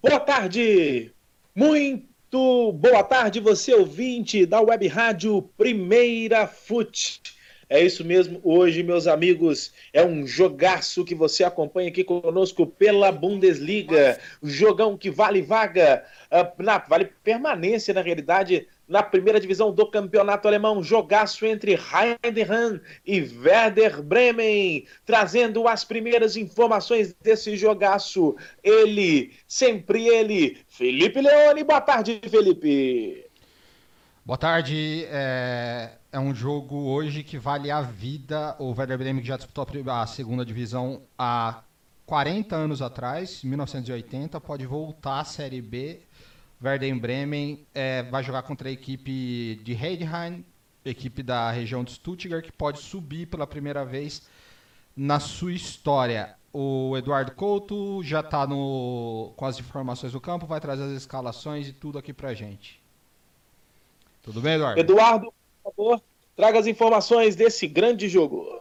Boa tarde! Muito boa tarde, você ouvinte da Web Rádio Primeira Fute. É isso mesmo, hoje, meus amigos, é um jogaço que você acompanha aqui conosco pela Bundesliga. Jogão que vale vaga, uh, na, vale permanência, na realidade, na primeira divisão do campeonato alemão. Jogaço entre Heidenheim e Werder Bremen. Trazendo as primeiras informações desse jogaço. Ele, sempre ele, Felipe Leone. Boa tarde, Felipe. Boa tarde. É, é um jogo hoje que vale a vida. O Werder Bremen que já disputou a segunda divisão há 40 anos atrás, 1980, pode voltar à Série B. Werder Bremen é, vai jogar contra a equipe de Heidenheim, equipe da região de Stuttgart, que pode subir pela primeira vez na sua história. O Eduardo Couto já está com as informações do campo, vai trazer as escalações e tudo aqui pra gente. Tudo bem, Eduardo? Eduardo, por favor, traga as informações desse grande jogo.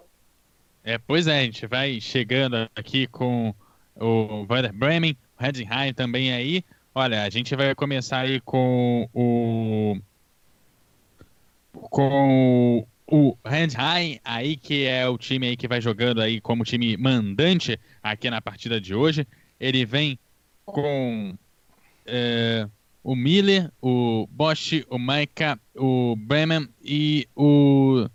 É, pois é, a gente vai chegando aqui com o Werder Bremen, o Heidenheim também aí. Olha, a gente vai começar aí com o com o Heidenheim aí que é o time aí que vai jogando aí como time mandante aqui na partida de hoje. Ele vem com é, o Miller, o Bosch, o Maika, o Bremen e o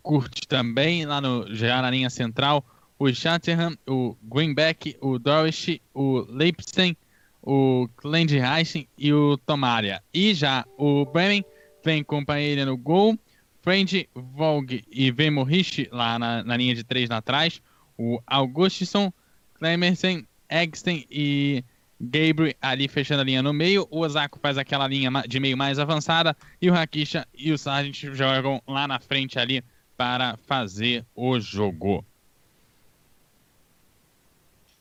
Kurt também, lá no, já na linha central, o Chatterham, o Greenback, o Dorish, o Leipzig, o Klendheisen e o Tomaria. E já o Bremen vem com ele no gol, Friend, Vogue e Vemorich lá na, na linha de três lá atrás, o Augustisson, Clemersen, Egsten e Gabriel ali fechando a linha no meio, o Osako faz aquela linha de meio mais avançada e o Hakisha e o Sargent jogam lá na frente ali para fazer o jogo.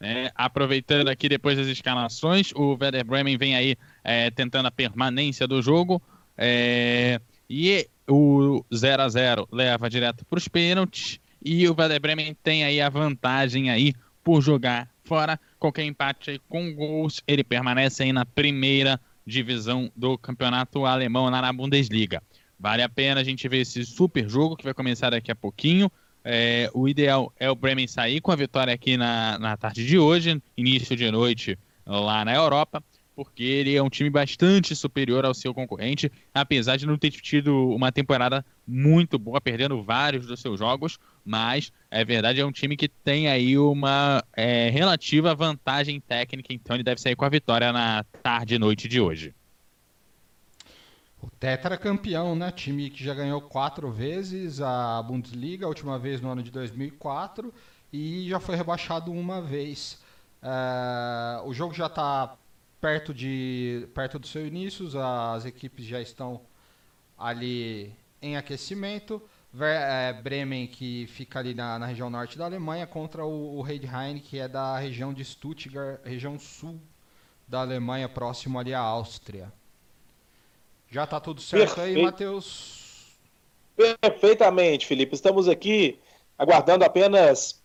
É, aproveitando aqui depois das escalações, o Werder Bremen vem aí é, tentando a permanência do jogo é, e o 0 a 0 leva direto para os pênaltis e o Werder Bremen tem aí a vantagem aí por jogar fora. Qualquer empate aí com gols, ele permanece aí na primeira divisão do campeonato alemão, na Bundesliga. Vale a pena a gente ver esse super jogo que vai começar daqui a pouquinho. É, o ideal é o Bremen sair com a vitória aqui na, na tarde de hoje, início de noite lá na Europa porque ele é um time bastante superior ao seu concorrente, apesar de não ter tido uma temporada muito boa, perdendo vários dos seus jogos, mas é verdade, é um time que tem aí uma é, relativa vantagem técnica, então ele deve sair com a vitória na tarde e noite de hoje. O Tetra campeão, né? Time que já ganhou quatro vezes a Bundesliga, a última vez no ano de 2004, e já foi rebaixado uma vez. Uh, o jogo já está perto, de, perto do seu início, as equipes já estão ali em aquecimento. É, Bremen, que fica ali na, na, região norte da Alemanha, contra o, o Heidheim, que é da região de Stuttgart, região sul da Alemanha, próximo ali à Áustria. Já está tudo certo Perfeito. aí, Matheus? Perfeitamente, Felipe. Estamos aqui aguardando apenas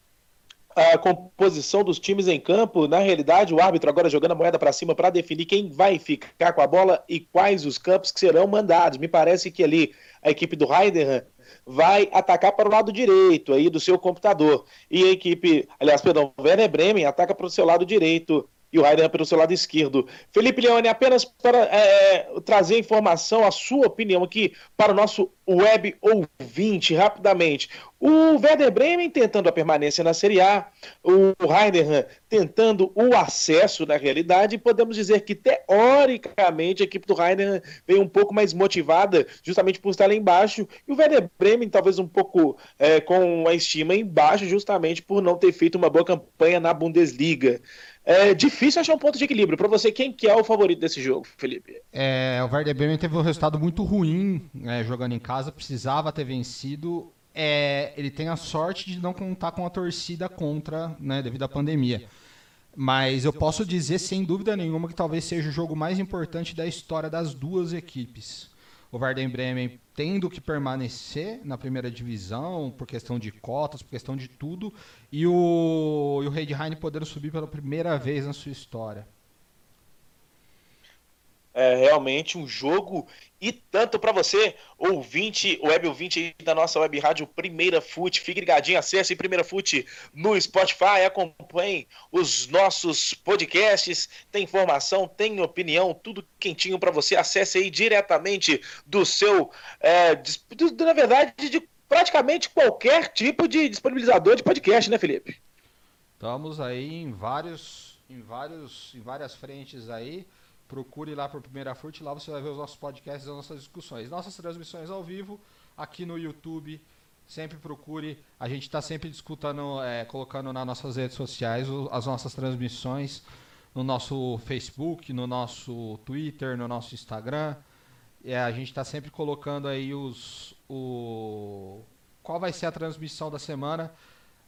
a composição dos times em campo. Na realidade, o árbitro agora jogando a moeda para cima para definir quem vai ficar com a bola e quais os campos que serão mandados. Me parece que ali a equipe do Heidenheim vai atacar para o lado direito aí do seu computador. E a equipe, aliás, perdão, Werner Bremen ataca para o seu lado direito e o Heidenheim pelo seu lado esquerdo. Felipe Leone, apenas para é, trazer informação, a sua opinião aqui para o nosso web ouvinte, rapidamente. O Werder Bremen tentando a permanência na Série A, o Heidenheim tentando o acesso na realidade, podemos dizer que teoricamente a equipe do Heidenheim vem um pouco mais motivada, justamente por estar lá embaixo, e o Werder Bremen talvez um pouco é, com a estima embaixo, justamente por não ter feito uma boa campanha na Bundesliga. É difícil achar um ponto de equilíbrio. Para você, quem que é o favorito desse jogo, Felipe? É, o Werder Bremen teve um resultado muito ruim né, jogando em casa, precisava ter vencido. É, ele tem a sorte de não contar com a torcida contra, né, devido à pandemia. Mas eu posso dizer, sem dúvida nenhuma, que talvez seja o jogo mais importante da história das duas equipes o Werder Bremen tendo que permanecer na primeira divisão por questão de cotas, por questão de tudo, e o, e o Heidenheim podendo subir pela primeira vez na sua história. É, realmente um jogo e tanto para você, ouvinte, web ouvinte da nossa web rádio Primeira Fute. Fique ligadinho, acesse Primeira Fute no Spotify, acompanhe os nossos podcasts. Tem informação, tem opinião, tudo quentinho para você. Acesse aí diretamente do seu, é, na verdade, de praticamente qualquer tipo de disponibilizador de podcast, né, Felipe? Estamos aí em vários, em vários, em várias frentes aí procure lá por Primeira Fruit, lá você vai ver os nossos podcasts as nossas discussões. Nossas transmissões ao vivo, aqui no YouTube, sempre procure. A gente está sempre discutindo, é, colocando nas nossas redes sociais as nossas transmissões, no nosso Facebook, no nosso Twitter, no nosso Instagram. É, a gente está sempre colocando aí os. O, qual vai ser a transmissão da semana.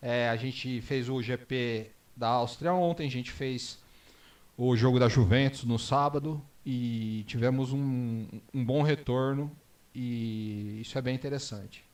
É, a gente fez o GP da Áustria ontem, a gente fez o jogo da Juventus no sábado e tivemos um, um bom retorno e isso é bem interessante.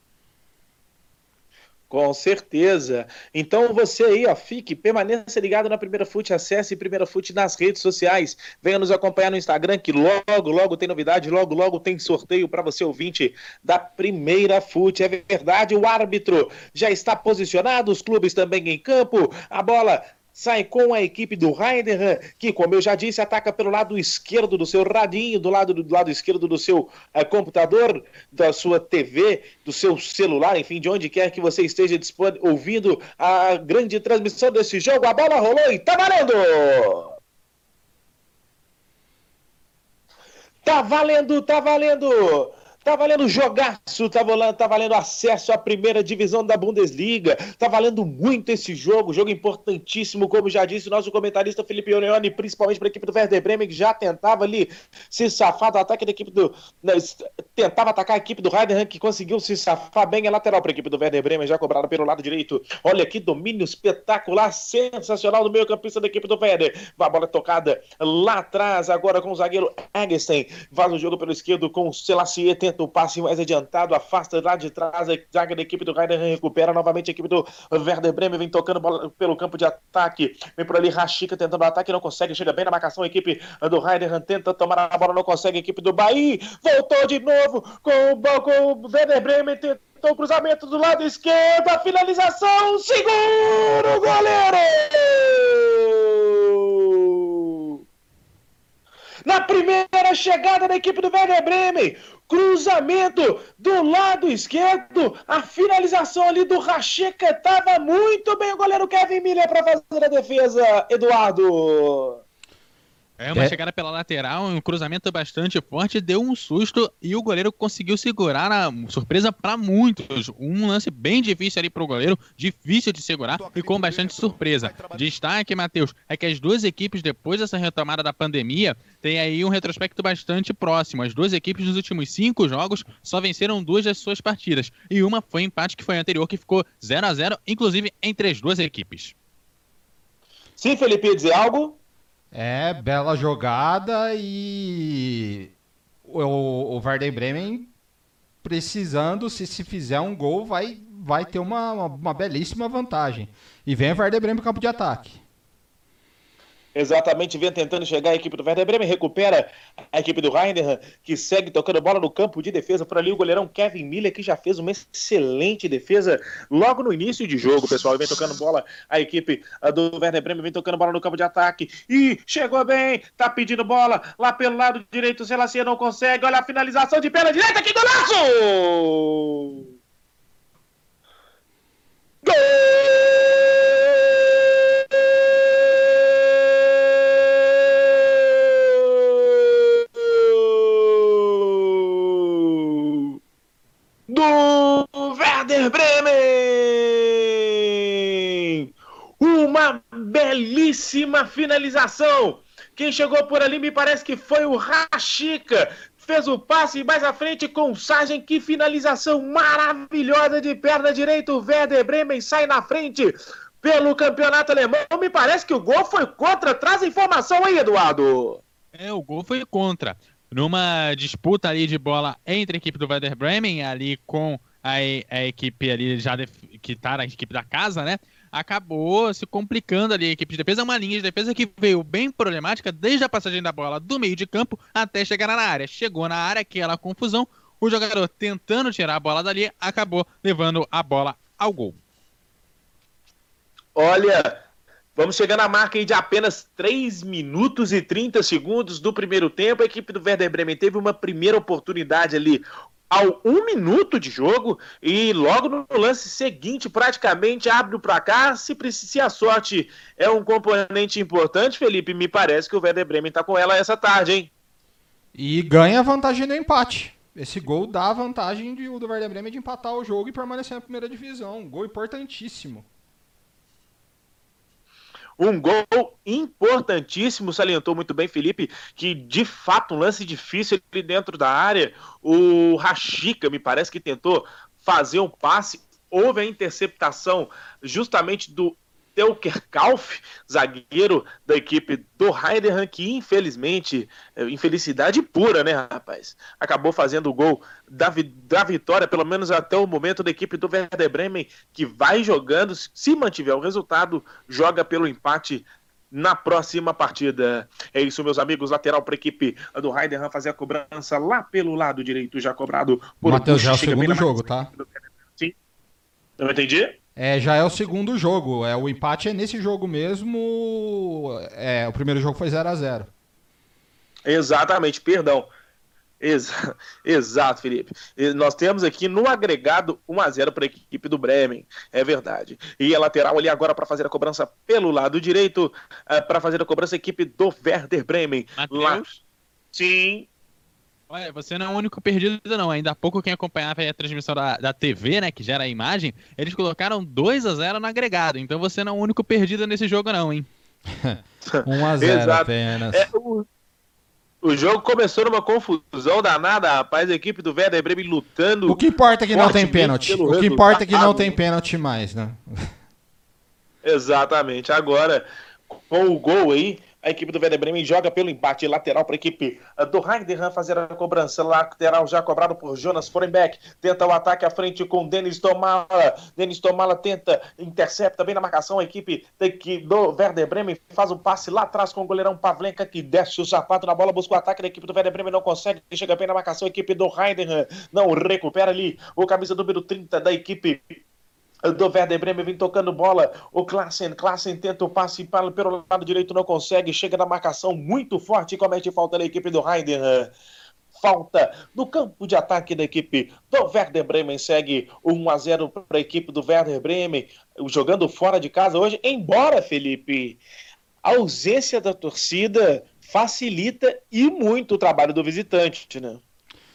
Com certeza. Então você aí, ó, fique, permaneça ligado na Primeira Fute, acesse Primeira Fute nas redes sociais, venha nos acompanhar no Instagram que logo, logo tem novidade, logo, logo tem sorteio para você ouvinte da Primeira Fute. É verdade, o árbitro já está posicionado, os clubes também em campo, a bola sai com a equipe do Heidenheim, que, como eu já disse, ataca pelo lado esquerdo do seu radinho, do lado, do lado esquerdo do seu uh, computador, da sua TV, do seu celular, enfim, de onde quer que você esteja ouvindo a grande transmissão desse jogo. A bola rolou e tá valendo! Tá valendo, tá valendo! Tá valendo jogaço, tá valendo, tá valendo acesso à primeira divisão da Bundesliga. Tá valendo muito esse jogo, jogo importantíssimo, como já disse o nosso comentarista Felipe Oneoni, principalmente para a equipe do Werder Bremen, que já tentava ali se safar do ataque da equipe do. Né, tentava atacar a equipe do Heidenheim, que conseguiu se safar bem. É lateral para a equipe do Werder Bremen, já cobrada pelo lado direito. Olha que domínio espetacular, sensacional do meio-campista da equipe do Werder. A bola tocada lá atrás, agora com o zagueiro Eggestein. Vaza o jogo pelo esquerdo com o Selassie o passe mais adiantado, afasta lá de trás, a zaga da equipe do Heidenheim recupera novamente a equipe do Werder Bremen, vem tocando bola pelo campo de ataque, vem por ali Rashica tentando o ataque, não consegue, chega bem na marcação, a equipe do Heidenheim tenta tomar a bola, não consegue, a equipe do Bahia voltou de novo com o, com o Werder Bremen, tentou o cruzamento do lado esquerdo, a finalização, segura o goleiro! Na primeira chegada da equipe do Werder Bremen. Cruzamento do lado esquerdo, a finalização ali do Racheca estava muito bem o goleiro Kevin Miller para fazer a defesa, Eduardo. É uma é. chegada pela lateral, um cruzamento bastante forte, deu um susto e o goleiro conseguiu segurar a surpresa para muitos. Um lance bem difícil ali para o goleiro, difícil de segurar e com bastante surpresa. Destaque, Matheus, é que as duas equipes, depois dessa retomada da pandemia, têm aí um retrospecto bastante próximo. As duas equipes nos últimos cinco jogos só venceram duas das suas partidas e uma foi empate que foi anterior, que ficou 0 a 0 inclusive entre as duas equipes. Sim, Felipe, ia dizer algo? É, bela jogada e o, o Werder Bremen precisando, se se fizer um gol, vai, vai ter uma, uma, uma belíssima vantagem. E vem o Werder Bremen para campo de ataque. Exatamente, vem tentando chegar a equipe do Werder Bremen, recupera a equipe do Heidenheim, que segue tocando bola no campo de defesa. Por ali o goleirão Kevin Miller, que já fez uma excelente defesa logo no início de jogo, pessoal. Vem tocando bola a equipe do Werder Bremen, vem tocando bola no campo de ataque. E chegou bem, tá pedindo bola lá pelo lado direito. O Selassie não consegue. Olha a finalização de pela direita, que golaço! Gol! Werder Bremen! Uma belíssima finalização. Quem chegou por ali me parece que foi o Rashica. Fez o passe mais à frente com Sargent. Que finalização maravilhosa de perna direita. O Werder Bremen sai na frente pelo campeonato alemão. Me parece que o gol foi contra. Traz informação aí, Eduardo. É, o gol foi contra numa disputa ali de bola entre a equipe do Werder Bremen, ali com a, a equipe ali já de, que tá na equipe da casa, né? acabou se complicando ali a equipe de defesa. É uma linha de defesa que veio bem problemática desde a passagem da bola do meio de campo até chegar na área. Chegou na área, aquela confusão, o jogador tentando tirar a bola dali acabou levando a bola ao gol. Olha, vamos chegar na marca aí de apenas 3 minutos e 30 segundos do primeiro tempo. A equipe do Werder Bremen teve uma primeira oportunidade ali ao um minuto de jogo e logo no lance seguinte praticamente abre o placar. Se, se a sorte é um componente importante, Felipe, me parece que o Werder Bremen está com ela essa tarde, hein? E ganha vantagem no empate. Esse gol dá a vantagem de, do Werder Bremen de empatar o jogo e permanecer na primeira divisão. Um gol importantíssimo. Um gol importantíssimo, salientou muito bem Felipe, que de fato um lance difícil ali dentro da área. O Rashica, me parece que tentou fazer um passe, houve a interceptação justamente do Telker Kauf, zagueiro da equipe do Heidenheim, que infelizmente, é, infelicidade pura, né, rapaz? Acabou fazendo o gol da, da vitória, pelo menos até o momento, da equipe do Werder Bremen, que vai jogando, se mantiver o resultado, joga pelo empate na próxima partida. É isso, meus amigos. Lateral para a equipe do Heidenheim fazer a cobrança lá pelo lado direito, já cobrado por Matheus, já é o segundo jogo, tá? Sim. Eu entendi? É, já é o segundo jogo. É, o empate é nesse jogo mesmo. É, o primeiro jogo foi 0 a 0 Exatamente, perdão. Exa Exato, Felipe. Nós temos aqui no agregado 1 a 0 para a equipe do Bremen, é verdade. E a lateral ali agora para fazer a cobrança pelo lado direito, uh, para fazer a cobrança a equipe do Werder Bremen. Mateus? Lá... Sim. Olha, você não é o único perdido, não. Ainda há pouco quem acompanhava a transmissão da, da TV, né, que gera a imagem, eles colocaram 2 a 0 no agregado. Então você não é o único perdido nesse jogo, não, hein? 1 a 0 apenas. É, o, o, jogo começou numa confusão danada, rapaz. A equipe do Werder Bremen lutando. O que importa é que não tem pênalti. O que importa é que não tem pênalti mais, né? Exatamente. Agora, com o gol aí, a equipe do Werder Bremen joga pelo empate lateral para a equipe do Heidenheim fazer a cobrança. Lateral já cobrado por Jonas Forenbeck. Tenta o ataque à frente com Denis Tomala. Denis Tomala tenta, intercepta bem na marcação. A equipe do Werder Bremen faz o um passe lá atrás com o goleirão Pavlenka que desce o sapato na bola, busca o ataque da equipe do Werder Bremen. Não consegue, chega bem na marcação. A equipe do Heidenheim não recupera ali. O camisa número 30 da equipe do Werder Bremen vem tocando bola. O Klassen, Klassen tenta o passe para, pelo lado direito, não consegue. Chega na marcação muito forte e comete falta na equipe do Heidenheim. Falta no campo de ataque da equipe do Werder Bremen. Segue 1 a 0 para a equipe do Werder Bremen, jogando fora de casa hoje. Embora, Felipe, a ausência da torcida facilita e muito o trabalho do visitante, né?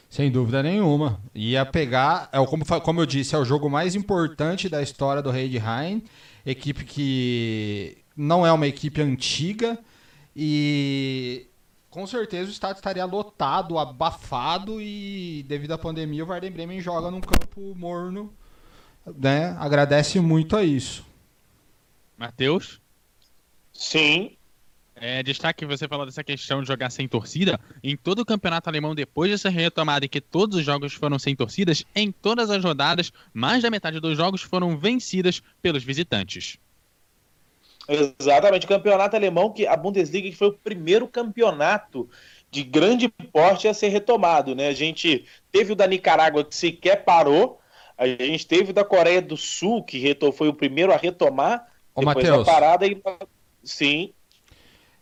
Sem dúvida nenhuma. Ia pegar, é, como, como eu disse, é o jogo mais importante da história do Heidenheim. Equipe que não é uma equipe antiga e com certeza o estádio estaria lotado, abafado e devido à pandemia o Werder Bremen joga num campo morno, né? Agradece muito a isso. Matheus? Sim, é, destaque você falou dessa questão de jogar sem torcida. Em todo o campeonato alemão, depois dessa retomada e que todos os jogos foram sem torcidas, em todas as rodadas, mais da metade dos jogos foram vencidas pelos visitantes. Exatamente, o campeonato alemão, que a Bundesliga que foi o primeiro campeonato de grande porte a ser retomado. Né? A gente teve o da Nicarágua que sequer parou, a gente teve o da Coreia do Sul, que foi o primeiro a retomar, Ô, depois Mateus. da parada. E... Sim.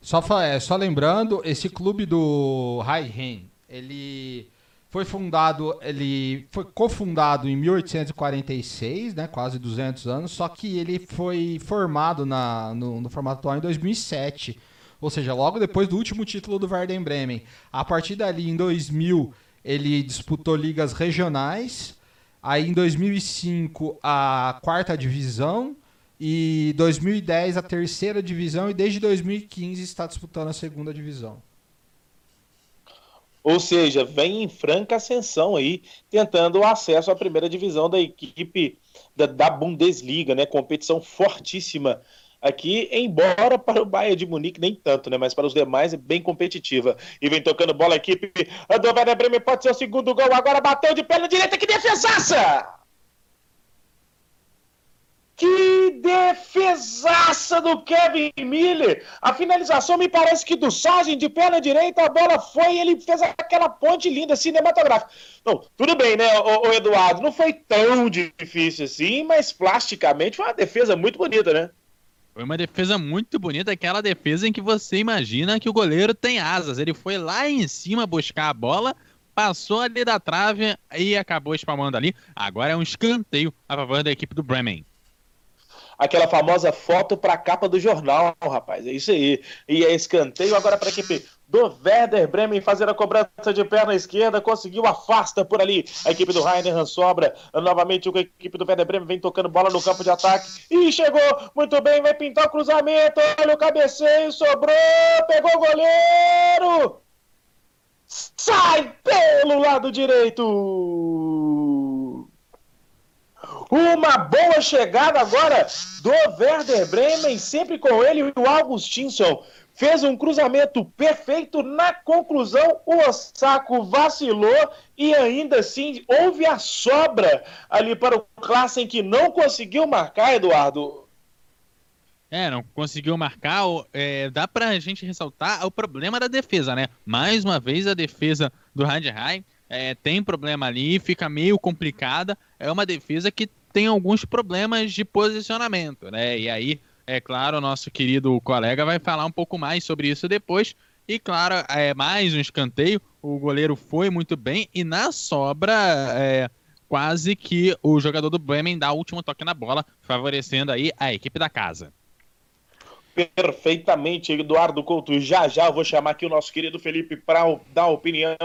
Só, é, só lembrando, esse clube do Heihen, ele foi fundado, ele foi cofundado em 1846, né, quase 200 anos, só que ele foi formado na, no, no formato atual em 2007, ou seja, logo depois do último título do Werder Bremen. A partir dali, em 2000, ele disputou ligas regionais, aí em 2005 a quarta divisão, e 2010 a terceira divisão e desde 2015 está disputando a segunda divisão. Ou seja, vem em franca ascensão aí, tentando o acesso à primeira divisão da equipe da, da Bundesliga, né? Competição fortíssima aqui, embora para o Bayern de Munique nem tanto, né? Mas para os demais é bem competitiva. E vem tocando bola a equipe do Werder Bremen, pode ser o segundo gol, agora bateu de perna direita, que defesaça! Que defesaça do Kevin Miller! A finalização me parece que do Sargent de perna direita, a bola foi e ele fez aquela ponte linda, cinematográfica. Tudo bem, né, o, o Eduardo? Não foi tão difícil assim, mas plasticamente foi uma defesa muito bonita, né? Foi uma defesa muito bonita, aquela defesa em que você imagina que o goleiro tem asas. Ele foi lá em cima buscar a bola, passou ali da trave e acabou espalmando ali. Agora é um escanteio a favor da equipe do Bremen aquela famosa foto para a capa do jornal, rapaz. É isso aí. E é escanteio agora para a equipe do Werder Bremen fazer a cobrança de perna esquerda, conseguiu afasta por ali. A equipe do Heinemann sobra novamente a equipe do Werder Bremen vem tocando bola no campo de ataque e chegou muito bem, vai pintar o cruzamento. Olha o cabeceio, sobrou, pegou o goleiro. Sai pelo lado direito. Uma boa chegada agora do Werder Bremen, sempre com ele, o Augustinsson. Fez um cruzamento perfeito. Na conclusão, o Osako vacilou e ainda assim houve a sobra ali para o Klassen que não conseguiu marcar, Eduardo. É, não conseguiu marcar. É, dá pra gente ressaltar o problema da defesa, né? Mais uma vez a defesa do Radheim é, tem problema ali, fica meio complicada. É uma defesa que tem alguns problemas de posicionamento, né? E aí, é claro, o nosso querido colega vai falar um pouco mais sobre isso depois. E claro, é mais um escanteio. O goleiro foi muito bem e na sobra, é, quase que o jogador do Bremen dá o último toque na bola, favorecendo aí a equipe da casa. Perfeitamente, Eduardo Couto. Já já eu vou chamar aqui o nosso querido Felipe para dar opinião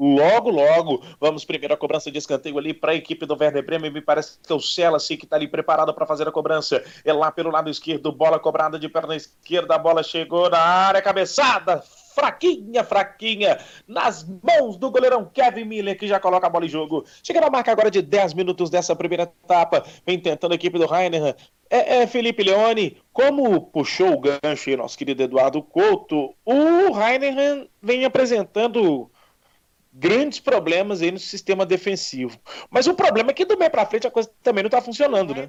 logo, logo. Vamos primeiro a cobrança de escanteio ali para a equipe do Werder Bremen. Me parece que é o Selassie que está ali preparado para fazer a cobrança. É lá pelo lado esquerdo, bola cobrada de perna esquerda. A bola chegou na área, cabeçada fraquinha, fraquinha, nas mãos do goleirão Kevin Miller, que já coloca a bola em jogo. Chega na marca agora de 10 minutos dessa primeira etapa, vem tentando a equipe do Heinemann. É, é, Felipe Leone, como puxou o gancho aí, nosso querido Eduardo Couto, o Heinemann vem apresentando grandes problemas aí no sistema defensivo. Mas o problema é que do meio para frente a coisa também não está funcionando, né?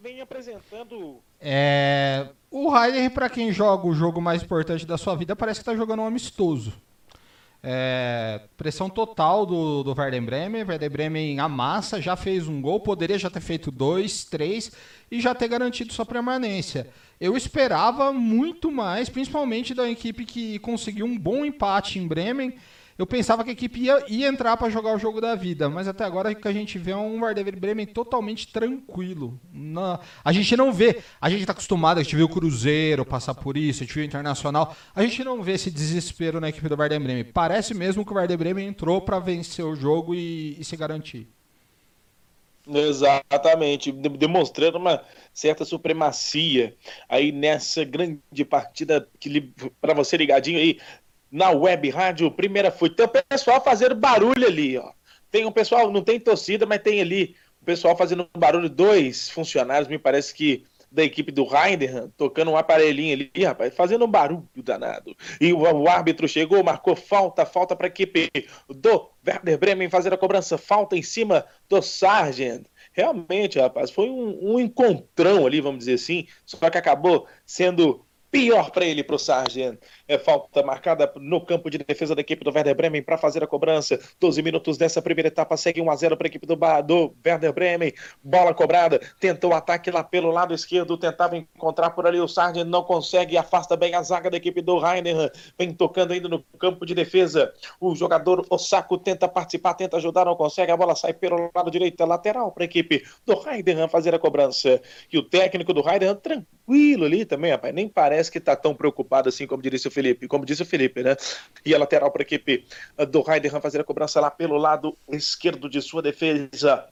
Vem apresentando. É... O Heider, para quem joga o jogo mais importante da sua vida, parece que está jogando um amistoso. É... Pressão total do, do Werder Bremen. Werder Bremen amassa, já fez um gol, poderia já ter feito dois, três e já ter garantido sua permanência. Eu esperava muito mais, principalmente da equipe que conseguiu um bom empate em Bremen eu pensava que a equipe ia, ia entrar para jogar o jogo da vida, mas até agora o que a gente vê é um Werder Bremen totalmente tranquilo. Na, a gente não vê, a gente está acostumado, a gente viu o Cruzeiro passar por isso, a gente viu o Internacional, a gente não vê esse desespero na equipe do Werder Bremen. Parece mesmo que o Werder Bremen entrou para vencer o jogo e, e se garantir. Exatamente, demonstrando uma certa supremacia aí nessa grande partida que para você ligadinho aí na web rádio Primeira Fute. Tem o pessoal fazendo barulho ali, ó. Tem um pessoal, não tem torcida, mas tem ali o pessoal fazendo barulho. Dois funcionários, me parece que da equipe do Heidenheim, tocando um aparelhinho ali, rapaz, fazendo um barulho danado. E o, o árbitro chegou, marcou falta, falta para a equipe do Werder Bremen fazer a cobrança, falta em cima do Sargent. Realmente, rapaz, foi um, um encontrão ali, vamos dizer assim, só que acabou sendo pior para ele, para o Sargent. É falta marcada no campo de defesa da equipe do Werder Bremen para fazer a cobrança. 12 minutos dessa primeira etapa, segue 1 a 0 para a equipe do, do Werder Bremen. Bola cobrada, tentou o ataque lá pelo lado esquerdo, tentava encontrar por ali o Sargent, não consegue, afasta bem a zaga da equipe do Heinemann. Vem tocando ainda no campo de defesa. O jogador Osako tenta participar, tenta ajudar, não consegue. A bola sai pelo lado direito, é lateral para a equipe do Heidenheim fazer a cobrança. E o técnico do Heidenheim tranquilo ali também, rapaz. Nem parece que está tão preocupado assim, como disse o Felipe, como disse o Felipe, né? E a lateral para a equipe do Heidenheim fazer a cobrança lá pelo lado esquerdo de sua defesa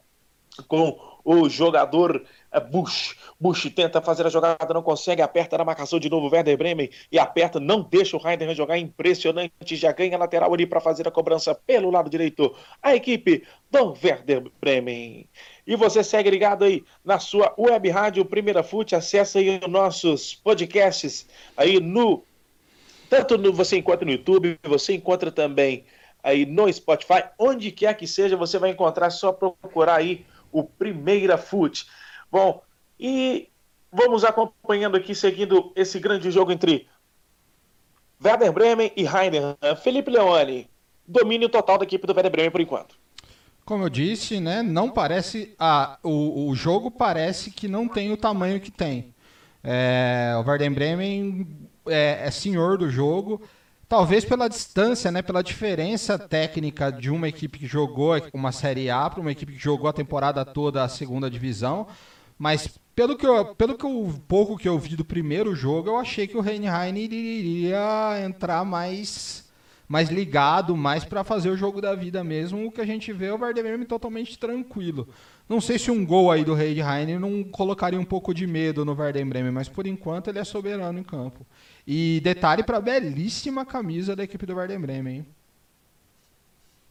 com o jogador eh, Bush. Bush tenta fazer a jogada, não consegue, aperta na marcação de novo Werder Bremen e aperta, não deixa o Heidenheim jogar, impressionante, já ganha lateral ali para fazer a cobrança pelo lado direito. A equipe do Werder Bremen. E você segue ligado aí na sua web rádio Primeira Fute, acessa aí os nossos podcasts aí no tanto no, você encontra no YouTube, você encontra também aí no Spotify, onde quer que seja, você vai encontrar, só procurar aí o Primeira Fute. Bom, E vamos acompanhando aqui, seguindo esse grande jogo entre Werder Bremen e Heidenheim. Felipe Leone, domínio total da equipe do Werder Bremen por enquanto. Como eu disse, né, não parece. Ah, o, o jogo parece que não tem o tamanho que tem. É, o Werder Bremen é, é senhor do jogo. Talvez pela distância, né, pela diferença técnica de uma equipe que jogou uma Série A para uma equipe que jogou a temporada toda a segunda divisão. Mas pelo que, eu, pelo que eu, pouco que eu vi do primeiro jogo, eu achei que o Reinheim iria entrar mais mais ligado, mais para fazer o jogo da vida mesmo. O que a gente vê é o Werder Bremen totalmente tranquilo. Não sei se um gol aí do Reinheim não colocaria um pouco de medo no Werder Bremen, mas por enquanto ele é soberano em campo. E detalhe para a belíssima camisa da equipe do Werder Bremen. Hein?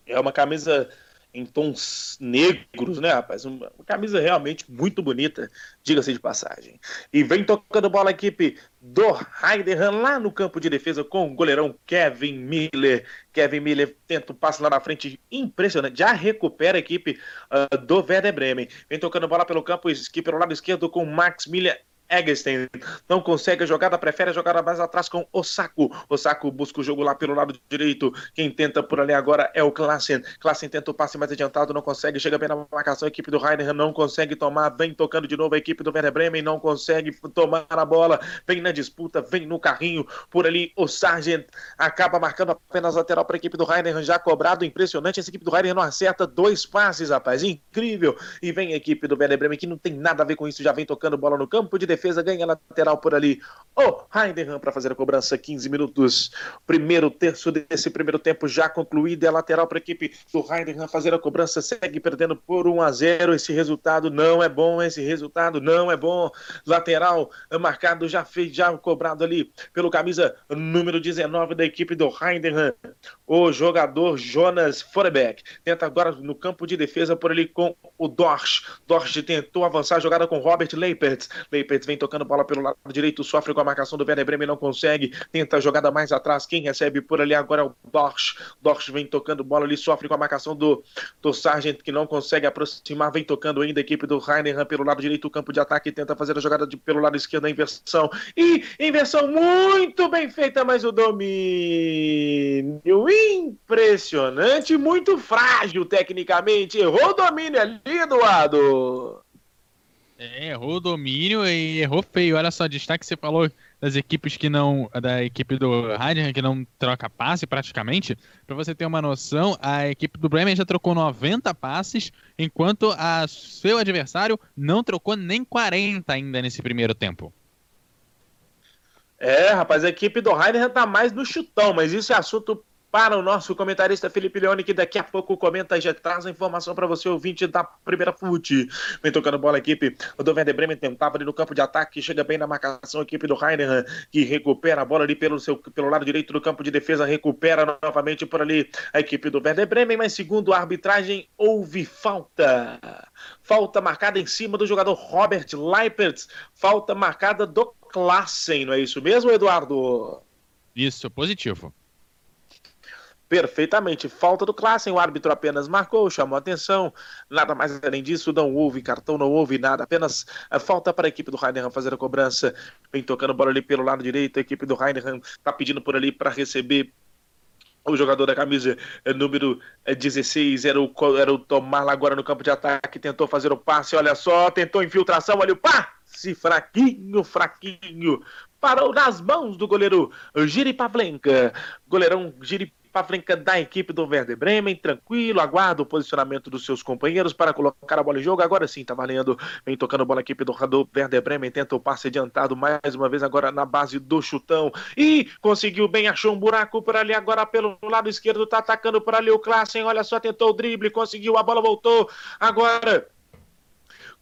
É uma camisa em tons negros, né, rapaz? Uma, camisa realmente muito bonita, diga-se de passagem. E vem tocando bola a equipe do Heidenheim lá no campo de defesa com o goleirão Kevin Miller. Kevin Miller tenta um passe lá na frente impressionante, já recupera a equipe uh, do Werder Bremen. Vem tocando bola pelo campo, pelo lado esquerdo com Max Miller Eggestein não consegue a jogada, prefere a jogada mais atrás com Osako. Osako busca o jogo lá pelo lado direito. Quem tenta por ali agora é o Klassen. Klassen tenta o passe mais adiantado, não consegue. Chega bem na marcação. A equipe do Heidenheim não consegue tomar. Vem tocando de novo a equipe do Werder Bremen. Não consegue tomar a bola. Vem na disputa, vem no carrinho. Por ali o Sargent acaba marcando apenas lateral para a equipe do Heidenheim. Já cobrado. Impressionante. Essa equipe do Heidenheim não acerta dois passes, rapaz. Incrível. E vem a equipe do Werder Bremen que não tem nada a ver com isso. Já vem tocando bola no campo de defesa, ganha lateral por ali. O Heidenheim para fazer a cobrança, 15 minutos. Primeiro terço desse primeiro tempo já concluído. É lateral para a equipe do Heidenheim fazer a cobrança. Segue perdendo por 1 a 0. Esse resultado não é bom. Esse resultado não é bom. Lateral marcado, já fez, já cobrado ali pelo camisa número 19 da equipe do Heidenheim. O jogador Jonas Forebeck tenta agora no campo de defesa por ali com o Dorsch. Dorsch tentou avançar a jogada com Robert Leipert. Leipert vem tocando bola pelo lado direito, sofre com a marcação do Werder Bremen, não consegue, tenta a jogada mais atrás, quem recebe por ali agora é o Dorsch. Dorsch vem tocando bola ali, sofre com a marcação do, do Sargent, que não consegue aproximar, vem tocando ainda a equipe do Heidenheim pelo lado direito, o campo de ataque, tenta fazer a jogada de, pelo lado esquerdo, a inversão, e inversão muito bem feita, mas o domínio impressionante, muito frágil tecnicamente, errou o domínio ali, Eduardo. É, errou o domínio e errou feio. Olha só, destaque você falou das equipes que não. Da equipe do Heidenheim que não troca passe praticamente. Para você ter uma noção, a equipe do Bremen já trocou 90 passes, enquanto a seu adversário não trocou nem 40 ainda nesse primeiro tempo. É, rapaz, a equipe do Heidenheim tá mais no chutão, mas isso é assunto para o nosso comentarista Felipe Leone, que daqui a pouco comenta e já traz a informação para você, ouvinte da primeira FUT. Vem tocando bola a equipe do Werder Bremen, tentava ali no campo de ataque, chega bem na marcação, a equipe do Heidenheim, que recupera a bola ali pelo, seu, pelo lado direito do campo de defesa, recupera novamente por ali a equipe do Werder Bremen, mas segundo a arbitragem, houve falta. Falta marcada em cima do jogador Robert Leipert, falta marcada do Klassen, não é isso mesmo, Eduardo? Isso, positivo perfeitamente. Falta do Klassen, o árbitro apenas marcou, chamou atenção, nada mais além disso, não houve cartão, não houve nada, apenas a falta para a equipe do Heidenheim fazer a cobrança, vem tocando bola ali pelo lado direito, a equipe do Heidenheim está pedindo por ali para receber o jogador da camisa é, número 16 é, era o, era o Tomar agora no campo de ataque, tentou fazer o passe, olha só, tentou infiltração, olha o passe, fraquinho, fraquinho, parou nas mãos do goleiro Giri Pavlenka, goleirão Giri Pavlenka da equipe do Werder Bremen, tranquilo, aguarda o posicionamento dos seus companheiros para colocar a bola em jogo. Agora sim, tá valendo. Vem tocando bola a equipe do, do Werder Bremen, tenta o passe adiantado mais uma vez agora na base do chutão. E conseguiu bem, achou um buraco por ali agora pelo lado esquerdo, tá atacando por ali o Klassen. Olha só, tentou o drible, conseguiu, a bola voltou. Agora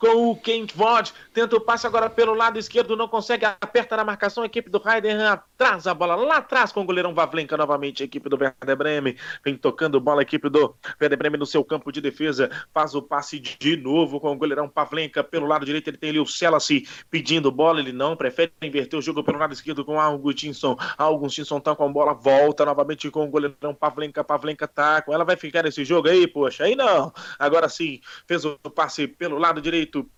com o Kent Vod. Tenta o passe agora pelo lado esquerdo, não consegue, aperta na marcação. A equipe do Heidenheim atrás a bola lá atrás com o goleirão Vavlenka novamente. A equipe do Werder Bremen vem tocando bola. A equipe do Werder Bremen no seu campo de defesa faz o passe de novo com o goleirão Pavlenka pelo lado direito. Ele tem ali o Selassie pedindo bola. Ele não prefere inverter o jogo pelo lado esquerdo com Augustinson. Augustinson tá com a bola, volta novamente com o goleirão Pavlenka. Pavlenka tá com ela. Vai ficar nesse jogo aí, poxa. Aí não. Agora sim, fez o passe pelo lado direito muito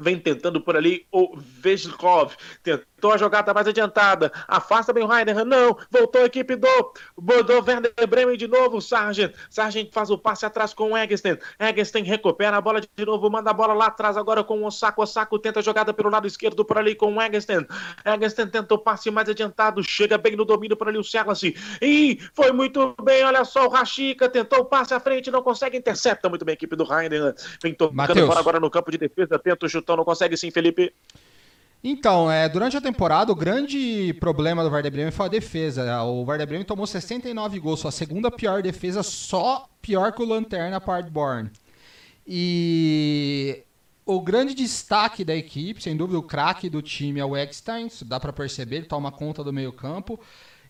vem tentando por ali o Vezkov, tentou a jogada mais adiantada, afasta bem o Heider, não, voltou a equipe do, do Werder Bremen de novo, o Sargent, Sargent faz o passe atrás com o Eggestein, Eggestein recupera a bola de novo, manda a bola lá atrás agora com o Osako, Osako tenta a jogada pelo lado esquerdo por ali com o Eggestein, Eggestein tenta o passe mais adiantado, chega bem no domínio por ali o Serlassi, e foi muito bem, olha só o Rashica, tentou o passe à frente, não consegue, intercepta muito bem a equipe do Heider, vem tocando fora agora no campo de defesa, tenta o chutão, não consegue sim, Felipe. Então, é, durante a temporada, o grande problema do Werder Bremen foi a defesa. O Werder Bremen tomou 69 gols, sua segunda pior defesa, só pior que o Lanterna Paderborn. E o grande destaque da equipe, sem dúvida o craque do time é o Eckstein, dá para perceber, ele toma conta do meio campo.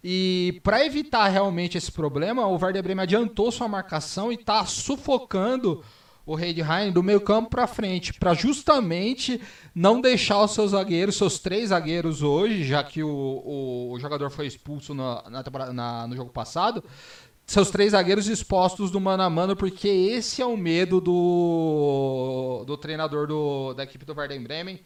E para evitar realmente esse problema, o Werder Bremen adiantou sua marcação e está sufocando o Heidheim do meio campo para frente, para justamente não deixar os seus zagueiros, seus três zagueiros hoje, já que o, o, jogador foi expulso na, na, na, no jogo passado, seus três zagueiros expostos do mano a mano, porque esse é o medo do, do treinador do, da equipe do Werder Bremen,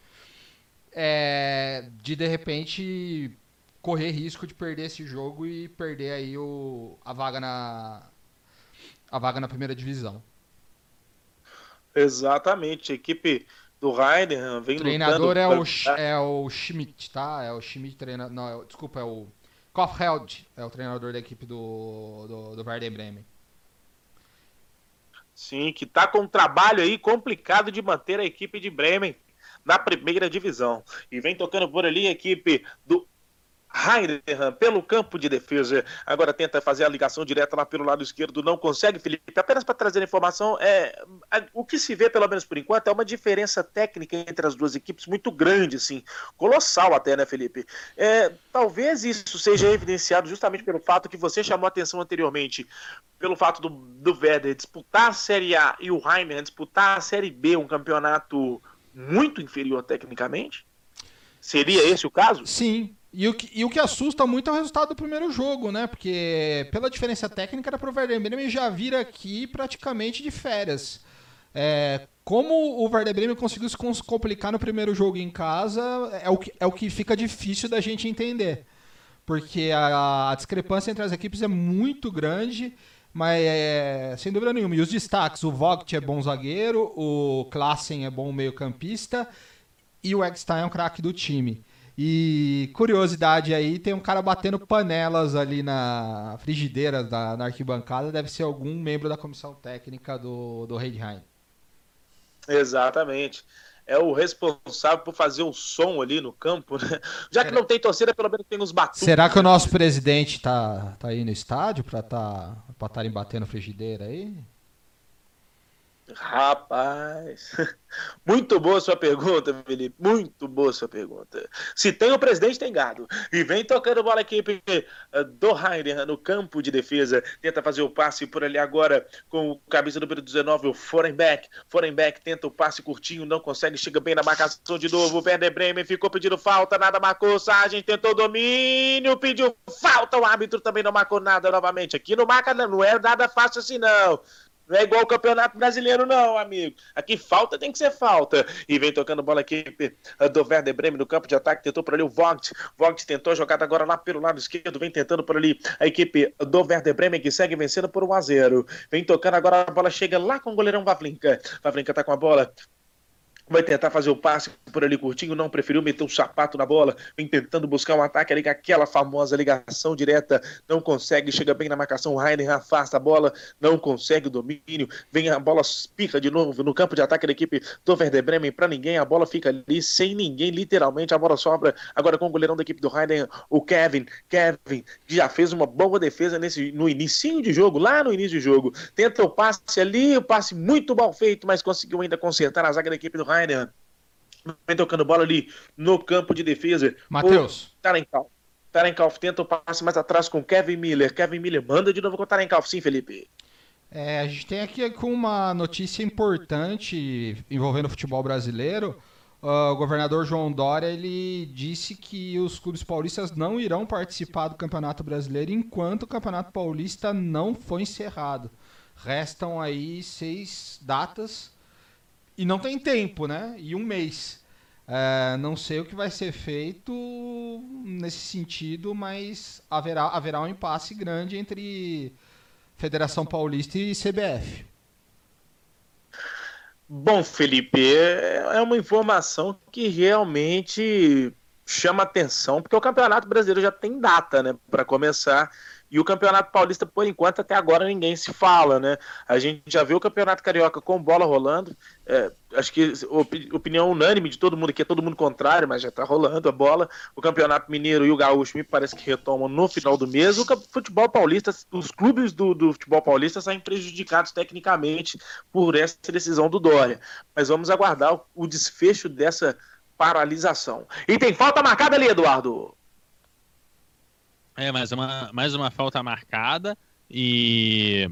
é, de de repente correr risco de perder esse jogo e perder aí o, a vaga na a vaga na primeira divisão. Exatamente, a equipe do Rainer vem o treinador é o, é o Schmidt, tá? É o Schmidt treinador. Não, é, desculpa, é o Kofheld, é o treinador da equipe do, do, do Werder Bremen. Sim, que tá com um trabalho aí complicado de manter a equipe de Bremen na primeira divisão. E vem tocando por ali a equipe do Heidenham pelo campo de defesa. Agora tenta fazer a ligação direta lá pelo lado esquerdo, não consegue, Felipe. Apenas para trazer informação, é, o que se vê, pelo menos por enquanto, é uma diferença técnica entre as duas equipes muito grande, assim, colossal até, né, Felipe? É, talvez isso seja evidenciado justamente pelo fato que você chamou a atenção anteriormente, pelo fato do, do Werder disputar a Série A e o Heidenham disputar a Série B, um campeonato muito inferior tecnicamente. Seria esse o caso? Sim, e o, que, e o que assusta muito é o resultado do primeiro jogo, né? Porque pela diferença técnica era pro Werder Bremen já vir aqui praticamente de férias. É, como o Werder Bremen conseguiu se complicar no primeiro jogo em casa é o que, é o que fica difícil da gente entender. Porque a, a discrepância entre as equipes é muito grande, mas é, sem dúvida nenhuma. E os destaques, o Vogt é bom zagueiro, o Klassen é bom meio campista e o Eggstein é um craque do time. E curiosidade aí, tem um cara batendo panelas ali na frigideira da, na arquibancada, deve ser algum membro da comissão técnica do, do Heidheim. Exatamente. É o responsável por fazer o som ali no campo, né? Já que não tem torcida, pelo menos tem os batuques. Será que o nosso presidente tá, tá aí no estádio para tá, estarem batendo frigideira aí? Rapaz, muito boa sua pergunta, Felipe. Muito boa sua pergunta. Se tem o presidente, tem gado. E vem tocando bola a equipe eh, do Heider no campo de defesa. Tenta fazer o passe por ali agora com o camisa número 19, o Forenbeck. Forenbeck tenta o passe curtinho, não consegue, chega bem na marcação de novo. O Werder Bremen ficou pedindo falta, nada marcou. Sargent tentou domínio, pediu falta. O árbitro também não marcou nada novamente. Aqui não marca, não é nada fácil assim, não. Não é igual o Campeonato Brasileiro, não, amigo. Aqui falta tem que ser falta. E vem tocando bola aqui do Werder Bremen no campo de ataque. Tentou por ali o Vogt. Vogt tentou a jogada agora lá pelo lado esquerdo. Vem tentando por ali a equipe do Werder Bremen que segue vencendo por 1 a 0 Vem tocando agora a bola chega lá com o goleirão Vavlinka. Vavlinka tá com a bola. Vai tentar fazer o passe por ali curtinho, não preferiu meter um sapato na bola, vem tentando buscar um ataque ali, aquela famosa ligação direta, não consegue, chega bem na marcação, o Rainer afasta a bola, não consegue o domínio, vem a bola pica de novo no campo de ataque da equipe do Werder Bremen para ninguém, a bola fica ali sem ninguém, literalmente, a bola sobra agora com o goleirão da equipe do Rainer, o Kevin, Kevin já fez uma boa defesa nesse, no início de jogo, lá no início do jogo, tenta o passe ali, o passe muito mal feito, mas conseguiu ainda consertar a zaga da equipe do Rainer. Vem tocando bola ali no campo de defesa. Matheus. Tarenkauf. Tarenkauf tenta o passe mais atrás com Kevin Miller. Kevin Miller manda de novo com o Tarenkauf. Sim, Felipe. É, a gente tem aqui com uma notícia importante envolvendo o futebol brasileiro. Uh, o governador João Dória ele disse que os clubes paulistas não irão participar do Campeonato Brasileiro enquanto o Campeonato Paulista não foi encerrado. Restam aí seis datas e não tem tempo, né? E um mês. É, não sei o que vai ser feito nesse sentido, mas haverá, haverá um impasse grande entre Federação Paulista e CBF. Bom, Felipe, é, é uma informação que realmente chama atenção, porque o Campeonato Brasileiro já tem data, né, para começar e o Campeonato Paulista, por enquanto, até agora ninguém se fala, né? A gente já viu o Campeonato Carioca com bola rolando. É, acho que opinião unânime de todo mundo aqui, é todo mundo contrário, mas já tá rolando a bola. O Campeonato Mineiro e o Gaúcho me parece que retomam no final do mês. O futebol paulista, os clubes do, do futebol paulista saem prejudicados tecnicamente por essa decisão do Dória. Mas vamos aguardar o, o desfecho dessa paralisação. E tem falta marcada ali, Eduardo. É, mais uma, mais uma falta marcada e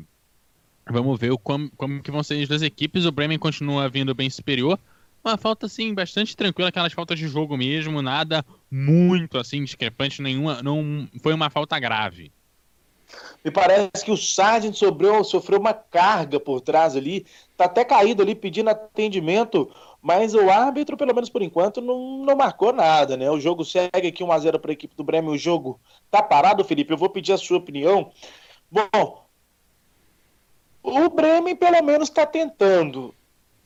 vamos ver como, como que vão ser as duas equipes. O Bremen continua vindo bem superior. Uma falta, assim, bastante tranquila, aquelas faltas de jogo mesmo, nada muito, assim, discrepante, nenhuma, não foi uma falta grave. Me parece que o Sargent sofreu, sofreu uma carga por trás ali, tá até caído ali pedindo atendimento mas o árbitro, pelo menos por enquanto, não, não marcou nada, né? O jogo segue aqui 1x0 para a equipe do Bremen. O jogo tá parado, Felipe. Eu vou pedir a sua opinião. Bom, o Bremen pelo menos está tentando.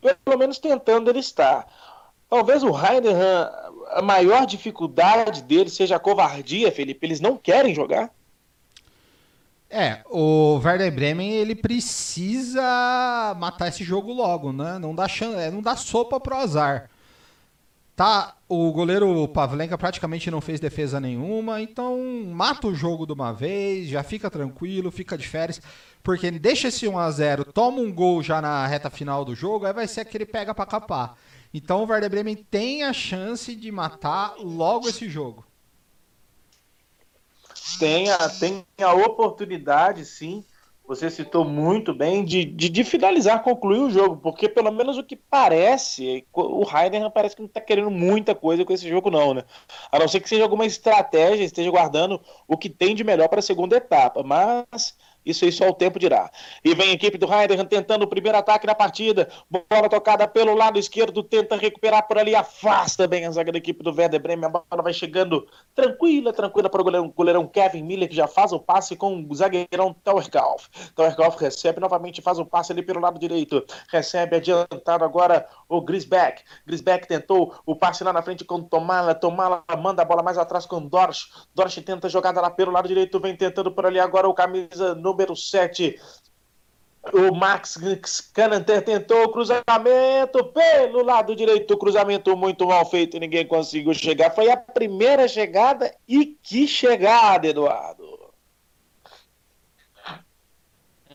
Pelo menos tentando ele está. Talvez o Heidenheim, a maior dificuldade dele seja a covardia, Felipe. Eles não querem jogar. É, o Werder Bremen ele precisa matar esse jogo logo, né? Não dá chance, é, não dá sopa pro azar. Tá, o goleiro Pavlenka praticamente não fez defesa nenhuma, então mata o jogo de uma vez, já fica tranquilo, fica de férias, porque deixa esse 1 a 0, toma um gol já na reta final do jogo, aí vai ser aquele pega para capar. Então o Werder Bremen tem a chance de matar logo esse jogo tem a, tem a oportunidade, sim, você citou muito bem, de, de, de, finalizar, concluir o jogo, porque pelo menos o que parece, o Heidenheim parece que não está querendo muita coisa com esse jogo, não, né? A não ser que seja alguma estratégia, esteja guardando o que tem de melhor para a segunda etapa, mas isso aí só o tempo dirá. E vem a equipe do Heidenheim tentando o primeiro ataque na partida. Bola tocada pelo lado esquerdo, tenta recuperar por ali, afasta bem a zaga da equipe do Werder Bremen. A bola vai chegando tranquila, tranquila para o goleirão, goleirão, Kevin Miller, que já faz o passe com o zagueirão Tauerkauf. Tauerkauf recebe novamente, faz o passe ali pelo lado direito. Recebe adiantado agora o Grisbeck. Grisbeck tentou o passe lá na frente com Tomala. Tomala manda a bola mais atrás com Dorsch. Dorsch tenta jogada lá pelo lado direito, vem tentando por ali agora o camisa no número 7. O Max Cananter tentou o cruzamento pelo lado direito, cruzamento muito mal feito, ninguém conseguiu chegar. Foi a primeira chegada e que chegada, Eduardo.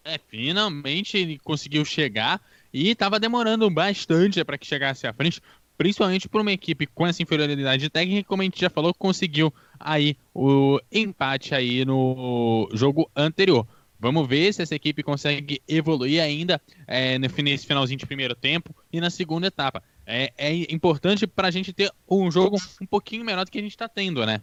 É, finalmente ele conseguiu chegar e estava demorando bastante para que chegasse à frente, principalmente por uma equipe com essa inferioridade técnica, como a gente já falou, conseguiu aí o empate aí no jogo anterior. Vamos ver se essa equipe consegue evoluir ainda é, nesse finalzinho de primeiro tempo e na segunda etapa. É, é importante para a gente ter um jogo um pouquinho menor do que a gente está tendo, né?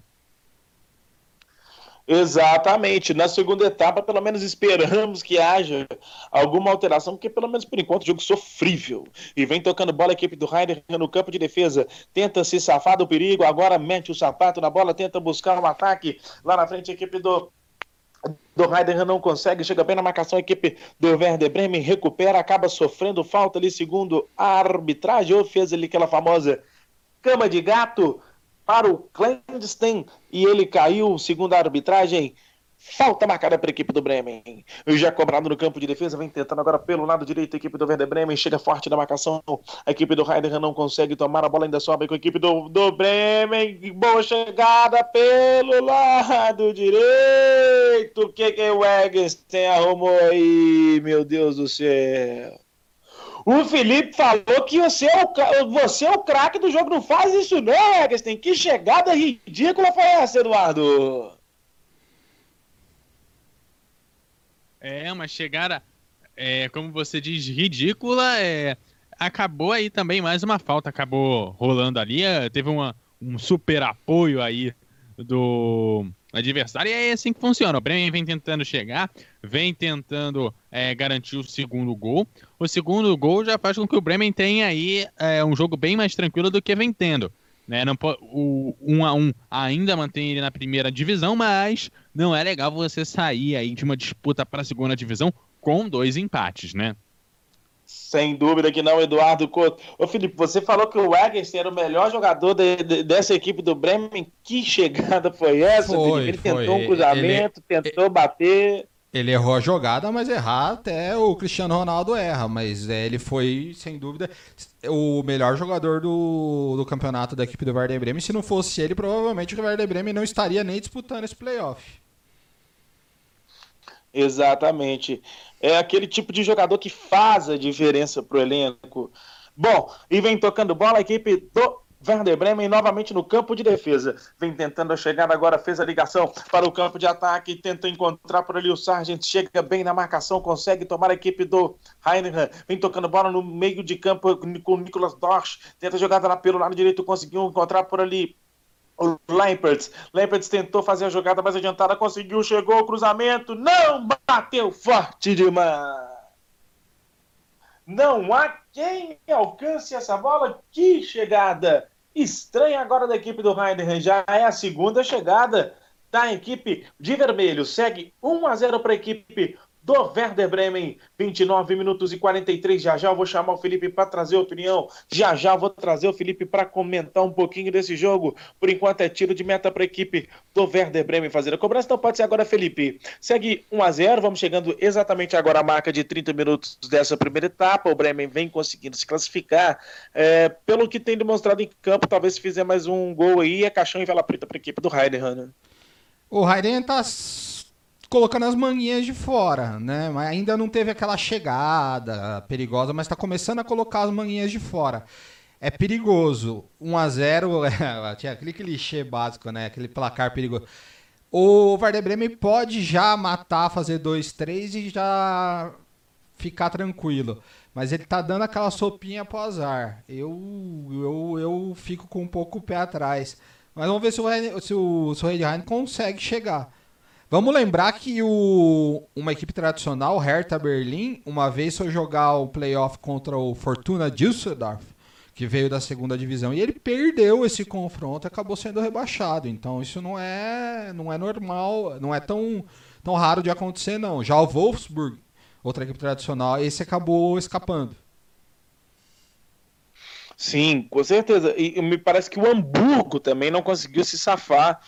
Exatamente. Na segunda etapa, pelo menos esperamos que haja alguma alteração, porque pelo menos por enquanto o jogo sofrível. E vem tocando bola a equipe do Heider no campo de defesa. Tenta se safar do perigo, agora mete o sapato na bola, tenta buscar um ataque. Lá na frente a equipe do do Heidenheim não consegue, chega bem na marcação, a equipe do Werder Bremen recupera, acaba sofrendo falta ali, segundo a arbitragem, ou fez ali aquela famosa cama de gato para o Clandestine e ele caiu, segundo a arbitragem, Falta marcada para a equipe do Bremen. Já cobrado no campo de defesa, vem tentando agora pelo lado direito a equipe do Werder Bremen. Chega forte na marcação. A equipe do Heidenheim não consegue tomar a bola, ainda sobe com a equipe do, do Bremen. Boa chegada pelo lado direito. O que, que o Egsten arrumou aí, meu Deus do céu? O Felipe falou que você é o, você é o craque do jogo. Não faz isso, não, Egsten. Que chegada ridícula foi essa, Eduardo? É, uma chegada, é, como você diz, ridícula. É, acabou aí também mais uma falta, acabou rolando ali. É, teve uma, um super apoio aí do, adversário. E é assim que funciona. O Bremen vem tentando chegar, vem tentando é, garantir o segundo gol. O segundo gol já faz com que o Bremen tenha aí é, um jogo bem mais tranquilo do que vem tendo. Né? Não, o 1 a 1 ainda mantém ele na primeira divisão, mas não é legal você sair aí de uma disputa para a segunda divisão com dois empates, né? Sem dúvida que não, Eduardo Couto. Ô Felipe, você falou que o Egerson era o melhor jogador de, de, dessa equipe do Bremen. Que chegada foi essa, foi, Felipe? Ele foi. tentou um cruzamento, ele, tentou ele, bater. Ele errou a jogada, mas errar até o Cristiano Ronaldo erra. Mas é, ele foi, sem dúvida, o melhor jogador do, do campeonato da equipe do Werder Bremen. Se não fosse ele, provavelmente o Werder Bremen não estaria nem disputando esse playoff. Exatamente. É aquele tipo de jogador que faz a diferença pro elenco. Bom, e vem tocando bola a equipe do Werder Bremen novamente no campo de defesa. Vem tentando a chegada agora, fez a ligação para o campo de ataque, tenta encontrar por ali o Sargent, chega bem na marcação, consegue tomar a equipe do Heinrich. Vem tocando bola no meio de campo com o Nicolas Dorsch, tenta jogada lá pelo lado direito, conseguiu encontrar por ali o Lamperts. Lamperts tentou fazer a jogada mais adiantada, conseguiu, chegou o cruzamento, não bateu forte demais. Não há quem alcance essa bola. Que chegada estranha agora da equipe do Heidenheim. Já é a segunda chegada da equipe de vermelho. Segue 1 a 0 para a equipe do Werder Bremen. 29 minutos e 43. Já já eu vou chamar o Felipe para trazer opinião. Já já vou trazer o Felipe para comentar um pouquinho desse jogo. Por enquanto é tiro de meta para a equipe do Werder Bremen fazer a cobrança. Então pode ser agora, Felipe. Segue 1 a 0. Vamos chegando exatamente agora à marca de 30 minutos dessa primeira etapa. O Bremen vem conseguindo se classificar. É, pelo que tem demonstrado em campo, talvez se fizer mais um gol aí, é caixão e vela preta para a equipe do Heidenheim. Né? O Heidenheim está colocando as manguinhas de fora, né? Mas ainda não teve aquela chegada perigosa, mas está começando a colocar as manguinhas de fora. É perigoso. 1 a 0 é, tinha aquele clichê básico, né? Aquele placar perigoso. O Werder Bremen pode já matar, fazer 2-3 e já ficar tranquilo. Mas ele tá dando aquela sopinha pro azar. Eu, eu, eu fico com um pouco o pé atrás. Mas vamos ver se o, se o, se o consegue chegar. Vamos lembrar que o, uma equipe tradicional, o Hertha Berlim, uma vez foi jogar o playoff contra o Fortuna Düsseldorf, que veio da segunda divisão, e ele perdeu esse confronto e acabou sendo rebaixado. Então isso não é, não é normal, não é tão, tão raro de acontecer, não. Já o Wolfsburg, outra equipe tradicional, esse acabou escapando. Sim, com certeza. E me parece que o Hamburgo também não conseguiu se safar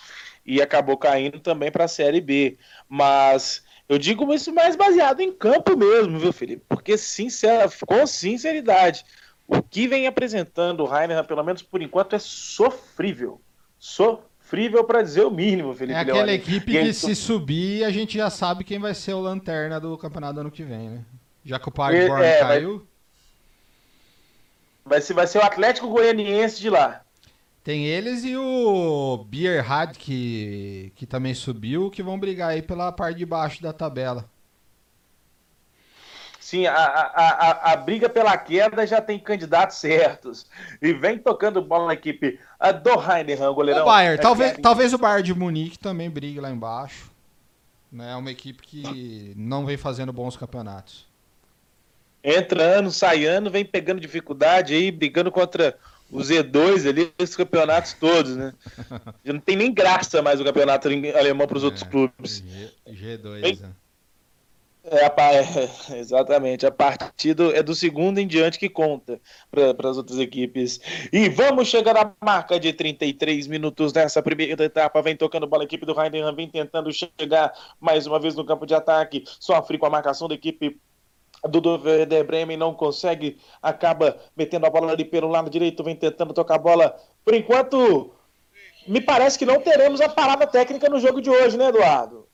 e acabou caindo também para a Série B. Mas eu digo isso mais baseado em campo mesmo, viu, Felipe? Porque, sincera, com sinceridade, o que vem apresentando o Rainer, pelo menos por enquanto, é sofrível. Sofrível para dizer o mínimo, Felipe. É aquela Leone. equipe que se subir, a gente já sabe quem vai ser o lanterna do campeonato ano que vem, né? Já que o Paderborn é, caiu. Vai ser, vai ser o Atlético Goianiense de lá. Tem eles e o Bierhard, que, que também subiu, que vão brigar aí pela parte de baixo da tabela. Sim, a, a, a, a briga pela queda já tem candidatos certos. E vem tocando bola na equipe a do Heidenheim, goleirão. O Bayern, é talvez, talvez o Bayern de Munique também brigue lá embaixo. Né? É uma equipe que não vem fazendo bons campeonatos. Entra ano, sai ano, vem pegando dificuldade aí, brigando contra o Z2 ali, esses campeonatos todos, né? Já não tem nem graça mais o campeonato alemão para os é, outros clubes. G, 2 né? É, é, exatamente. A partir do, é do segundo em diante que conta para as outras equipes. E vamos chegar à marca de 33 minutos nessa primeira etapa. Vem tocando bola a equipe do Heidenheim, vem tentando chegar mais uma vez no campo de ataque. Sofre com a marcação da equipe do Werder Bremen não consegue, acaba metendo a bola ali pelo lado direito, vem tentando tocar a bola. Por enquanto, me parece que não teremos a parada técnica no jogo de hoje, né, Eduardo?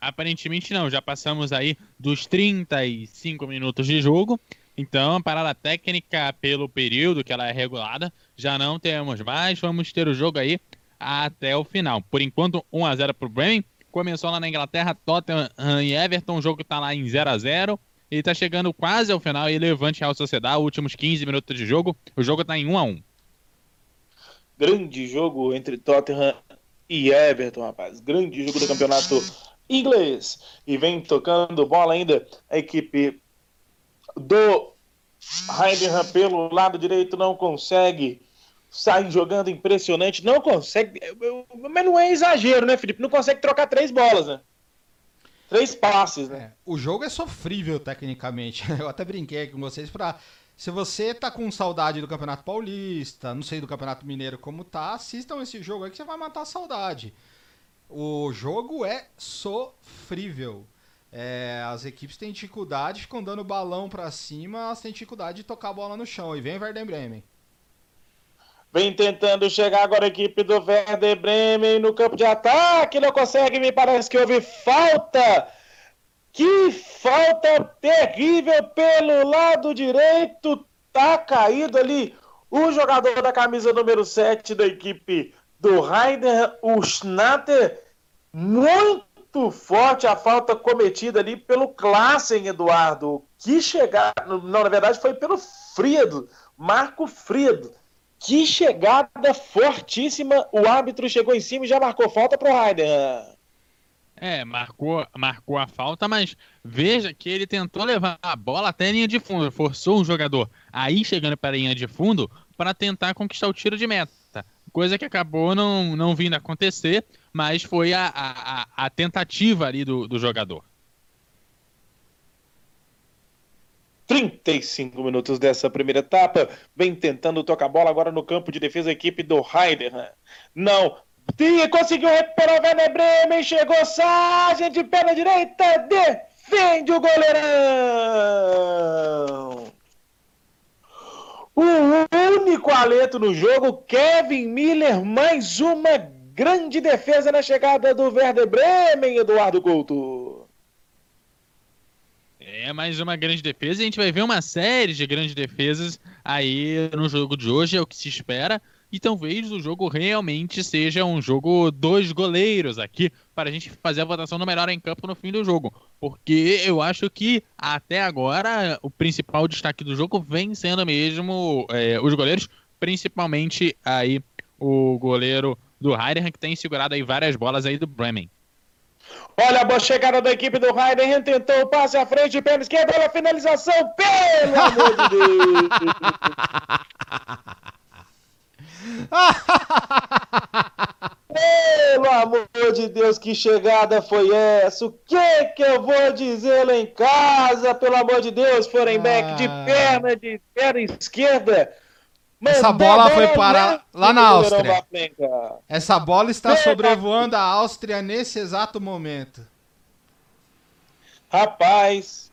Aparentemente não, já passamos aí dos 35 minutos de jogo. Então, a parada técnica pelo período que ela é regulada, já não temos mais. Vamos ter o jogo aí até o final. Por enquanto, 1 a 0 para o Bremen. Começou lá na Inglaterra, Tottenham e Everton, jogo que tá lá em 0 a 0 Ele tá chegando quase ao final e Levante Real Sociedade, últimos 15 minutos de jogo. O jogo tá em 1 a 1 Grande jogo entre Tottenham e Everton, rapaz. Grande jogo do campeonato inglês. E vem tocando bola ainda a equipe do Heidenheim pelo lado direito não consegue. Sai jogando impressionante, não consegue. Mas não é exagero, né, Felipe? Não consegue trocar três bolas, né? Três passes, né? É, o jogo é sofrível tecnicamente. Eu até brinquei com vocês para se você tá com saudade do Campeonato Paulista, não sei do Campeonato Mineiro como tá, assistam esse jogo aí que você vai matar a saudade. O jogo é sofrível. É, as equipes têm dificuldade, ficam dando balão para cima, elas têm dificuldade de tocar a bola no chão. E vem Werder Bremen. Vem tentando chegar agora a equipe do Werder Bremen no campo de ataque, não consegue, me parece que houve falta. Que falta terrível pelo lado direito. Tá caído ali o jogador da camisa número 7 da equipe do Heider, o Schnatter. Muito forte a falta cometida ali pelo Klassen, Eduardo. Que chegar, não, na verdade foi pelo Friedo, Marco Friedo que chegada fortíssima. O árbitro chegou em cima e já marcou falta pro Raider. É, marcou, marcou a falta, mas veja que ele tentou levar a bola até a linha de fundo, forçou o jogador aí chegando para a linha de fundo para tentar conquistar o tiro de meta. Coisa que acabou não, não vindo acontecer, mas foi a, a, a tentativa ali do, do jogador. 35 minutos dessa primeira etapa. Vem tentando tocar a bola agora no campo de defesa a equipe do Heider. Não. E conseguiu recuperar o Werner Bremen. Chegou Sargent de perna direita. Defende o goleirão. O único alento no jogo, Kevin Miller, mais uma grande defesa na chegada do Werder Bremen, Eduardo Couto. É mais uma grande defesa a gente vai ver uma série de grandes defesas aí no jogo de hoje, é o que se espera. E talvez o jogo realmente seja um jogo dos goleiros aqui, para a gente fazer a votação do melhor em campo no fim do jogo. Porque eu acho que até agora o principal destaque do jogo vem sendo mesmo é, os goleiros, principalmente aí o goleiro do Heidenheim, que tem segurado aí várias bolas aí do Bremen. Olha a boa chegada da equipe do Raiden, tentou o passe à frente, perna esquerda, olha a finalização, pelo amor de Deus! Pelo amor de Deus, que chegada foi essa? O que que eu vou dizer lá em casa? Pelo amor de Deus, Forenbeck, ah. de perna, de perna esquerda. Essa bola foi para lá na Áustria. Essa bola está sobrevoando a Áustria nesse exato momento. Rapaz,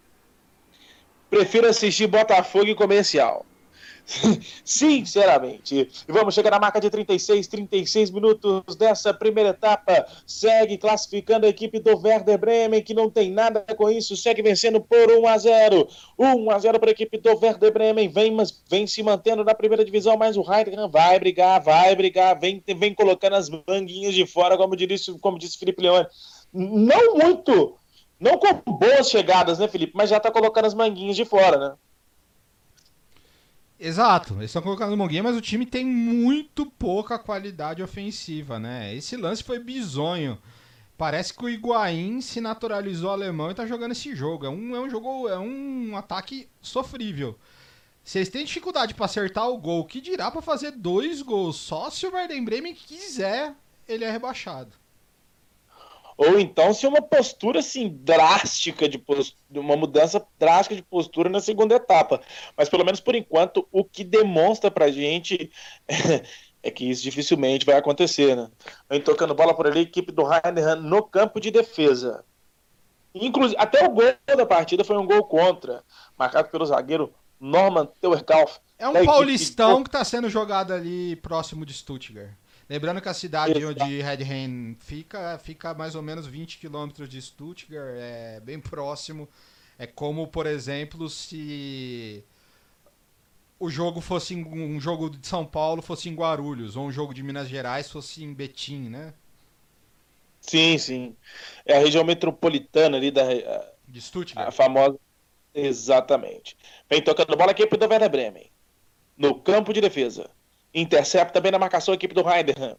prefiro assistir Botafogo e comercial. Sinceramente. E vamos chegar na marca de 36, 36 minutos dessa primeira etapa. Segue classificando a equipe do Werder Bremen, que não tem nada com isso, segue vencendo por 1 a 0. 1 a 0 para a equipe do Werder Bremen. Vem, mas vem se mantendo na primeira divisão, mas o Heidenheim vai brigar, vai brigar, vem, vem colocando as manguinhas de fora, como disse, como disse Felipe Leone. Não muito, não com boas chegadas, né, Felipe? Mas já está colocando as manguinhas de fora, né? Exato, eles estão colocando o Monguinha, mas o time tem muito pouca qualidade ofensiva, né? Esse lance foi bizonho. Parece que o Higuaín se naturalizou alemão e está jogando esse jogo. É um, é um jogo, é um ataque sofrível. Se eles têm dificuldade para acertar o gol, que dirá para fazer dois gols? Só se o Werder Bremen quiser, ele é rebaixado ou então se uma postura assim drástica de postura, uma mudança drástica de postura na segunda etapa. Mas pelo menos por enquanto o que demonstra pra gente é, é que isso dificilmente vai acontecer, né? Vem tocando bola por ali, equipe do Heidenheim no campo de defesa. Inclusive, até o gol da partida foi um gol contra, marcado pelo zagueiro Norman Teuerkauf. É um paulistão que está sendo jogado ali próximo de Stuttgart. Lembrando que a cidade Exato. onde Redheim fica, fica a mais ou menos 20 quilômetros de Stuttgart, é bem próximo. É como, por exemplo, se o jogo fosse um jogo de São Paulo fosse em Guarulhos, ou um jogo de Minas Gerais fosse em Betim, né? Sim, sim. É a região metropolitana ali da de Stuttgart. A famosa Exatamente. Vem tocando bola aqui pro Werder Bremen. No campo de defesa. Intercepta bem na marcação a equipe do Heidenheim.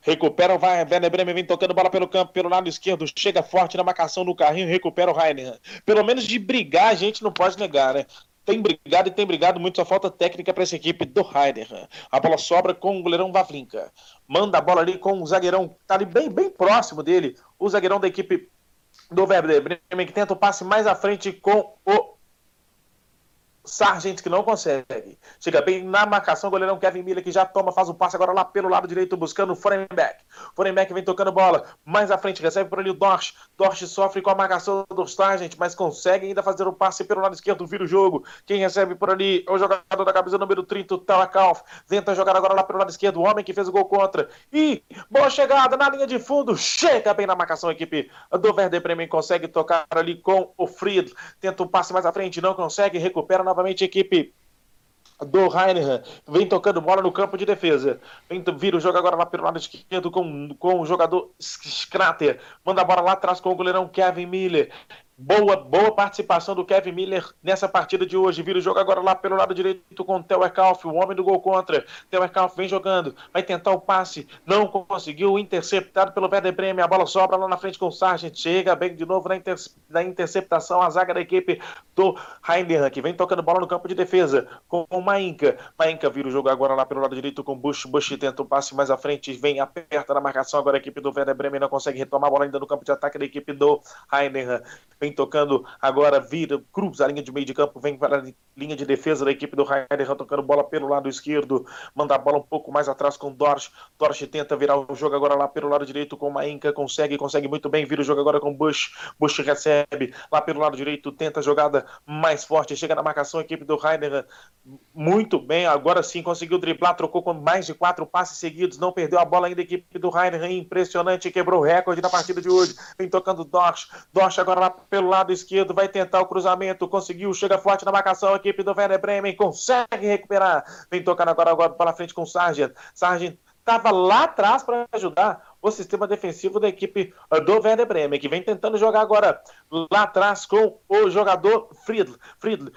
Recupera o Werner Bremen, vem tocando bola pelo campo, pelo lado esquerdo, chega forte na marcação no carrinho, recupera o Rainer. Pelo menos de brigar a gente não pode negar, né? Tem brigado e tem brigado muito, só falta técnica para essa equipe do Rainer. A bola sobra com o goleirão Vavlinka. Manda a bola ali com o zagueirão, tá ali bem, bem próximo dele, o zagueirão da equipe do Werder Bremen, que tenta o passe mais à frente com o Sargent que não consegue. Chega bem na marcação, goleirão Kevin Miller que já toma, faz o passe agora lá pelo lado direito, buscando o Forenbeck. Forenbeck vem tocando bola, mais à frente, recebe por ali o Dorsch. Dorsch sofre com a marcação do Sargent, mas consegue ainda fazer o passe pelo lado esquerdo, vira o jogo. Quem recebe por ali é o jogador da camisa número 30, o Telakauf. Tenta jogar agora lá pelo lado esquerdo, o homem que fez o gol contra. E boa chegada na linha de fundo, chega bem na marcação a equipe do Werder Bremen, consegue tocar ali com o Fried. Tenta o passe mais à frente, não consegue, recupera na novamente a equipe do Heineken, vem tocando bola no campo de defesa. Vem, vira o jogo agora lá pelo lado esquerdo com, com o jogador Skrater. Manda a bola lá atrás com o goleirão Kevin Miller. Boa, boa participação do Kevin Miller nessa partida de hoje. Vira o jogo agora lá pelo lado direito com o Theo Kauf, o homem do gol contra. Theo Kauf vem jogando, vai tentar o passe, não conseguiu, interceptado pelo Werder Bremen. A bola sobra lá na frente com o Sargent. Chega bem de novo na, inter, na interceptação a zaga da equipe do Heinemann, que vem tocando bola no campo de defesa com o Mainka. Mainka vira o jogo agora lá pelo lado direito com o Bush. Bush tenta o passe mais à frente, vem aperta na marcação. Agora a equipe do Werder Bremen não consegue retomar a bola ainda no campo de ataque da equipe do Heinemann vem tocando agora, vira, cruza a linha de meio de campo, vem para a linha de defesa da equipe do Heider, tocando bola pelo lado esquerdo, manda a bola um pouco mais atrás com o Dorsch, Dorsch tenta virar o jogo agora lá pelo lado direito com o Mainka, consegue, consegue muito bem, vira o jogo agora com o Bush, Bush recebe lá pelo lado direito, tenta a jogada mais forte, chega na marcação a equipe do Heider, muito bem, agora sim conseguiu driblar, trocou com mais de quatro passes seguidos, não perdeu a bola ainda a equipe do Heider, impressionante, quebrou o recorde na partida de hoje, vem tocando Dorsch, Dorsch agora lá pelo lado esquerdo, vai tentar o cruzamento, conseguiu, chega forte na marcação, a equipe do Werder Bremen consegue recuperar, vem tocando agora, agora para frente com o Sargent, Sargent estava lá atrás para ajudar o sistema defensivo da equipe uh, do Werder Bremen, que vem tentando jogar agora lá atrás com o jogador Friedl. Friedl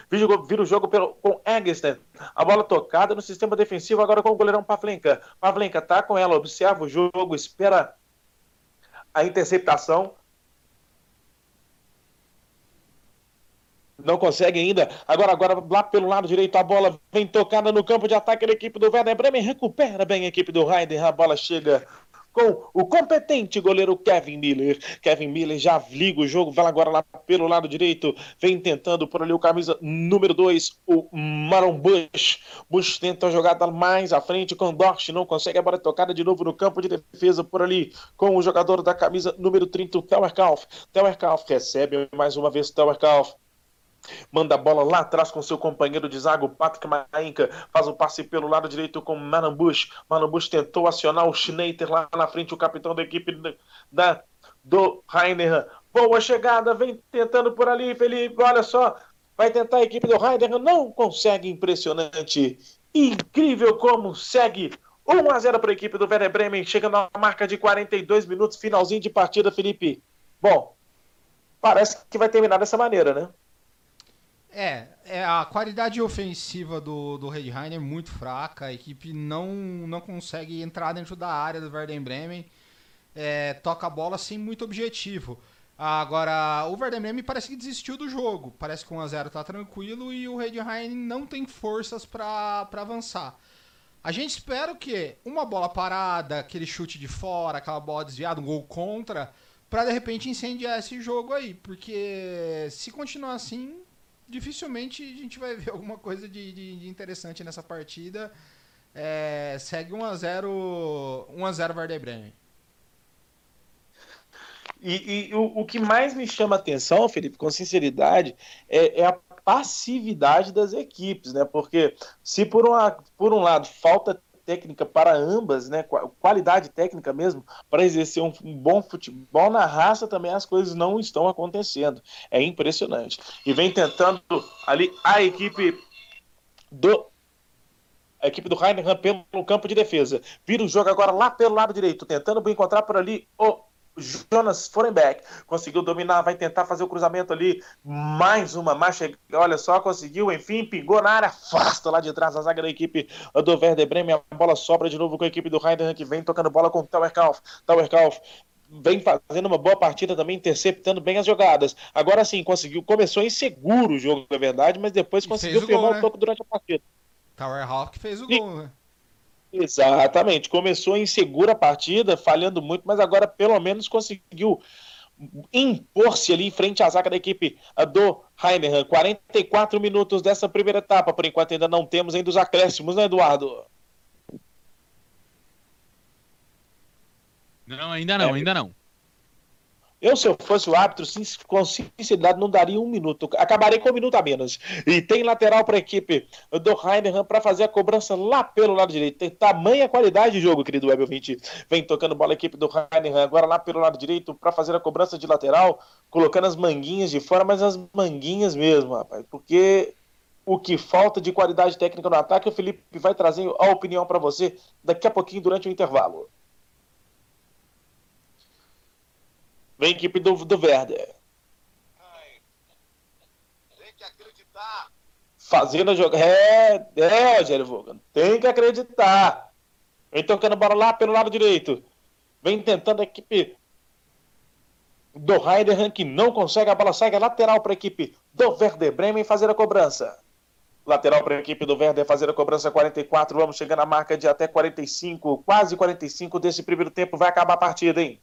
vira, o jogo pelo, com Egsten. A bola tocada no sistema defensivo agora com o goleirão Pavlenka. Pavlenka tá com ela, observa o jogo, espera a interceptação. Não consegue ainda. Agora, agora lá pelo lado direito, a bola vem tocada no campo de ataque da equipe do Werder Bremen. Recupera bem a equipe do Heider. A bola chega com o competente goleiro Kevin Miller. Kevin Miller já liga o jogo, vai agora lá pelo lado direito, vem tentando por ali o camisa número 2, o Maron Bush. Bush tenta a jogada mais à frente com Dorsch, não consegue a bola tocada de novo no campo de defesa por ali com o jogador da camisa número 30, o Tower Kauf. Tower Kauf recebe mais uma vez o Tower Kauf. Manda a bola lá atrás com seu companheiro de zaga, o Patrick Mainka. Faz o passe pelo lado direito com o Bush. Bush tentou acionar o Schneider lá na frente, o capitão da equipe da, do Rainer. Boa chegada, vem tentando por ali, Felipe. Olha só, vai tentar a equipe do Rainer. Não consegue, impressionante. Incrível como segue 1 a 0 para a equipe do Werder Bremen, chegando à marca de 42 minutos, finalzinho de partida, Felipe. Bom, parece que vai terminar dessa maneira, né? É, é, a qualidade ofensiva do, do Redheim é muito fraca, a equipe não, não consegue entrar dentro da área do Werder Bremen, é, toca a bola sem muito objetivo. Agora, o Werder Bremen parece que desistiu do jogo, parece que 1x0 tá tranquilo e o Redheim não tem forças para avançar. A gente espera o quê? Uma bola parada, aquele chute de fora, aquela bola desviada, um gol contra, para de repente incendiar esse jogo aí, porque se continuar assim, dificilmente a gente vai ver alguma coisa de, de, de interessante nessa partida. É, segue 1x0 1x0 Werder Bremen. E, e o, o, que mais me chama atenção, Felipe, com sinceridade, é, é, a passividade das equipes, né? Porque se por, uma, por um lado falta técnica para ambas, né? Qualidade técnica mesmo, para exercer um, um, bom futebol na raça também as coisas não estão acontecendo. É impressionante. E vem tentando ali a equipe do a equipe do Heineken pelo campo de defesa. Vira o jogo agora lá pelo lado direito, tentando encontrar por ali o Jonas Forenbeck conseguiu dominar, vai tentar fazer o cruzamento ali. Mais uma marcha, olha só, conseguiu, enfim, pingou na área, afasta lá de trás a zaga da equipe do Werder Bremen. A bola sobra de novo com a equipe do Heidenheim que vem tocando bola com o Tower Kauf. Tower Kauf vem fazendo uma boa partida também, interceptando bem as jogadas. Agora sim, conseguiu, começou inseguro o jogo, é verdade, mas depois conseguiu firmar gol, né? um pouco durante a partida. Tower Hawk fez o gol, né? Exatamente, começou insegura a partida, falhando muito, mas agora pelo menos conseguiu impor-se ali em frente à zaga da equipe do Heinemann. 44 minutos dessa primeira etapa, por enquanto ainda não temos ainda os acréscimos, né, Eduardo? Não, ainda não, é. ainda não. Eu, se eu fosse o árbitro, com sinceridade, não daria um minuto. Acabarei com um minuto a menos. E tem lateral para a equipe do Heinemann para fazer a cobrança lá pelo lado direito. Tem tamanha qualidade de jogo, querido Web 20. Vem tocando bola a equipe do Heinemann agora lá pelo lado direito para fazer a cobrança de lateral, colocando as manguinhas de fora, mas as manguinhas mesmo, rapaz. Porque o que falta de qualidade técnica no ataque, o Felipe vai trazer a opinião para você daqui a pouquinho durante o intervalo. Vem equipe do, do Werder. Tem que acreditar. Fazendo a jogada. É, é, Rogério Vogan. Tem que acreditar. Vem tocando bola lá pelo lado direito. Vem tentando a equipe do Heidenheim que não consegue. A bola sai é lateral para a equipe do Werder Bremen fazer a cobrança. Lateral para a equipe do Werder fazer a cobrança 44. Vamos chegar na marca de até 45, quase 45 desse primeiro tempo. Vai acabar a partida, hein?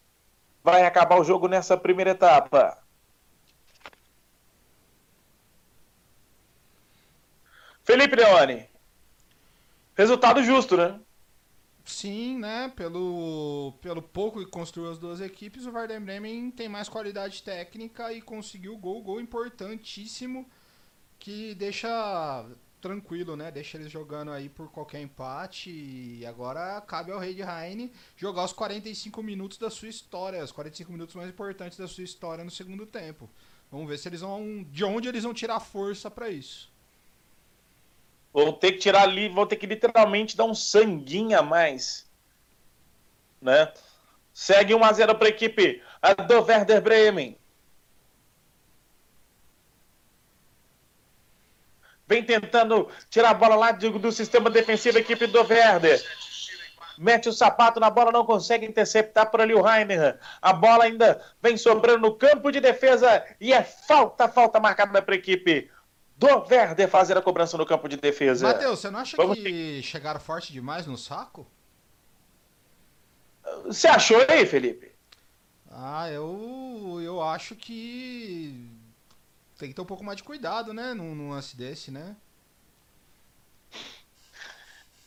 Vai acabar o jogo nessa primeira etapa. Felipe Leone. Resultado justo, né? Sim, né? Pelo, pelo pouco que construiu as duas equipes, o Werder Bremen tem mais qualidade técnica e conseguiu o gol, gol importantíssimo que deixa tranquilo, né? Deixa eles jogando aí por qualquer empate. E agora cabe ao Rei de Heine jogar os 45 minutos da sua história, os 45 minutos mais importantes da sua história no segundo tempo. Vamos ver se eles vão. De onde eles vão tirar força para isso. Vão ter que tirar ali, vão ter que literalmente dar um sanguinho a mais. Né? Segue 1x0 para a equipe do Werder Bremen. Vem tentando tirar a bola lá do, do sistema defensivo, equipe do Werder. Mete o sapato na bola, não consegue interceptar por ali o Heiner. A bola ainda vem sobrando no campo de defesa e é falta, falta marcada para a equipe do Werder fazer a cobrança no campo de defesa. Matheus, você não acha Vamos... que chegaram forte demais no saco? Você achou aí, Felipe? Ah, eu, eu acho que tem que ter um pouco mais de cuidado, né? Num, num lance desse, né?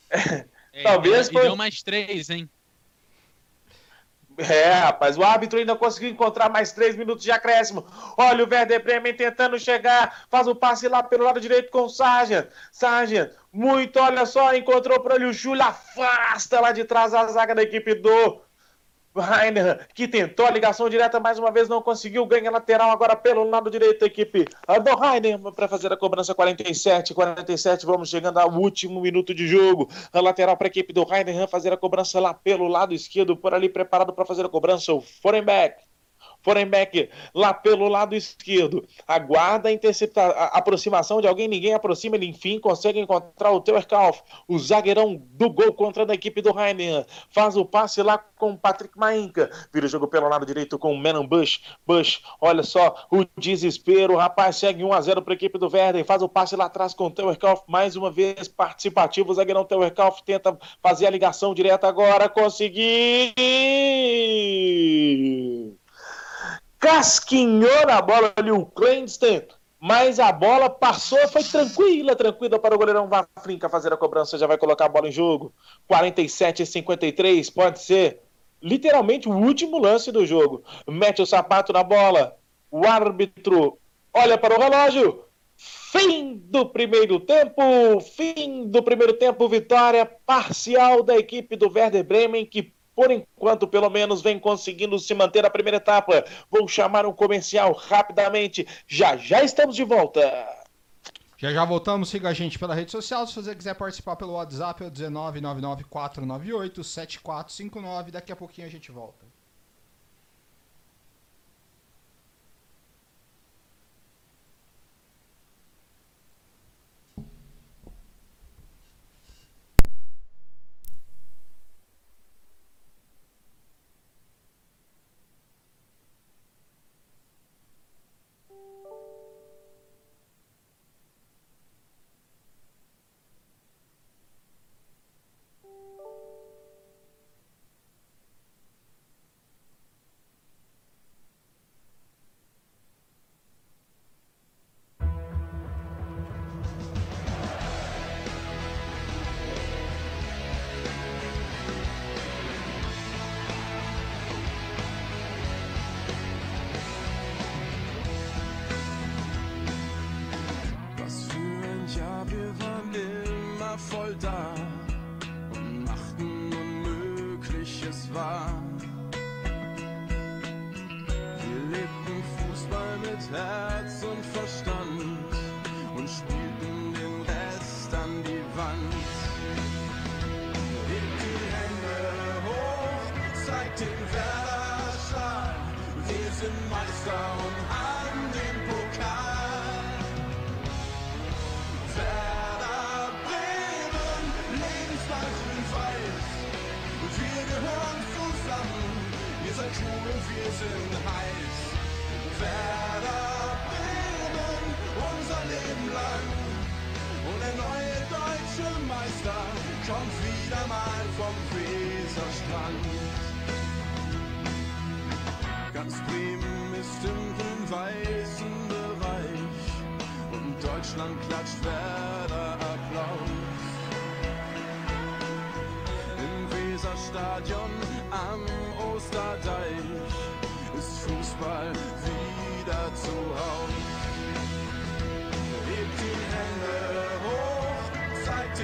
É, Talvez e, foi... deu mais três, hein? É, rapaz, o árbitro ainda conseguiu encontrar mais três minutos de acréscimo. Olha o Werder Bremen tentando chegar, faz o passe lá pelo lado direito com o Sargent. Sargent, muito, olha só, encontrou para ele o Júlio, afasta lá de trás a zaga da equipe do Rainer, que tentou a ligação direta mais uma vez, não conseguiu, ganha lateral agora pelo lado direito da equipe do Rainer para fazer a cobrança 47, 47, vamos chegando ao último minuto de jogo, a lateral para a equipe do Rainer fazer a cobrança lá pelo lado esquerdo, por ali preparado para fazer a cobrança, o Forenbeck Forenbeck lá pelo lado esquerdo. Aguarda a, intercepta, a aproximação de alguém, ninguém aproxima, ele enfim consegue encontrar o Teuerkauf, o zagueirão do gol contra a equipe do Rainer. Faz o passe lá com o Patrick Mainka. Vira o jogo pelo lado direito com o Menon Bush. Bush, olha só o desespero. O rapaz segue 1 a 0 para a equipe do Werder. Faz o passe lá atrás com o Teuerkauf. Mais uma vez participativo. O zagueirão Teuerkauf tenta fazer a ligação direta agora. Conseguiu! Casquinhou na bola ali o Cranston, mas a bola passou, foi tranquila, tranquila para o goleirão Vafrinca fazer a cobrança, já vai colocar a bola em jogo. 47 e 53, pode ser literalmente o último lance do jogo. Mete o sapato na bola, o árbitro olha para o relógio. Fim do primeiro tempo, fim do primeiro tempo, vitória parcial da equipe do Werder Bremen que por enquanto, pelo menos, vem conseguindo se manter a primeira etapa. Vou chamar um comercial rapidamente. Já já estamos de volta. Já já voltamos, siga a gente pela rede social. Se você quiser participar pelo WhatsApp, é o 19994987459. Daqui a pouquinho a gente volta.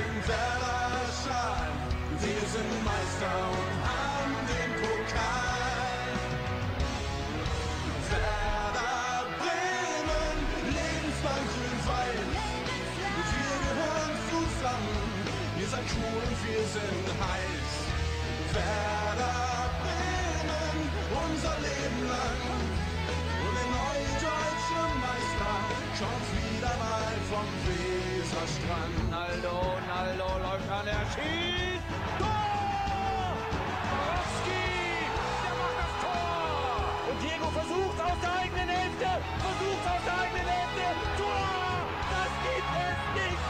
Zeigt den Werder Schal. Wir sind Meister und haben den Pokal. Werder Bremen, lebenslang grün-weiß. Wir gehören zusammen, ihr seid cool und wir sind heiß. Werder Bremen, unser Leben lang. Und der neue deutsche Meister kommt wieder vom Weserstrand. Naldo, Naldo läuft an, er schießt! Tor! Borowski, der macht das Tor! Und Diego versucht aus der eigenen Hälfte, versucht aus der eigenen Hälfte, Tor! Das gibt es nicht!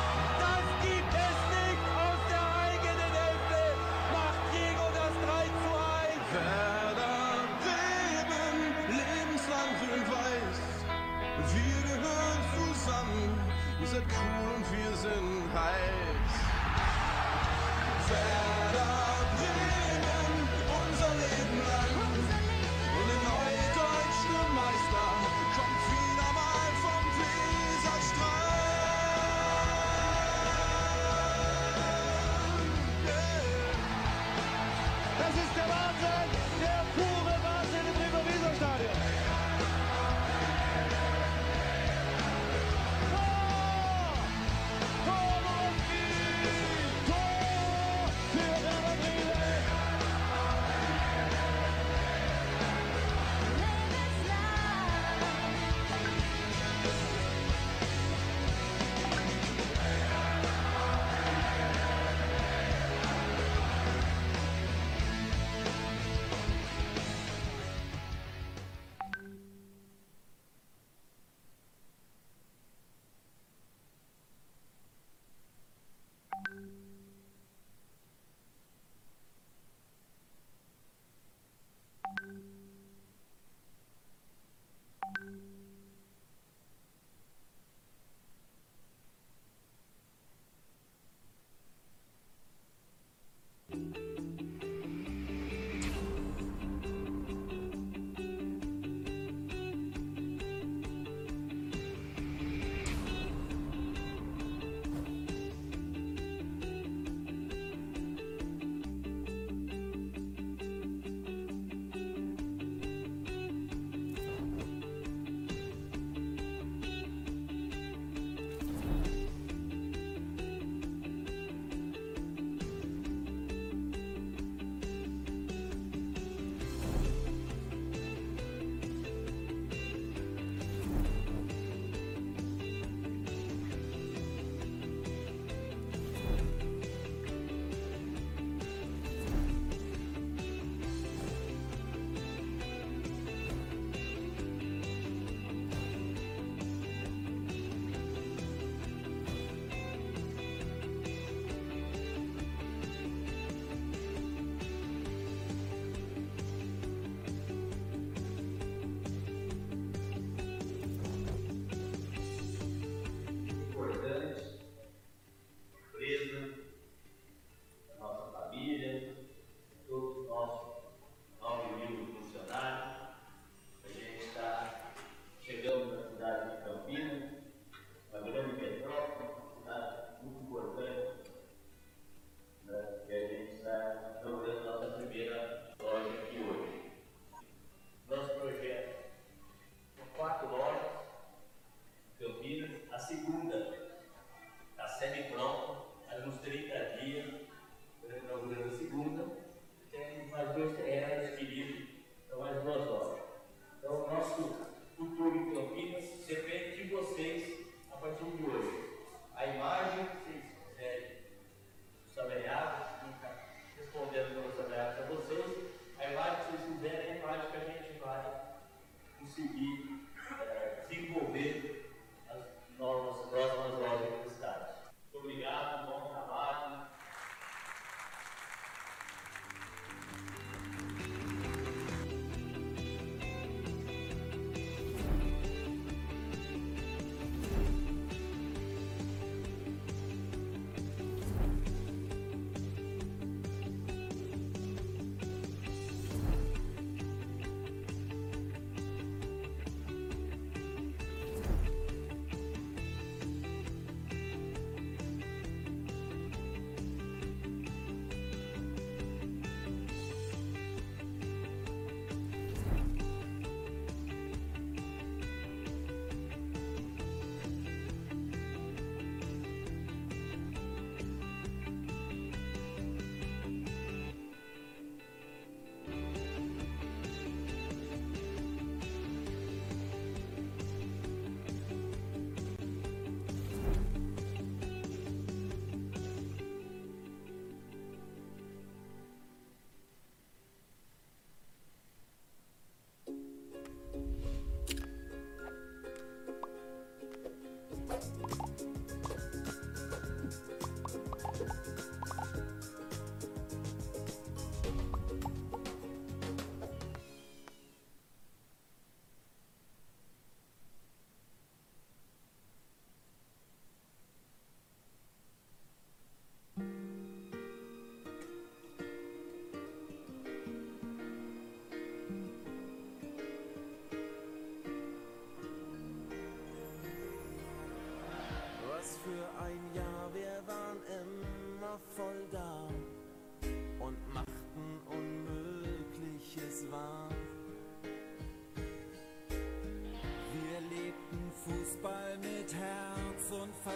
Seid cool und wir sind heiß. Werder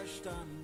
verstanden.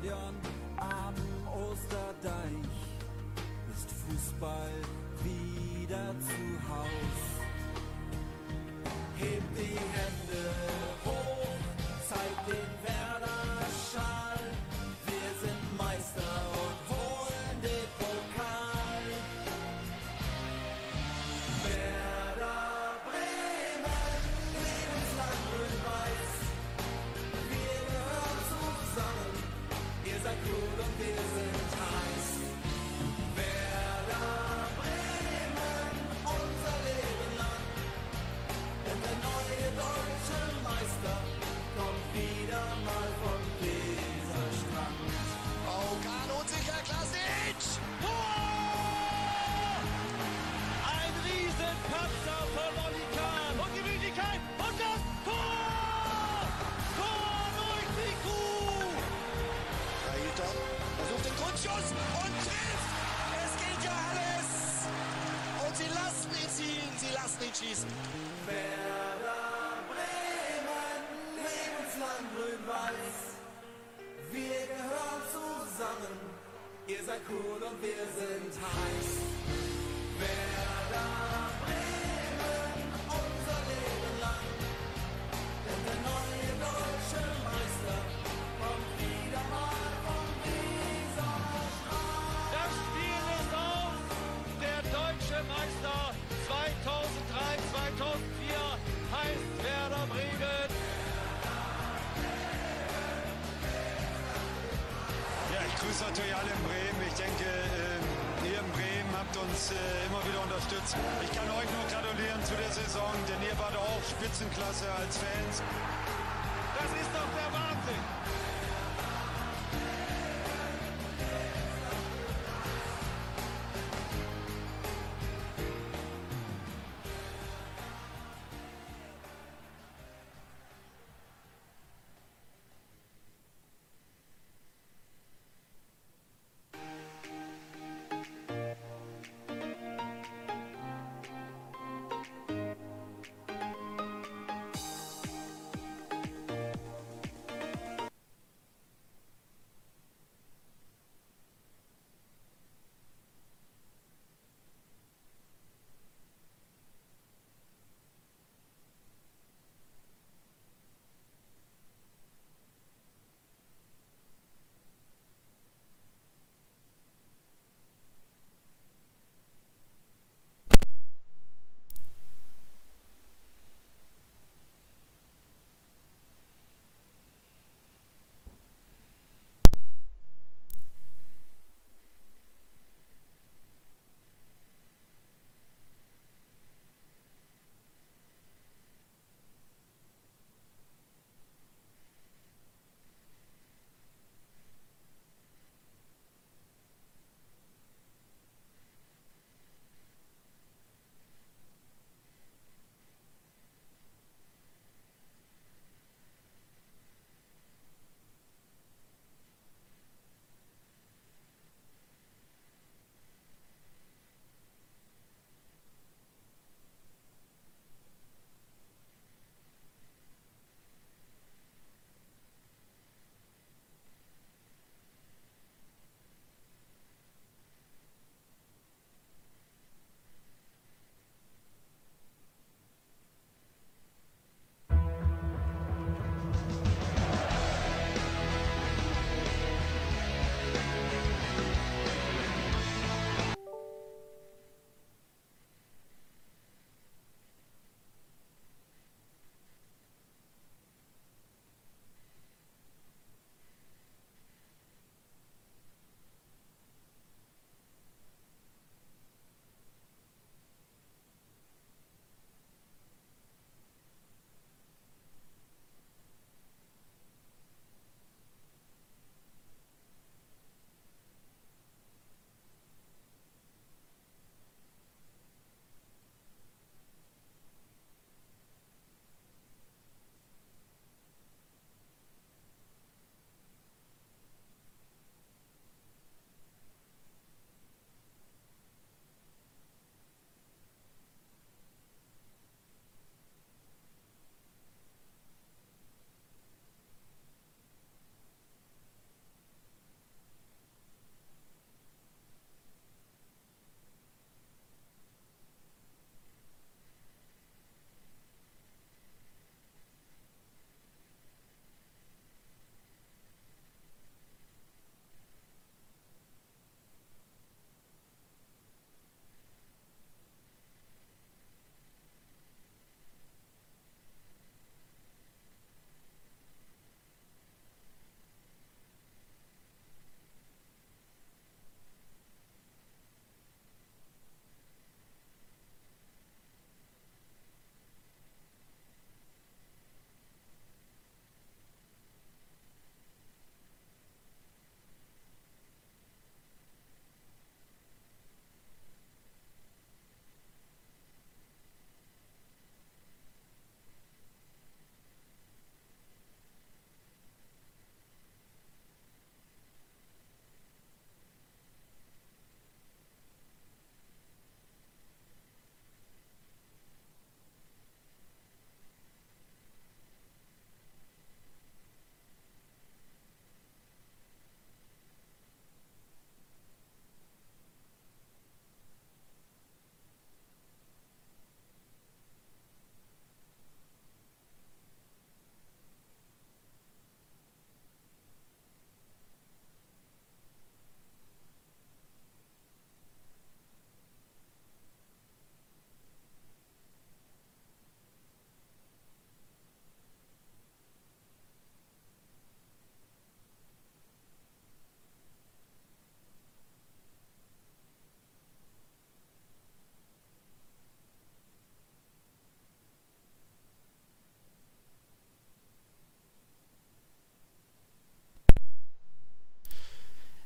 Stadion am Osterdeich ist Fußball wieder zu Hause. denn der neue deutsche Meister kommt wieder mal vom Weserstrand. Aukan und sicher Klasic! Tor! Ein Riesenpatzer von Olli Kahn und Möglichkeit! und das Tor! Tor durch die Kuh! Ailton versucht den Grundschuss und trifft! Es geht ja alles! Und sie lassen ihn ziehen, sie lassen ihn schießen. Werder Bremen, lebenslang grün-weiß. Wir gehören zusammen, ihr seid cool und wir sind heiß. Werder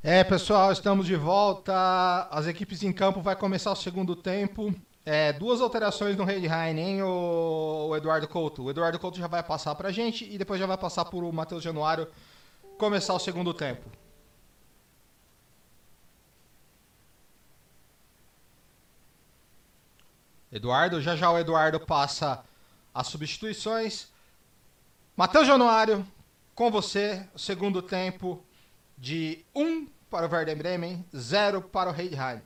É, pessoal, estamos de volta. As equipes em campo vai começar o segundo tempo. É, duas alterações no Heidenheim, hein, o, o Eduardo Couto. O Eduardo Couto já vai passar pra gente e depois já vai passar pro Matheus Januário começar o segundo tempo. Eduardo, já já o Eduardo passa as substituições. Matheus Januário, com você, segundo tempo de 1 para o Werder Bremen, 0 para o Heidenheim.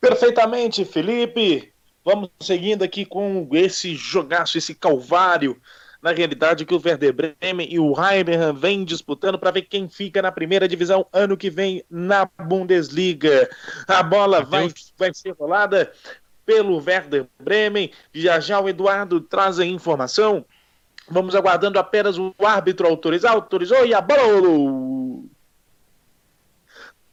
Perfeitamente, Felipe. Vamos seguindo aqui com esse jogaço, esse calvário. Na realidade, que o Werder Bremen e o Heidenheim vêm disputando para ver quem fica na primeira divisão ano que vem na Bundesliga. A bola vai, vai ser rolada pelo Werder Bremen. Já já o Eduardo traz a informação. Vamos aguardando apenas o árbitro autorizar. Autorizou e a bola rolou.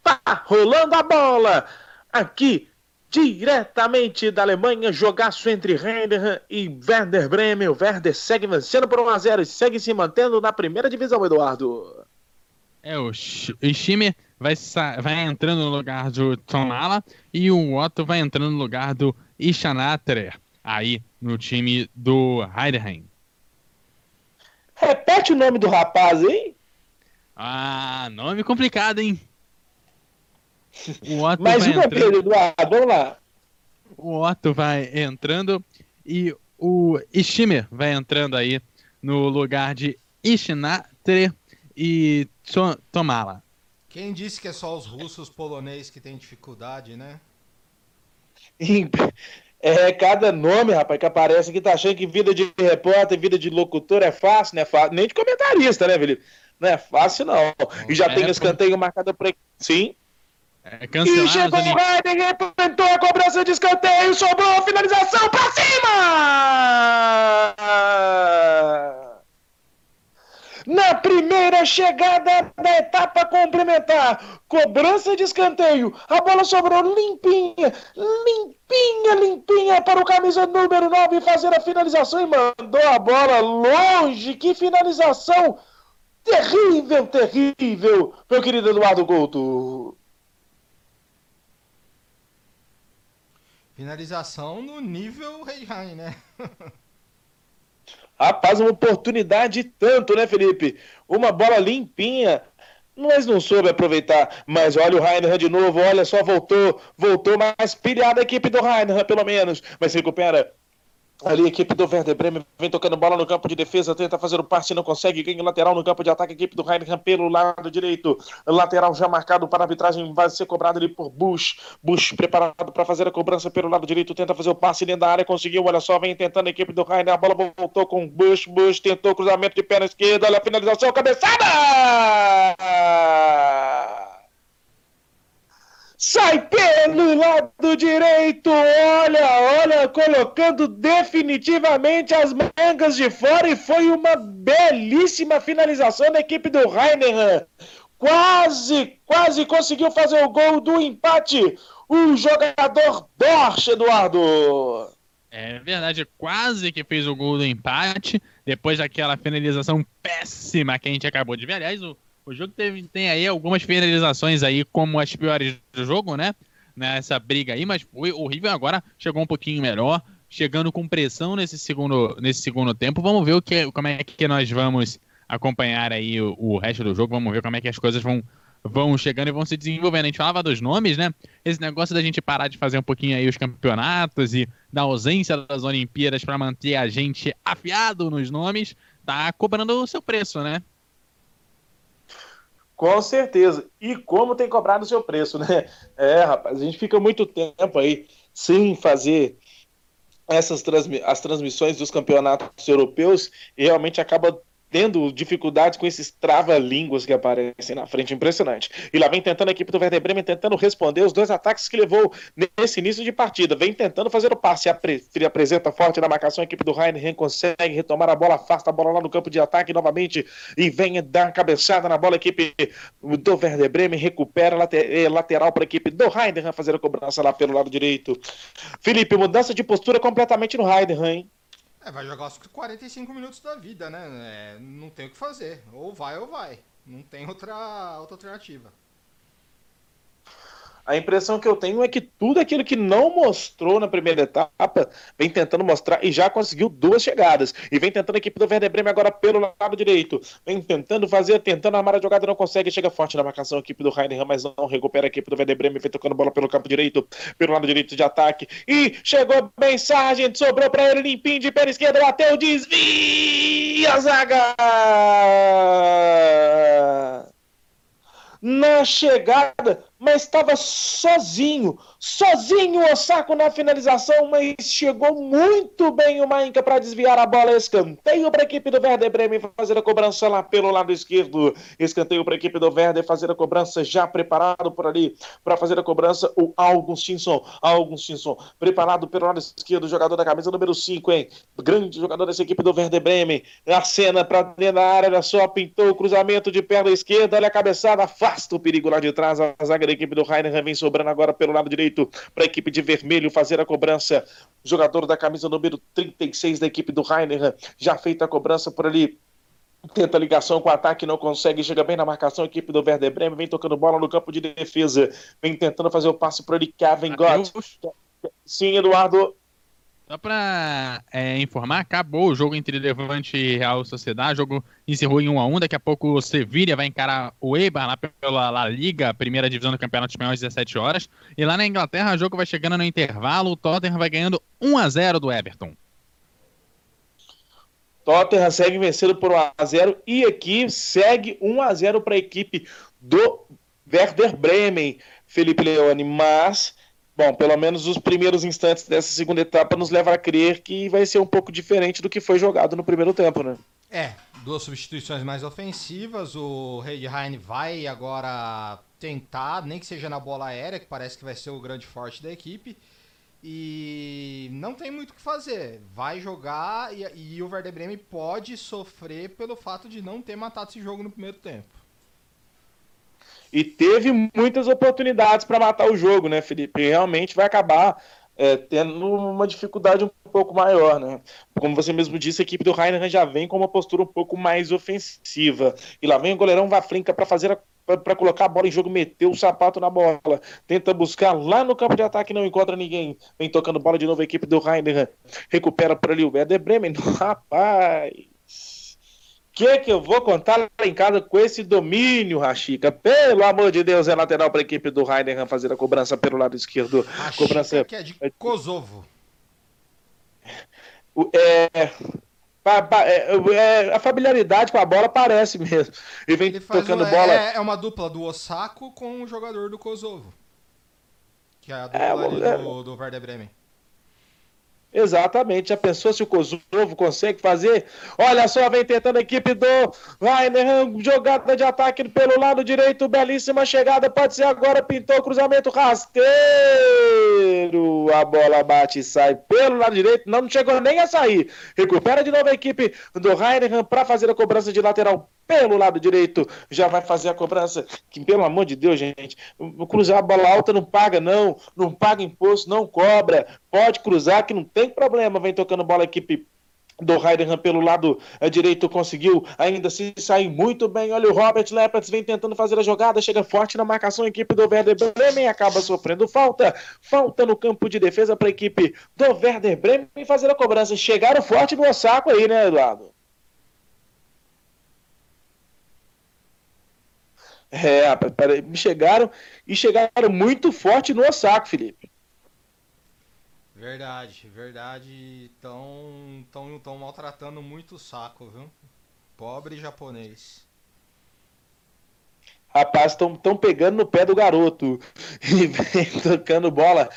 Tá rolando a bola. Aqui diretamente da Alemanha, jogaço entre Heidenheim e Werder Bremen. O Werder segue vencendo por 1x0 e segue se mantendo na primeira divisão, Eduardo. É, o, o Schimmer vai, vai entrando no lugar do Tonala e o Otto vai entrando no lugar do Ishanatrer, aí no time do Heidenheim. Repete o nome do rapaz aí. Ah, nome complicado, hein? O Otto, Mais vai uma entrando, vez, Eduardo. Vamos lá. o Otto vai entrando e o Schimmer vai entrando aí no lugar de Ishanatrer e To- Tomala. Quem disse que é só os russos polonês que tem dificuldade, né? É cada nome, rapaz, que aparece aqui, tá achando que vida de repórter, vida de locutor é fácil, é fácil. Nem de comentarista, né, Felipe? Não é fácil, não. E já É, tem escanteio marcado aqui. Sim. É, E cancelar as chegou o. Heidegger, tentou a cobrança de escanteio, sobrou a finalização pra cima! Na primeira chegada da etapa complementar, cobrança de escanteio, a bola sobrou limpinha, limpinha, limpinha para o camisa número 9 fazer a finalização e mandou a bola longe. Que finalização terrível, terrível, meu querido Eduardo Couto. Finalização no nível Heidenheim, né? Rapaz, uma oportunidade tanto, né, Felipe? Uma bola limpinha. Mas não soube aproveitar. Mas olha o Heidenheim de novo. Olha só, voltou. Voltou mais pilhada a equipe do Heidenheim, pelo menos. Mas recupera. Ali a equipe do Werder Bremen vem tocando bola no campo de defesa, tenta fazer o passe, não consegue, ganha o lateral no campo de ataque, a equipe do Heidenheim pelo lado direito, lateral já marcado para a arbitragem, vai ser cobrado ali por Bush, Bush preparado para fazer a cobrança pelo lado direito, tenta fazer o passe dentro da área, conseguiu, olha só, vem tentando a equipe do Heidenheim, a bola voltou com Bush, Bush tentou cruzamento de perna esquerda, olha a finalização, cabeçada! Sai pelo lado direito, olha, olha, colocando definitivamente as mangas de fora e foi uma belíssima finalização da equipe do Heidenheim. Quase, quase conseguiu fazer o gol do empate. O jogador Dorsch, Eduardo. É verdade, quase que fez o gol do empate, depois daquela finalização péssima que a gente acabou de ver. Aliás, o, o jogo teve, tem aí algumas finalizações aí como as piores do jogo, né? Nessa briga aí, mas foi horrível. Agora chegou um pouquinho melhor, chegando com pressão nesse segundo, nesse segundo tempo. Vamos ver o que, como é que nós vamos acompanhar aí o, o resto do jogo. Vamos ver como é que as coisas vão, vão chegando e vão se desenvolvendo. A gente falava dos nomes, né? Esse negócio da gente parar de fazer um pouquinho aí os campeonatos e da ausência das Olimpíadas para manter a gente afiado nos nomes, tá cobrando o seu preço, né? Com certeza. E como tem cobrado o seu preço, né? É, rapaz, a gente fica muito tempo aí sem fazer essas transmi as transmissões dos campeonatos europeus e realmente acaba tendo dificuldades com esses trava-línguas que aparecem na frente, impressionante. E lá vem tentando a equipe do Werder Bremen, tentando responder os dois ataques que levou nesse início de partida. Vem tentando fazer o passe, apre apresenta forte na marcação, a equipe do Heidenheim consegue retomar a bola, afasta a bola lá no campo de ataque novamente e vem dar cabeçada na bola, a equipe do Werder Bremen recupera later lateral para a equipe do Heidenheim fazer a cobrança lá pelo lado direito. Felipe, mudança de postura completamente no Heidenheim, hein? É, vai jogar os 45 minutos da vida, né? É, não tem o que fazer. Ou vai ou vai. Não tem outra, outra alternativa. A impressão que eu tenho é que tudo aquilo que não mostrou na primeira etapa vem tentando mostrar e já conseguiu duas chegadas. E vem tentando a equipe do Werder Bremen agora pelo lado direito. Vem tentando fazer, tentando armar a jogada, não consegue. Chega forte na marcação a equipe do Heidenheim, mas não recupera a equipe do Werder Bremen. Vem tocando bola pelo campo direito, pelo lado direito de ataque. E chegou bem Sargent, sobrou para ele limpinho de pé esquerda, bateu, desvia a zaga! na chegada, mas estava sozinho, sozinho o Osako na finalização, mas chegou muito bem o Mainka para desviar a bola. Escanteio para a equipe do Werder Bremen fazer a cobrança lá pelo lado esquerdo. Escanteio para a equipe do Werder fazer a cobrança, já preparado por ali para fazer a cobrança. O Augustinson, Augustinson, preparado pelo lado esquerdo, jogador da camisa número 5, hein? Grande jogador dessa equipe do Werder Bremen. A cena para dentro da área, olha só, pintou o cruzamento de perna esquerda, olha a cabeçada, afasta o perigo lá de trás. A zaga da equipe do Heidenheim vem sobrando agora pelo lado direito para a equipe de vermelho fazer a cobrança. Jogador da camisa número 36 da equipe do Heidenheim já feita a cobrança por ali. Tenta ligação com o ataque, não consegue, chega bem na marcação, a equipe do Werder Bremen vem tocando bola no campo de defesa, vem tentando fazer o passe por ali, Kevin Gott. Sim, Eduardo. Só pra é, informar, acabou o jogo entre Levante e Real Sociedade. O jogo encerrou em 1 a 1 Daqui a pouco o Sevilha vai encarar o Eibar lá pela La Liga, primeira divisão do Campeonato Espanhol, às 17 horas. E lá na Inglaterra, o jogo vai chegando no intervalo. O Tottenham vai ganhando 1 a 0 do Everton. Tottenham segue vencendo por 1x0 e aqui segue 1x0 para a equipe do Werder Bremen, Felipe Leone, mas Bom, pelo menos os primeiros instantes dessa segunda etapa nos leva a crer que vai ser um pouco diferente do que foi jogado no primeiro tempo, né? É, duas substituições mais ofensivas. O Heidheim vai agora tentar, nem que seja na bola aérea, que parece que vai ser o grande forte da equipe. E não tem muito o que fazer. Vai jogar e, e o Werder Bremen pode sofrer pelo fato de não ter matado esse jogo no primeiro tempo. E teve muitas oportunidades para matar o jogo, né, Felipe? E realmente vai acabar é, tendo uma dificuldade um pouco maior, né? Como você mesmo disse, a equipe do Heineken já vem com uma postura um pouco mais ofensiva. E lá vem o goleirão Vaflinka para fazer para colocar a bola em jogo, meteu o sapato na bola, tenta buscar lá no campo de ataque, não encontra ninguém, vem tocando bola de novo a equipe do Heineken, recupera por ali o Werder Bremen, rapaz, que que eu vou contar lá em casa com esse domínio, Rachica? Pelo amor de Deus, é lateral para a equipe do Heidenheim fazer a cobrança pelo lado esquerdo. A cobrança que é de Kosovo. É, é, é, a familiaridade com a bola parece mesmo. E vem tocando um- bola. é, é uma dupla do Osako com o jogador do Kosovo. Que é a dupla É, ali é- do, do Werder Bremen. Exatamente. Já pensou se o Kosovo consegue fazer? Olha só, vem tentando a equipe do Heidenheim, jogada de ataque pelo lado direito, belíssima chegada, pode ser agora, pintou o cruzamento rasteiro. A bola bate e sai pelo lado direito, não, não chegou nem a sair. Recupera de novo a equipe do Heidenheim para fazer a cobrança de lateral pelo lado direito, já vai fazer a cobrança, que pelo amor de Deus, gente, cruzar a bola alta não paga não, não paga imposto, não cobra, pode cruzar que não tem problema, vem tocando bola a equipe do Heidenheim pelo lado eh, direito conseguiu ainda se sair muito bem. Olha o Robert Leppertz vem tentando fazer a jogada, chega forte na marcação, a equipe do Werder Bremen acaba sofrendo falta. Falta no campo de defesa para a equipe do Werder Bremen fazer a cobrança. Chegaram forte no saco aí, né, Eduardo? É, pera- me chegaram e chegaram muito forte no Osaka, Felipe. Verdade, verdade. Estão tão, tão maltratando muito o saco, viu? Pobre japonês. Rapaz, estão tão pegando no pé do garoto e vem tocando bola.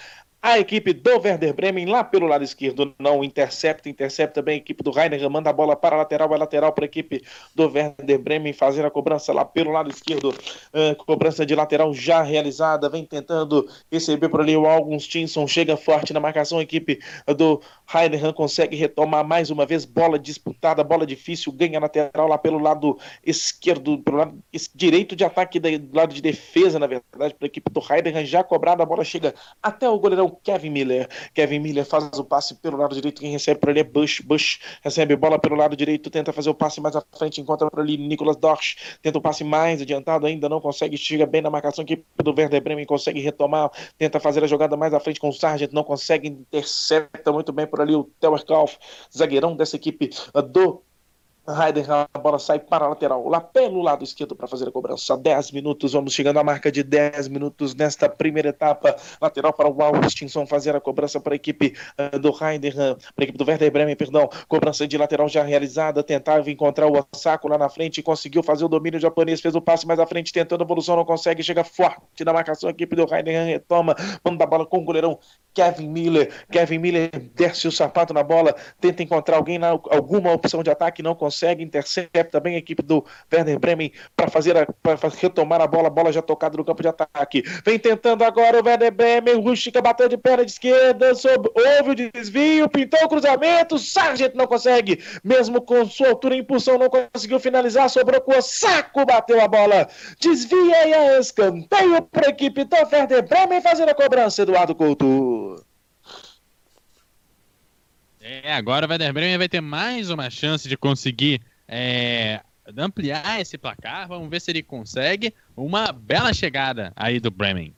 A equipe do Werder Bremen lá pelo lado esquerdo não intercepta, intercepta bem a equipe do Heidenheim, manda a bola para a lateral, é lateral para a equipe do Werder Bremen fazer a cobrança lá pelo lado esquerdo. Ah, cobrança de lateral já realizada, vem tentando receber por ali o Augustinson, chega forte na marcação, a equipe do Heidenheim consegue retomar mais uma vez, bola disputada, bola difícil, ganha lateral lá pelo lado esquerdo, pelo lado direito de ataque, do lado de defesa, na verdade, para a equipe do Heidenheim, já cobrada, a bola chega até o goleirão Kevin Miller. Kevin Miller faz o passe pelo lado direito, quem recebe por ali é Bush. Bush recebe bola pelo lado direito, tenta fazer o passe mais à frente, encontra por ali Nicolas Dorsch, tenta o passe mais adiantado, ainda não consegue, chega bem na marcação aqui do Werder Bremen, consegue retomar, tenta fazer a jogada mais à frente com o Sargent, não consegue, intercepta muito bem por ali o Tower Kauf, zagueirão dessa equipe do Heidenheim, a bola sai para a lateral, lá pelo lado esquerdo para fazer a cobrança. 10 minutos, vamos chegando à marca de 10 minutos nesta primeira etapa. Lateral para o Augustinson fazer a cobrança para a equipe uh, do Heidenheim, para a equipe do Werder Bremen, perdão. Cobrança de lateral já realizada, tentava encontrar o Osako lá na frente, conseguiu fazer o domínio japonês, fez o passe mais à frente, tentando a evolução, não consegue, chega forte na marcação, a equipe do Heidenheim retoma, manda a bola com o goleirão Kevin Miller. Kevin Miller desce o sapato na bola, tenta encontrar alguém alguma opção de ataque, não consegue consegue, intercepta bem a equipe do Werder Bremen para fazer a, retomar a bola, a bola já tocada no campo de ataque. Vem tentando agora o Werder Bremen, o bateu de perna de esquerda, sob, houve o desvio, pintou o cruzamento, Sargent não consegue, mesmo com sua altura e impulsão, não conseguiu finalizar, sobrou com o saco, bateu a bola, desvia e a escanteio para a equipe do Werder Bremen fazer a cobrança, Eduardo Couto. É, agora o Werder Bremen vai ter mais uma chance de conseguir é, ampliar esse placar. Vamos ver se ele consegue. Uma bela chegada aí do Bremen.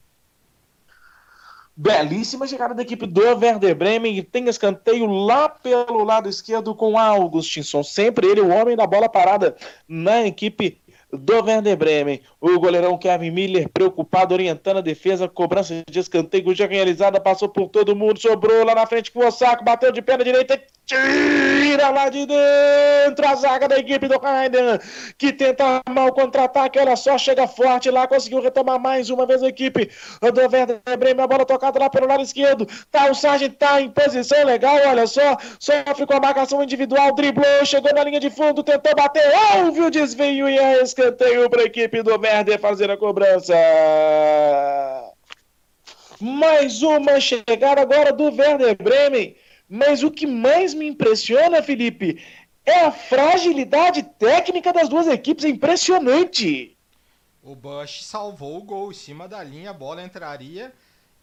Belíssima chegada da equipe do Werder Bremen, tem escanteio lá pelo lado esquerdo com Augustinson, sempre ele o homem da bola parada na equipe do Werder Bremen. O goleirão Kevin Miller preocupado, orientando a defesa, cobrança de escanteio já realizada, passou por todo mundo, sobrou lá na frente com o Osako, bateu de perna direita, tira lá de dentro a zaga da equipe do Heidenheim, que tenta armar o contra-ataque, olha só, chega forte lá, conseguiu retomar mais uma vez a equipe do Werder Bremen, a bola tocada lá pelo lado esquerdo, tá, o Sargent tá em posição legal, olha só, sofre com a marcação individual, driblou, chegou na linha de fundo, tentou bater, houve o desvio e é escanteio para a equipe do Werder fazer a cobrança. Mais uma chegada agora do Werder Bremen. Mas o que mais me impressiona, Felipe, é a fragilidade técnica das duas equipes. É impressionante. O Bush salvou o gol em cima da linha, a bola entraria.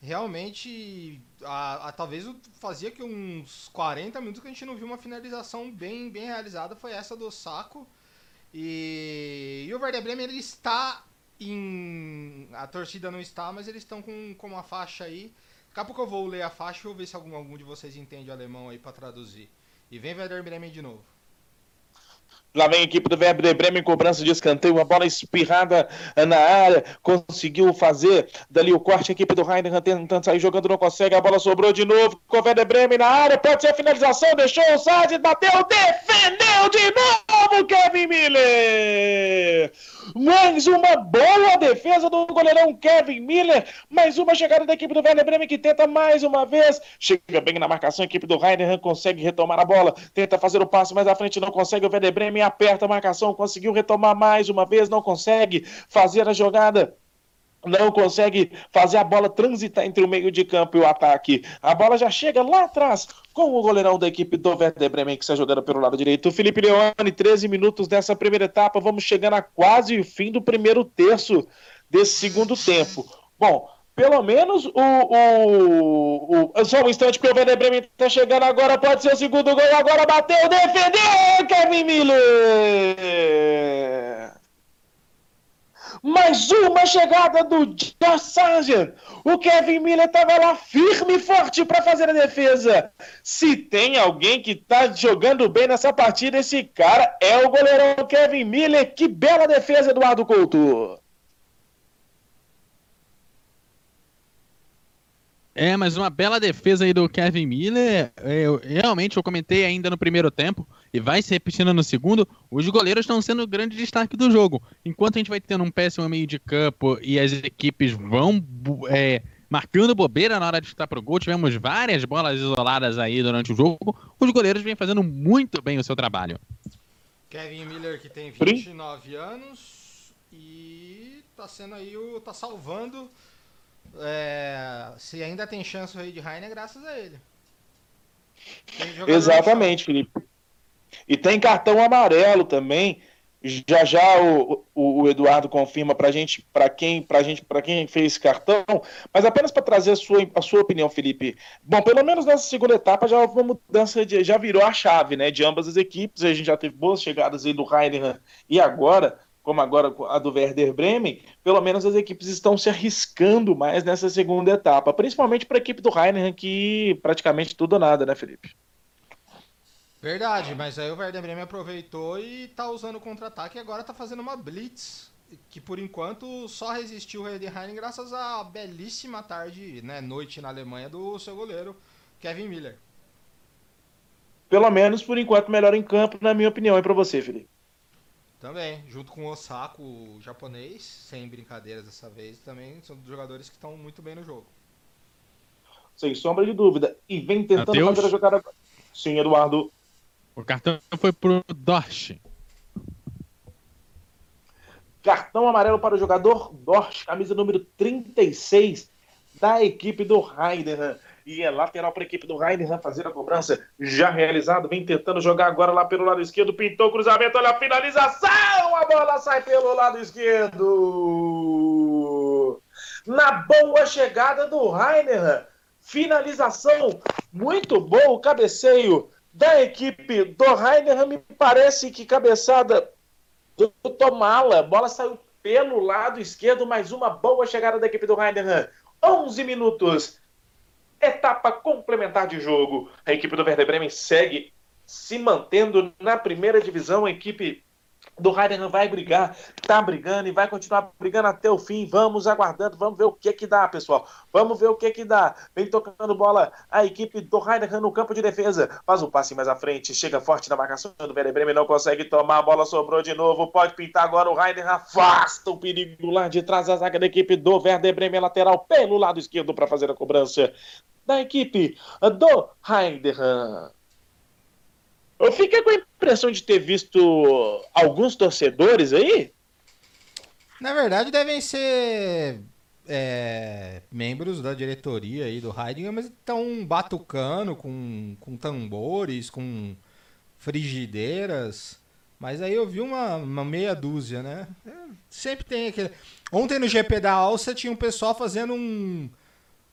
Realmente, a, a- talvez fazia que uns 40 minutos que a gente não viu uma finalização bem, bem realizada. Foi essa do Saco. E, e o Werder Bremen ele está em. A torcida não está, mas eles estão com, com uma faixa aí. Daqui a pouco eu vou ler a faixa e vou ver se algum, algum de vocês entende alemão aí para traduzir. E vem Werder Bremen de novo. Lá vem a equipe do Werder Bremen, cobrança de escanteio, uma bola espirrada na área, conseguiu fazer dali o corte, a equipe do Heidenheim tentando sair jogando, não consegue, a bola sobrou de novo, com o Werder Bremen na área, pode ser a finalização, deixou o Sargent, bateu, defendeu de novo Kevin Miller! Mais uma boa defesa do goleirão Kevin Miller, mais uma chegada da equipe do Werder Bremen que tenta mais uma vez, chega bem na marcação, a equipe do Heidenheim consegue retomar a bola, tenta fazer o passe mais à frente, não consegue, o Werder Bremen aperta a marcação, conseguiu retomar mais uma vez, não consegue fazer a jogada não consegue fazer a bola transitar entre o meio de campo e o ataque. A bola já chega lá atrás com o goleirão da equipe do Werder Bremen que está jogando pelo lado direito. Felipe Leone, 13 minutos dessa primeira etapa. Vamos chegando a quase o fim do primeiro terço desse segundo tempo. Bom, pelo menos o, o, o- Só um instante que o Werder Bremen está chegando agora. Pode ser o segundo gol. Agora bateu, defendeu Kevin Miller. Mais uma chegada do Josh. O Kevin Miller estava lá firme e forte para fazer a defesa. Se tem alguém que está jogando bem nessa partida, esse cara é o goleirão Kevin Miller. Que bela defesa, Eduardo Couto. É, mas uma bela defesa aí do Kevin Miller. Eu, realmente, eu comentei ainda no primeiro tempo, e vai se repetindo no segundo, os goleiros estão sendo o grande destaque do jogo. Enquanto a gente vai tendo um péssimo meio de campo e as equipes vão é, marcando bobeira na hora de chutar pro gol, tivemos várias bolas isoladas aí durante o jogo, os goleiros vêm fazendo muito bem o seu trabalho. Kevin Miller que tem Brin- 29 anos e tá sendo aí o. tá salvando. É, se ainda tem chance o de Heine é graças a ele. Exatamente, Felipe. E tem cartão amarelo também. Já já o, o, o Eduardo confirma para gente, para quem, para gente, para quem fez esse cartão, mas apenas para trazer a sua, a sua opinião, Felipe. Bom, pelo menos nessa segunda etapa já houve uma mudança, de, já virou a chave, né, de ambas as equipes. A gente já teve boas chegadas aí do Heidenheim e agora, como agora a do Werder Bremen, pelo menos as equipes estão se arriscando mais nessa segunda etapa, principalmente para a equipe do Heidenheim que praticamente tudo ou nada, né, Felipe? Verdade, mas aí o Werder Bremen aproveitou e tá usando o contra-ataque e agora tá fazendo uma blitz que por enquanto só resistiu o Heidenheim graças à belíssima tarde, né, noite na Alemanha do seu goleiro Kevin Miller. Pelo menos por enquanto melhor em campo, na minha opinião, e para você, Felipe. Também, junto com o Osako, o japonês, sem brincadeiras dessa vez, também são jogadores que estão muito bem no jogo. Sem sombra de dúvida. E vem tentando Mateus? fazer a jogada. Sim, Eduardo. O cartão foi pro Dorsch. Cartão amarelo para o jogador Dort, camisa número 36 da equipe do Heidenheim. E é lateral para a equipe do Heidenheim fazer a cobrança já realizado. Vem tentando jogar agora lá pelo lado esquerdo. Pintou o cruzamento, olha a finalização. A bola sai pelo lado esquerdo. Na boa chegada do Heidenheim. Finalização muito boa. O cabeceio da equipe do Heidenheim. Me parece que cabeçada do Tomala. Bola saiu pelo lado esquerdo. Mais uma boa chegada da equipe do Heidenheim. 11 minutos. Etapa complementar de jogo. A equipe do Werder Bremen segue se mantendo na primeira divisão. A equipe do Heidenheim vai brigar, tá brigando e vai continuar brigando até o fim. Vamos aguardando, vamos ver o que que dá, pessoal. Vamos ver o que que dá. Vem tocando bola a equipe do Heidenheim no campo de defesa. Faz um passe mais à frente, chega forte na marcação do Werder Bremen, não consegue tomar, a bola sobrou de novo. Pode pintar agora o Heidenheim, afasta o perigo lá de trás da zaga da equipe do Werder Bremen lateral pelo lado esquerdo para fazer a cobrança da equipe do Heidenheim. Eu fiquei com a impressão de ter visto alguns torcedores aí. Na verdade, devem ser é, membros da diretoria aí do Heidegger, mas estão batucando com, com tambores, com frigideiras. Mas aí eu vi uma, uma meia dúzia, né? É, Sempre tem aquele. Ontem no GP da Alça tinha um pessoal fazendo um.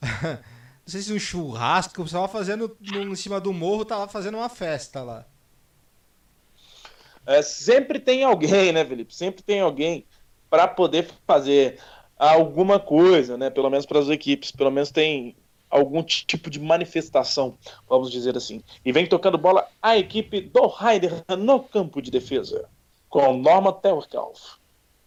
Sei se um churrasco, o pessoal fazendo em cima do morro, tava fazendo uma festa lá. É, sempre tem alguém, né, Felipe? Sempre tem alguém para poder fazer alguma coisa, né? Pelo menos para as equipes. Pelo menos tem algum tipo de manifestação, vamos dizer assim. E vem tocando bola a equipe do Heider no campo de defesa. Com Norma Telkauf.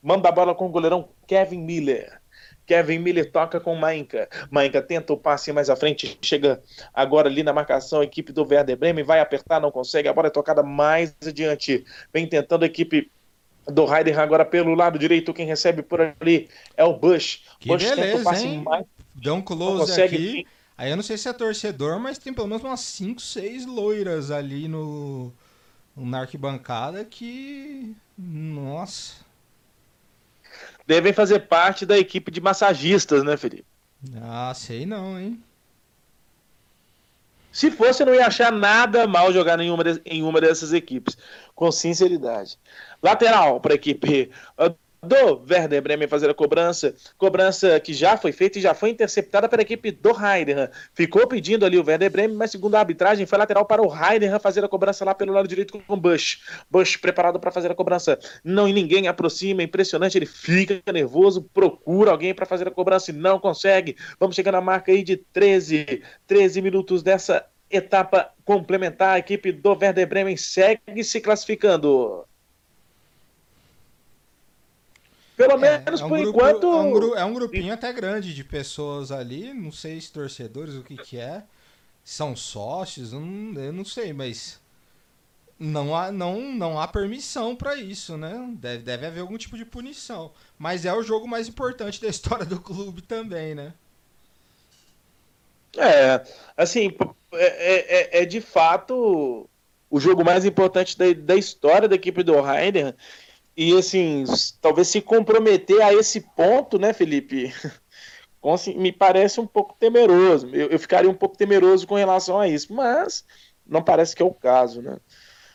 Manda a bola com o goleirão Kevin Miller. Kevin Miller toca com Mainka. Mainka tenta o passe mais à frente. Chega agora ali na marcação. A equipe do Werder Bremen vai apertar, não consegue. A bola é tocada mais adiante. Vem tentando a equipe do Heidenheim agora pelo lado direito. Quem recebe por ali é o Bush. Que Bush tenta o beleza, passe hein? mais. Um close consegue. aqui. Aí eu não sei se é torcedor, mas tem pelo menos umas 5, 6 loiras ali no, na arquibancada que. Nossa. Devem fazer parte da equipe de massagistas, né, Felipe? Ah, sei não, hein? Se fosse, eu não ia achar nada mal jogar em uma, de- em uma dessas equipes, com sinceridade. Lateral para a equipe do Werder Bremen fazer a cobrança, cobrança que já foi feita e já foi interceptada pela equipe do Heidenheim. Ficou pedindo ali o Werder Bremen, mas segundo a arbitragem foi lateral para o Heidenheim fazer a cobrança lá pelo lado direito com o Bush. Bush preparado para fazer a cobrança. Não e ninguém aproxima, é impressionante, ele fica nervoso, procura alguém para fazer a cobrança e não consegue. Vamos chegar na marca aí de 13, 13 minutos dessa etapa complementar. A equipe do Werder Bremen segue se classificando. Pelo menos é um por grupo- enquanto. É um, gru- é um grupinho até grande de pessoas ali. Não sei se torcedores, o que que é. São sócios, eu não, eu não sei, mas. Não há, não, não há permissão pra isso, né? Deve, deve haver algum tipo de punição. Mas é o jogo mais importante da história do clube também, né? É, assim, p- é, é- é de fato o jogo mais importante da, da história da equipe do Heidenheim. E assim, talvez se comprometer a esse ponto, né, Felipe? assim, Me parece um pouco temeroso. Eu, eu ficaria um pouco temeroso com relação a isso, mas não parece que é o caso, né?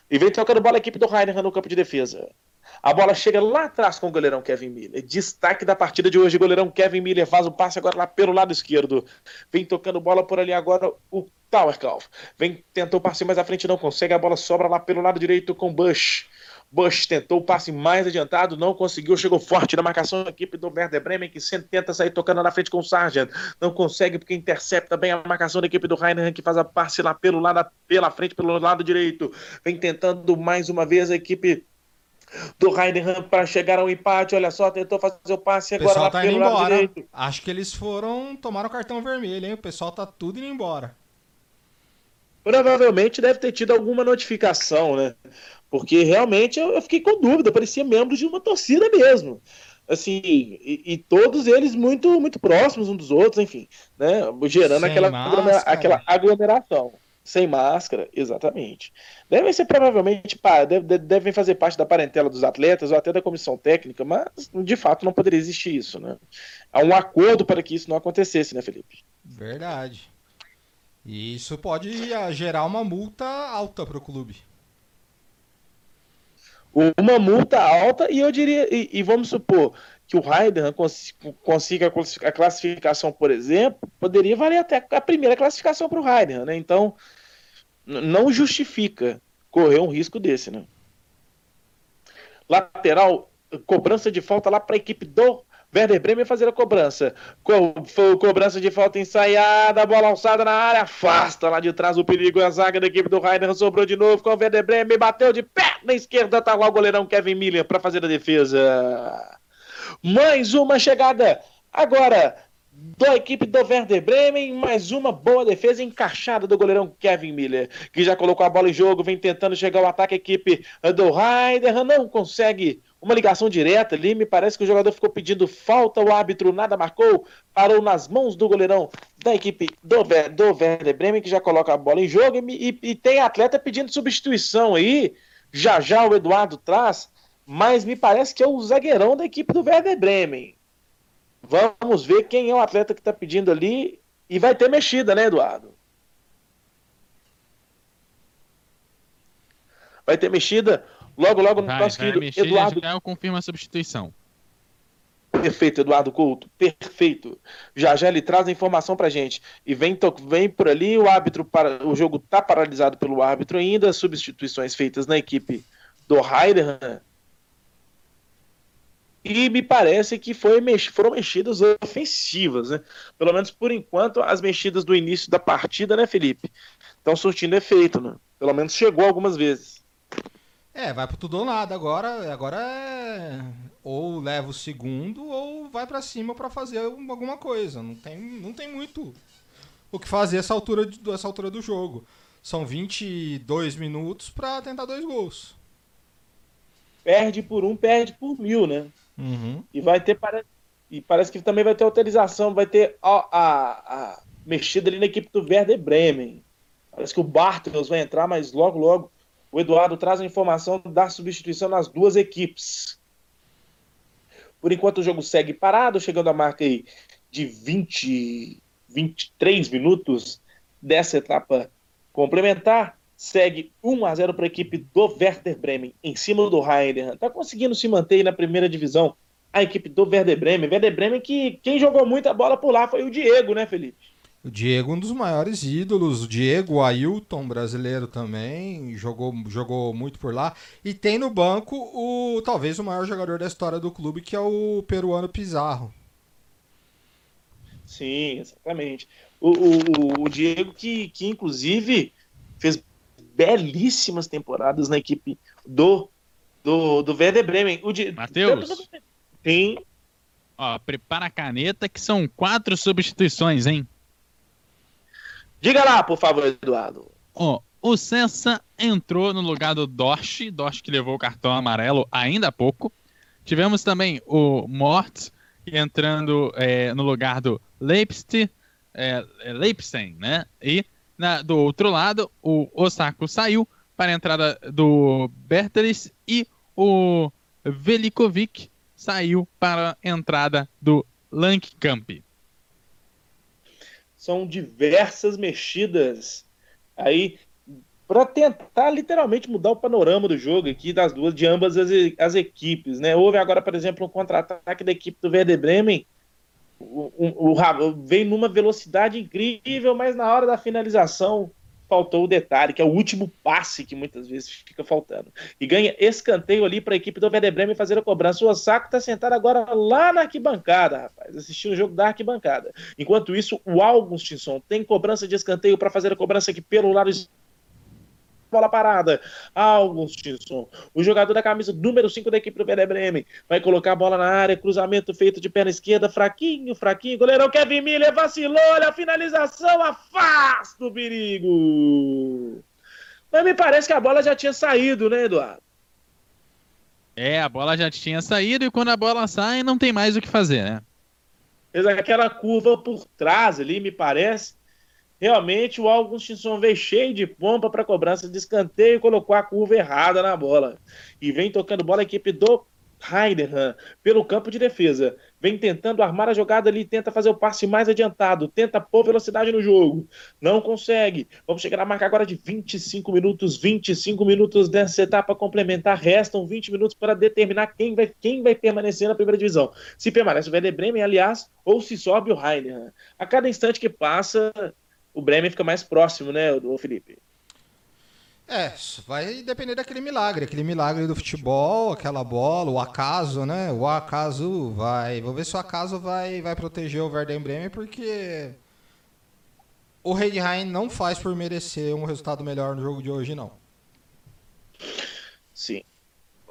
E vem tocando bola a equipe do Heidenheim no campo de defesa. A bola chega lá atrás com o goleirão Kevin Miller. Destaque da partida de hoje, o goleirão Kevin Miller faz o passe agora lá pelo lado esquerdo. Vem tocando bola por ali agora o Towerkauf. Vem, tentou passe mais à frente, não consegue. A bola sobra lá pelo lado direito com Bush. Bush tentou o passe mais adiantado, não conseguiu, chegou forte na marcação da equipe do Werder Bremen, que sempre tenta sair tocando na frente com o Sargent. Não consegue porque intercepta bem a marcação da equipe do Heineken, que faz a passe lá pelo lado, pela frente, pelo lado direito. Vem tentando mais uma vez a equipe do Heidenheim para chegar ao empate. Olha só, tentou fazer o passe O agora pessoal lá tá indo pelo lado embora. direito. Acho que eles foram tomar o cartão vermelho, hein? O pessoal tá tudo indo embora. Provavelmente deve ter tido alguma notificação, né? Porque realmente eu, eu fiquei com dúvida, parecia membro de uma torcida mesmo. Assim, e, e todos eles muito muito próximos uns dos outros, enfim, né? Gerando Sem aquela, máscara. aquela aglomeração. Sem máscara, exatamente. Devem ser provavelmente, pá, deve- deve- devem fazer parte da parentela dos atletas ou até da comissão técnica, mas de fato não poderia existir isso, né? Há um acordo para que isso não acontecesse, né, Felipe? Verdade. E isso pode ah, gerar uma multa alta pro clube. Uma multa alta e eu diria, e, e vamos supor que o Heidenheim cons- consiga a classi- a classificação, por exemplo, poderia valer até a primeira classificação para o Heidenheim, né? Então, não justifica correr um risco desse, né? Lateral, cobrança de falta lá para a equipe do Werder Bremen fazer a cobrança. Co cobrança de falta ensaiada, bola alçada na área, afasta lá de trás o perigo. A zaga da equipe do Heidenheim sobrou de novo com o Werder Bremen, bateu de perna esquerda, tá lá o goleirão Kevin Miller para fazer a defesa. Mais uma chegada agora da equipe do Werder Bremen, mais uma boa defesa encaixada do goleirão Kevin Miller, que já colocou a bola em jogo, vem tentando chegar ao ataque, a equipe do Heidenheim não consegue uma ligação direta ali, me parece que o jogador ficou pedindo falta, o árbitro nada marcou, parou nas mãos do goleirão da equipe do, do Werder Bremen, que já coloca a bola em jogo, e, e- e tem atleta pedindo substituição aí, já já o Eduardo traz, mas me parece que é o zagueirão da equipe do Werder Bremen. Vamos ver quem é o atleta que está pedindo ali, e vai ter mexida, né, Eduardo? Vai ter mexida logo, logo no Vai, nosso vai querido mexer, Eduardo já eu confirmo a substituição. Perfeito, Eduardo Couto, perfeito. Já já ele traz a informação pra gente. E vem, vem por ali, o árbitro para o jogo tá paralisado pelo árbitro ainda, substituições feitas na equipe do Heidenheim. E me parece que foi foram mexidas ofensivas, né? Pelo menos por enquanto, as mexidas do início da partida, né, Felipe? Estão surtindo efeito, né? Pelo menos chegou algumas vezes. É, vai pro tudo ou nada. Agora, agora é ou leva o segundo ou vai pra cima pra fazer um- alguma coisa. Não tem, não tem muito o que fazer essa altura, de- essa altura do jogo. São 22 minutos pra tentar dois gols. Perde por um, perde por mil, né? Uhum. E vai ter. pare- E parece que também vai ter autorização, vai ter a, a, a mexida ali na equipe do Werder Bremen. Parece que o Bartels vai entrar, mas logo, logo o Eduardo traz a informação da substituição nas duas equipes. Por enquanto o jogo segue parado, chegando à marca aí de 20, 23 minutos dessa etapa complementar. Segue 1 a 0 para a equipe do Werder Bremen em cima do Heidenheim. Está conseguindo se manter na primeira divisão a equipe do Werder Bremen. Werder Bremen que quem jogou muita bola por lá foi o Diego, né, Felipe? O Diego, um dos maiores ídolos. O Diego, o Ailton, brasileiro também, jogou, jogou muito por lá. E tem no banco o talvez o maior jogador da história do clube, que é o peruano Pizarro. Sim, exatamente. O, o, o Diego que, que inclusive fez belíssimas temporadas na equipe do do, do Werder Bremen. O Di- Matheus? Sim, Ó, prepara a caneta que são quatro substituições, hein? Diga lá, por favor, Eduardo. Ó, o Cessa entrou no lugar do Dorsch, Dorsch que levou o cartão amarelo ainda há pouco. Tivemos também o Mort entrando é, no lugar do Leipzig, é, é, né? E na- do outro lado, o Osako saiu para a entrada do Bertelis e o Velikovic saiu para a entrada do Lankkamp. São diversas mexidas aí para tentar literalmente mudar o panorama do jogo aqui das duas, de ambas as, as equipes, né? Houve agora, por exemplo, um contra-ataque da equipe do Werder Bremen, o, o, o veio numa velocidade incrível, mas na hora da finalização faltou o detalhe, que é o último passe que muitas vezes fica faltando. E ganha escanteio ali para a equipe do Werder Bremen fazer a cobrança. O Osako está sentado agora lá na arquibancada, rapaz, assistindo o jogo da arquibancada. Enquanto isso, o Augustinson tem cobrança de escanteio para fazer a cobrança aqui pelo lado. Bola parada. Augustinson, o jogador da camisa número 5 da equipe do Werder Bremen, vai colocar a bola na área, cruzamento feito de perna esquerda, fraquinho, fraquinho, goleirão Kevin Miller vacilou, olha a finalização, afasta o perigo. Mas me parece que a bola já tinha saído, né, Eduardo? É, a bola já tinha saído e quando a bola sai não tem mais o que fazer, né? Fez aquela curva por trás ali, me parece. Realmente o Augustinson veio cheio de pompa para cobrança de escanteio e colocou a curva errada na bola. E vem tocando bola a equipe do Heidenheim pelo campo de defesa. Vem tentando armar a jogada ali, tenta fazer o passe mais adiantado, tenta pôr velocidade no jogo. Não consegue. Vamos chegar na marca agora de 25 minutos, 25 minutos dessa etapa complementar. Restam 20 minutos para determinar quem vai, quem vai permanecer na primeira divisão. Se permanece o Werder Bremen, aliás, ou se sobe o Heidenheim. A cada instante que passa, o Bremen fica mais próximo, né, o Felipe? É, vai depender daquele milagre, aquele milagre do futebol, aquela bola, o acaso, né? O acaso vai. Vou ver se o acaso vai, vai proteger o Werder Bremen, porque o Heidenheim não faz por merecer um resultado melhor no jogo de hoje, não.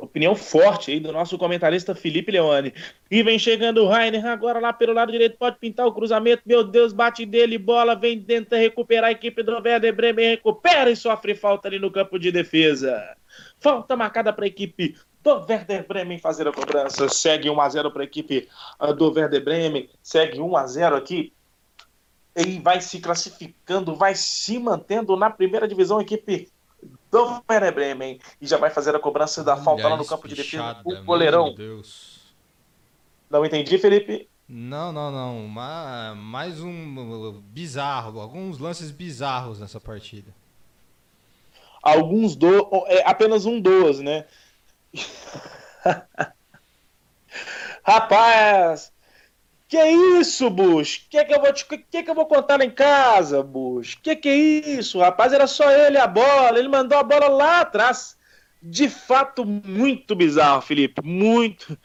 Opinião forte aí do nosso comentarista Felipe Leone. E vem chegando o Rainer agora lá pelo lado direito, pode pintar o cruzamento. Meu Deus, bate dele, bola, vem tenta recuperar a equipe do Werder Bremen, recupera e sofre falta ali no campo de defesa. Falta marcada para a equipe do Werder Bremen fazer a cobrança. Segue 1 a 0 para a equipe ah, do Werder Bremen. Segue 1 a 0 aqui. E vai se classificando, vai se mantendo na primeira divisão equipe do Werder Bremen e já vai fazer a cobrança da falta lá no campo de defesa. O goleirão. Meu Deus. Não entendi, Felipe? Não, não, não. Ma- mais um bizarro, alguns lances bizarros nessa partida. Alguns do. É apenas um dos, né? Rapaz! Que isso, Bush? Que que eu vou te, que que eu vou contar lá em casa, Bush? Que que é isso, rapaz? Era só ele a bola, ele mandou a bola lá atrás. De fato, muito bizarro, Felipe. Muito,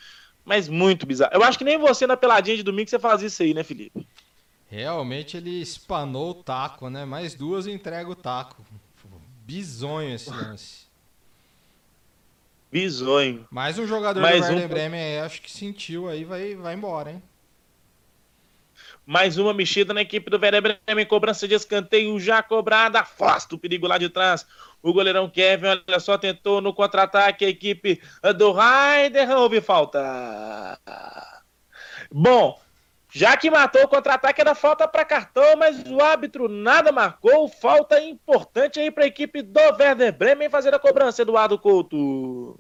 mas muito bizarro. Eu acho que nem você na peladinha de domingo você faz isso aí, né, Felipe? Realmente ele espanou o taco, né? Mais duas entrega o taco. Bizonho esse lance. Bizonho. Mais um jogador Mais do um Werder Bremen acho que sentiu aí, vai, vai embora, hein? Mais uma mexida na equipe do Werder Bremen, cobrança de escanteio já cobrada, afasta o perigo lá de trás. O goleirão Kevin, olha só, tentou no contra-ataque a equipe do Raider, houve falta. Bom, já que matou o contra-ataque, era falta para cartão, mas o árbitro nada marcou. Falta importante aí para a equipe do Werder Bremen fazer a cobrança, Eduardo Couto.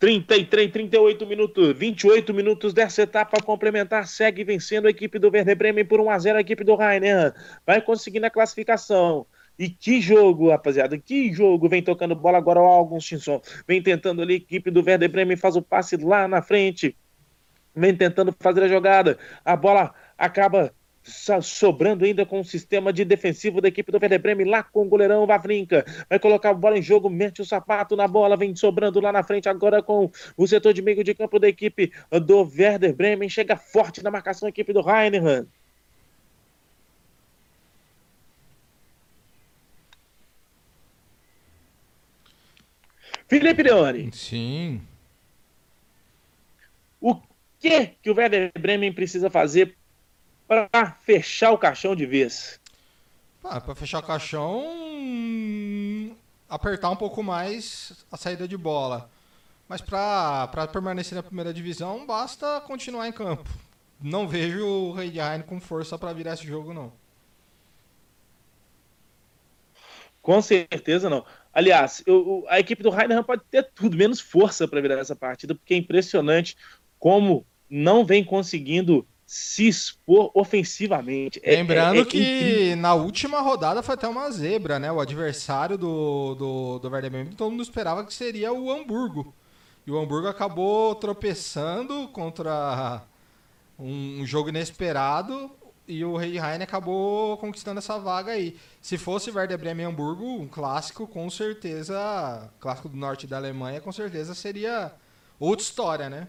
33, 38 minutos, 28 minutos dessa etapa complementar, segue vencendo a equipe do Werder Bremen por 1 a 0 a equipe do Rainer. Vai conseguindo a classificação. E que jogo, rapaziada, que jogo. Vem tocando bola agora o Augustinson. Vem tentando ali, a equipe do Werder Bremen faz o passe lá na frente. Vem tentando fazer a jogada. A bola acaba sobrando ainda com o sistema de defensivo da equipe do Werder Bremen, lá com o goleirão Vavrinka. Vai colocar a bola em jogo, mete o sapato na bola, vem sobrando lá na frente agora com o setor de meio de campo da equipe do Werder Bremen. Chega forte na marcação a equipe do Heinemann. Felipe Leone, Sim. o que, que o Werder Bremen precisa fazer para fechar o caixão de vez? Ah, pra fechar o caixão, apertar um pouco mais a saída de bola. Mas pra permanecer na primeira divisão, basta continuar em campo. Não vejo o Heidenheim com força pra virar esse jogo, não. Com certeza não. Aliás, eu- a equipe do Heidenheim pode ter tudo, menos força para virar essa partida, porque é impressionante como não vem conseguindo se expor ofensivamente. É- Lembrando é- é que na última rodada foi até uma zebra, né? O adversário do, do, do Werder Bremen, todo mundo esperava que seria o Hamburgo. E o Hamburgo acabou tropeçando contra um, um jogo inesperado e o Rei Heine acabou conquistando essa vaga aí. Se fosse Werder Bremen e Hamburgo, um clássico, com certeza, clássico do norte da Alemanha, com certeza seria outra história, né?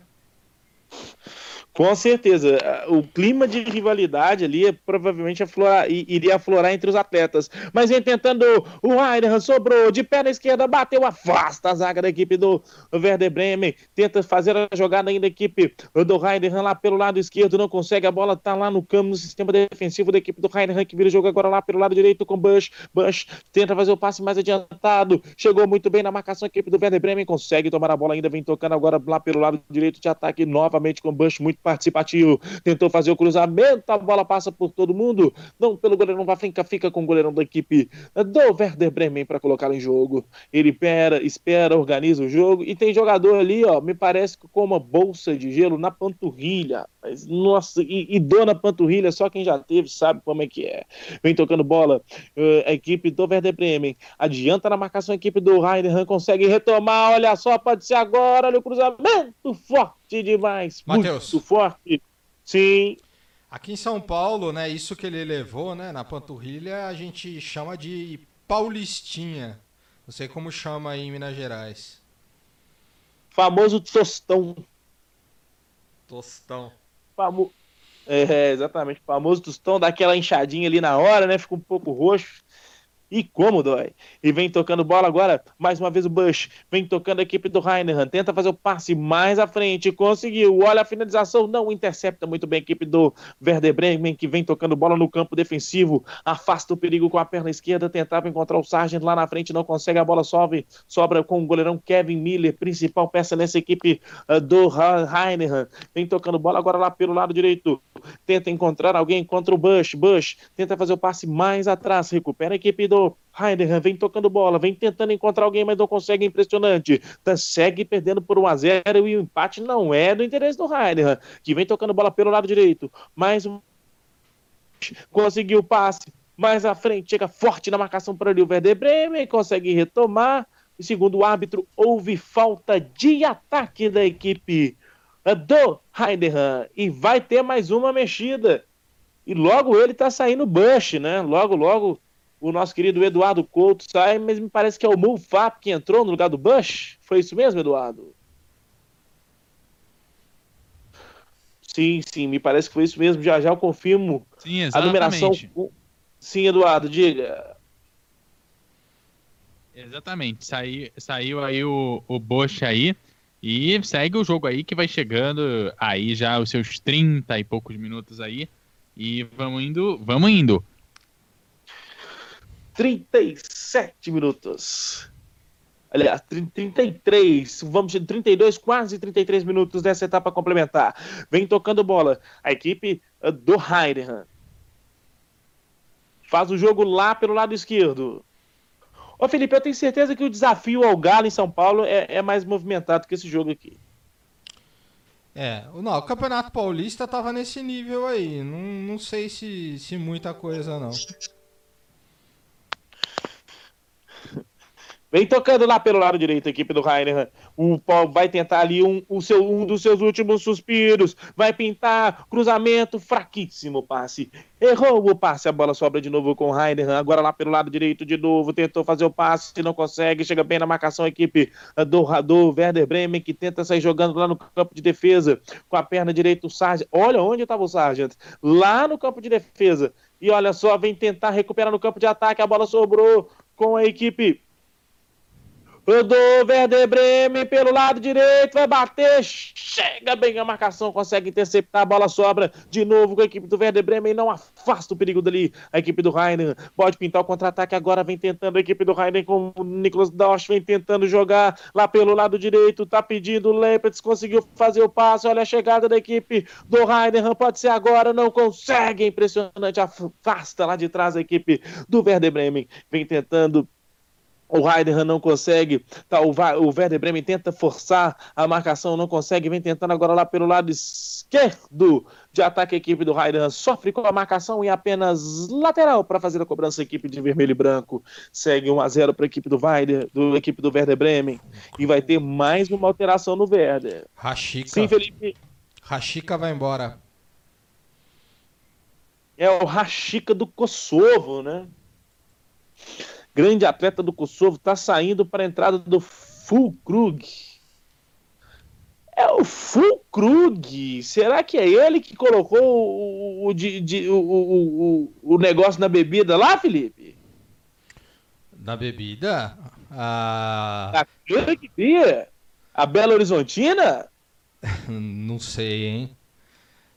Com certeza. O clima de rivalidade ali é, provavelmente aflorar, iria aflorar entre os atletas. Mas vem tentando o Heidenheim, sobrou de perna esquerda, bateu, afasta a zaga da equipe do Werder Bremen. Tenta fazer a jogada ainda da equipe do Heidenheim lá pelo lado esquerdo, não consegue. A bola tá lá no campo, no sistema defensivo da equipe do Heidenheim, que vira o jogo agora lá pelo lado direito com Bush. Bush tenta fazer o passe mais adiantado. Chegou muito bem na marcação a equipe do Werder Bremen, consegue tomar a bola ainda, vem tocando agora lá pelo lado direito de ataque novamente com Bush, muito participativo. Tentou fazer o cruzamento, a bola passa por todo mundo. Não pelo goleirão, vai fica, com o goleirão da equipe do Werder Bremen para colocar em jogo. Ele espera, espera, organiza o jogo e tem jogador ali, ó, me parece que com uma bolsa de gelo na panturrilha. Mas, nossa, e, e dor na panturrilha, só quem já teve sabe como é que é. Vem tocando bola, eh, a equipe do Werder Bremen adianta na marcação, a equipe do Heidenheim consegue retomar, olha só, pode ser agora, olha o cruzamento forte demais, Matheus. muito forte. Sim, Aqui em São Paulo, né, isso que ele levou, né, na panturrilha, a gente chama de paulistinha. Não sei como chama aí em Minas Gerais. famoso tostão. Tostão. Famo... É, exatamente, famoso tostão, dá aquela inchadinha ali na hora, né, fica um pouco roxo. E como dói. E vem tocando bola agora, mais uma vez o Bush. Vem tocando a equipe do Heinemann. Tenta fazer o passe mais à frente. Conseguiu. Olha a finalização. Não intercepta muito bem a equipe do Werder Bremen, que vem tocando bola no campo defensivo. Afasta o perigo com a perna esquerda. Tentava encontrar o Sargent lá na frente. Não consegue. A bola sobe. Sobra com o goleirão Kevin Miller, principal peça nessa equipe ah, do Heinemann. Vem tocando bola agora lá pelo lado direito. Tenta encontrar alguém contra o Bush. Bush tenta fazer o passe mais atrás. Recupera a equipe do Heidenheim. Vem tocando bola. Vem tentando encontrar alguém, mas não consegue. Impressionante. Tá, segue perdendo por 1 a 0 e o empate não é do interesse do Heidenheim, que vem tocando bola pelo lado direito. Mais um. Conseguiu o passe. Mais à frente, chega forte na marcação para ali o Werder Bremen, consegue retomar. E segundo o árbitro, houve falta de ataque da equipe do Heidenheim. E vai ter mais uma mexida. E logo ele tá saindo Bush, né? Logo, logo o nosso querido Eduardo Couto sai, mas me parece que é o Mulfap que entrou no lugar do Bush. Foi isso mesmo, Eduardo? Sim, sim, me parece que foi isso mesmo. Já já eu confirmo Sim, a numeração. Sim, Eduardo, diga. Exatamente. Saiu, saiu aí o, o Bosch aí. E segue o jogo aí que vai chegando aí já os seus 30 e poucos minutos aí. E vamos indo, vamos indo. 37 minutos. Aliás, 30 33, vamos de 32, quase 33 minutos dessa etapa complementar. Vem tocando bola. A equipe eh, do Heidenheim. Faz o jogo lá pelo lado esquerdo. Ô Felipe, eu tenho certeza que o desafio ao Galo em São Paulo é, é mais movimentado que esse jogo aqui. É, não, o Campeonato Paulista tava nesse nível aí. Não, não sei se, se muita coisa, não. Vem tocando lá pelo lado direito a equipe do Heidenheim. O Paulo vai tentar ali um, o seu, um dos seus últimos suspiros. Vai pintar. Cruzamento. Fraquíssimo passe. Errou o passe. A bola sobra de novo com o Heidenheim. Agora lá pelo lado direito de novo. Tentou fazer o passe. Não consegue. Chega bem na marcação a equipe do, do Werder Bremen. Que tenta sair jogando lá no campo de defesa. Com a perna direita o Sargent. Olha onde estava o Sargent. Lá no campo de defesa. E olha só. Vem tentar recuperar no campo de ataque. A bola sobrou com a equipe do Werder Bremen pelo lado direito, vai bater, chega bem a marcação, consegue interceptar, a bola sobra de novo com a equipe do Werder Bremen, não afasta o perigo dali, a equipe do Heinen pode pintar o contra-ataque agora, vem tentando a equipe do Heinen com o Nicolas Dosch, vem tentando jogar lá pelo lado direito, tá pedindo o Lepets, conseguiu fazer o passe, olha a chegada da equipe do Heinen, pode ser agora, não consegue, impressionante, afasta lá de trás a equipe do Werder Bremen, vem tentando O Heidenheim não consegue. Tá, o, o Werder Bremen tenta forçar a marcação, não consegue. Vem tentando agora lá pelo lado esquerdo de ataque. A equipe do Heidenheim sofre com a marcação e apenas lateral para fazer a cobrança. A equipe de vermelho e branco segue 1 a 0 para a equipe do Werder, do equipe do Werder Bremen. E vai ter mais uma alteração no Werder. Rashica. Sim, Felipe. Rashica vai embora. É o Rashica do Kosovo, né? Grande atleta do Kosovo, tá saindo para a entrada do Fulkrug. É o Fulkrug. Será que é ele que colocou o, o, de- de- o, o, o, negócio na bebida lá, Felipe? Na bebida? Ah, A Krug Beer? A Bela Horizontina? não sei, hein?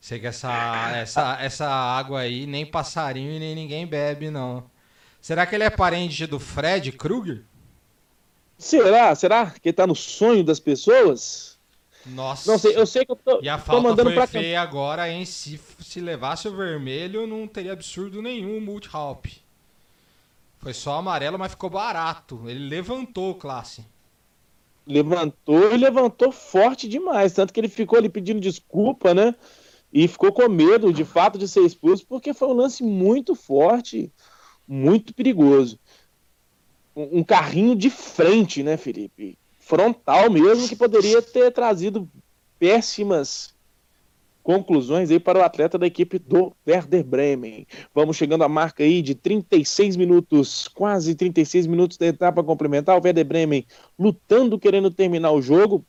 Sei que essa, essa, essa água aí nem passarinho e nem ninguém bebe, não. Será que ele é parente do Fred Krueger? Será? Será que tá no sonho das pessoas? Nossa. Não sei, eu sei que eu tô, E a tô falta mandando foi pra feia agora, hein? Se, se levasse o vermelho, não teria absurdo nenhum o multi-halp. Foi só amarelo, mas ficou barato. Ele levantou o classe. levantou e levantou forte demais, tanto que ele ficou ali pedindo desculpa, né? E ficou com medo de fato de ser expulso, porque foi um lance muito forte, muito perigoso. Um, um carrinho de frente, né, Felipe? Frontal mesmo, que poderia ter trazido péssimas conclusões aí para o atleta da equipe do Werder Bremen. Vamos chegando à marca aí de 36 minutos, quase 36 minutos da etapa complementar. O Werder Bremen lutando, querendo terminar o jogo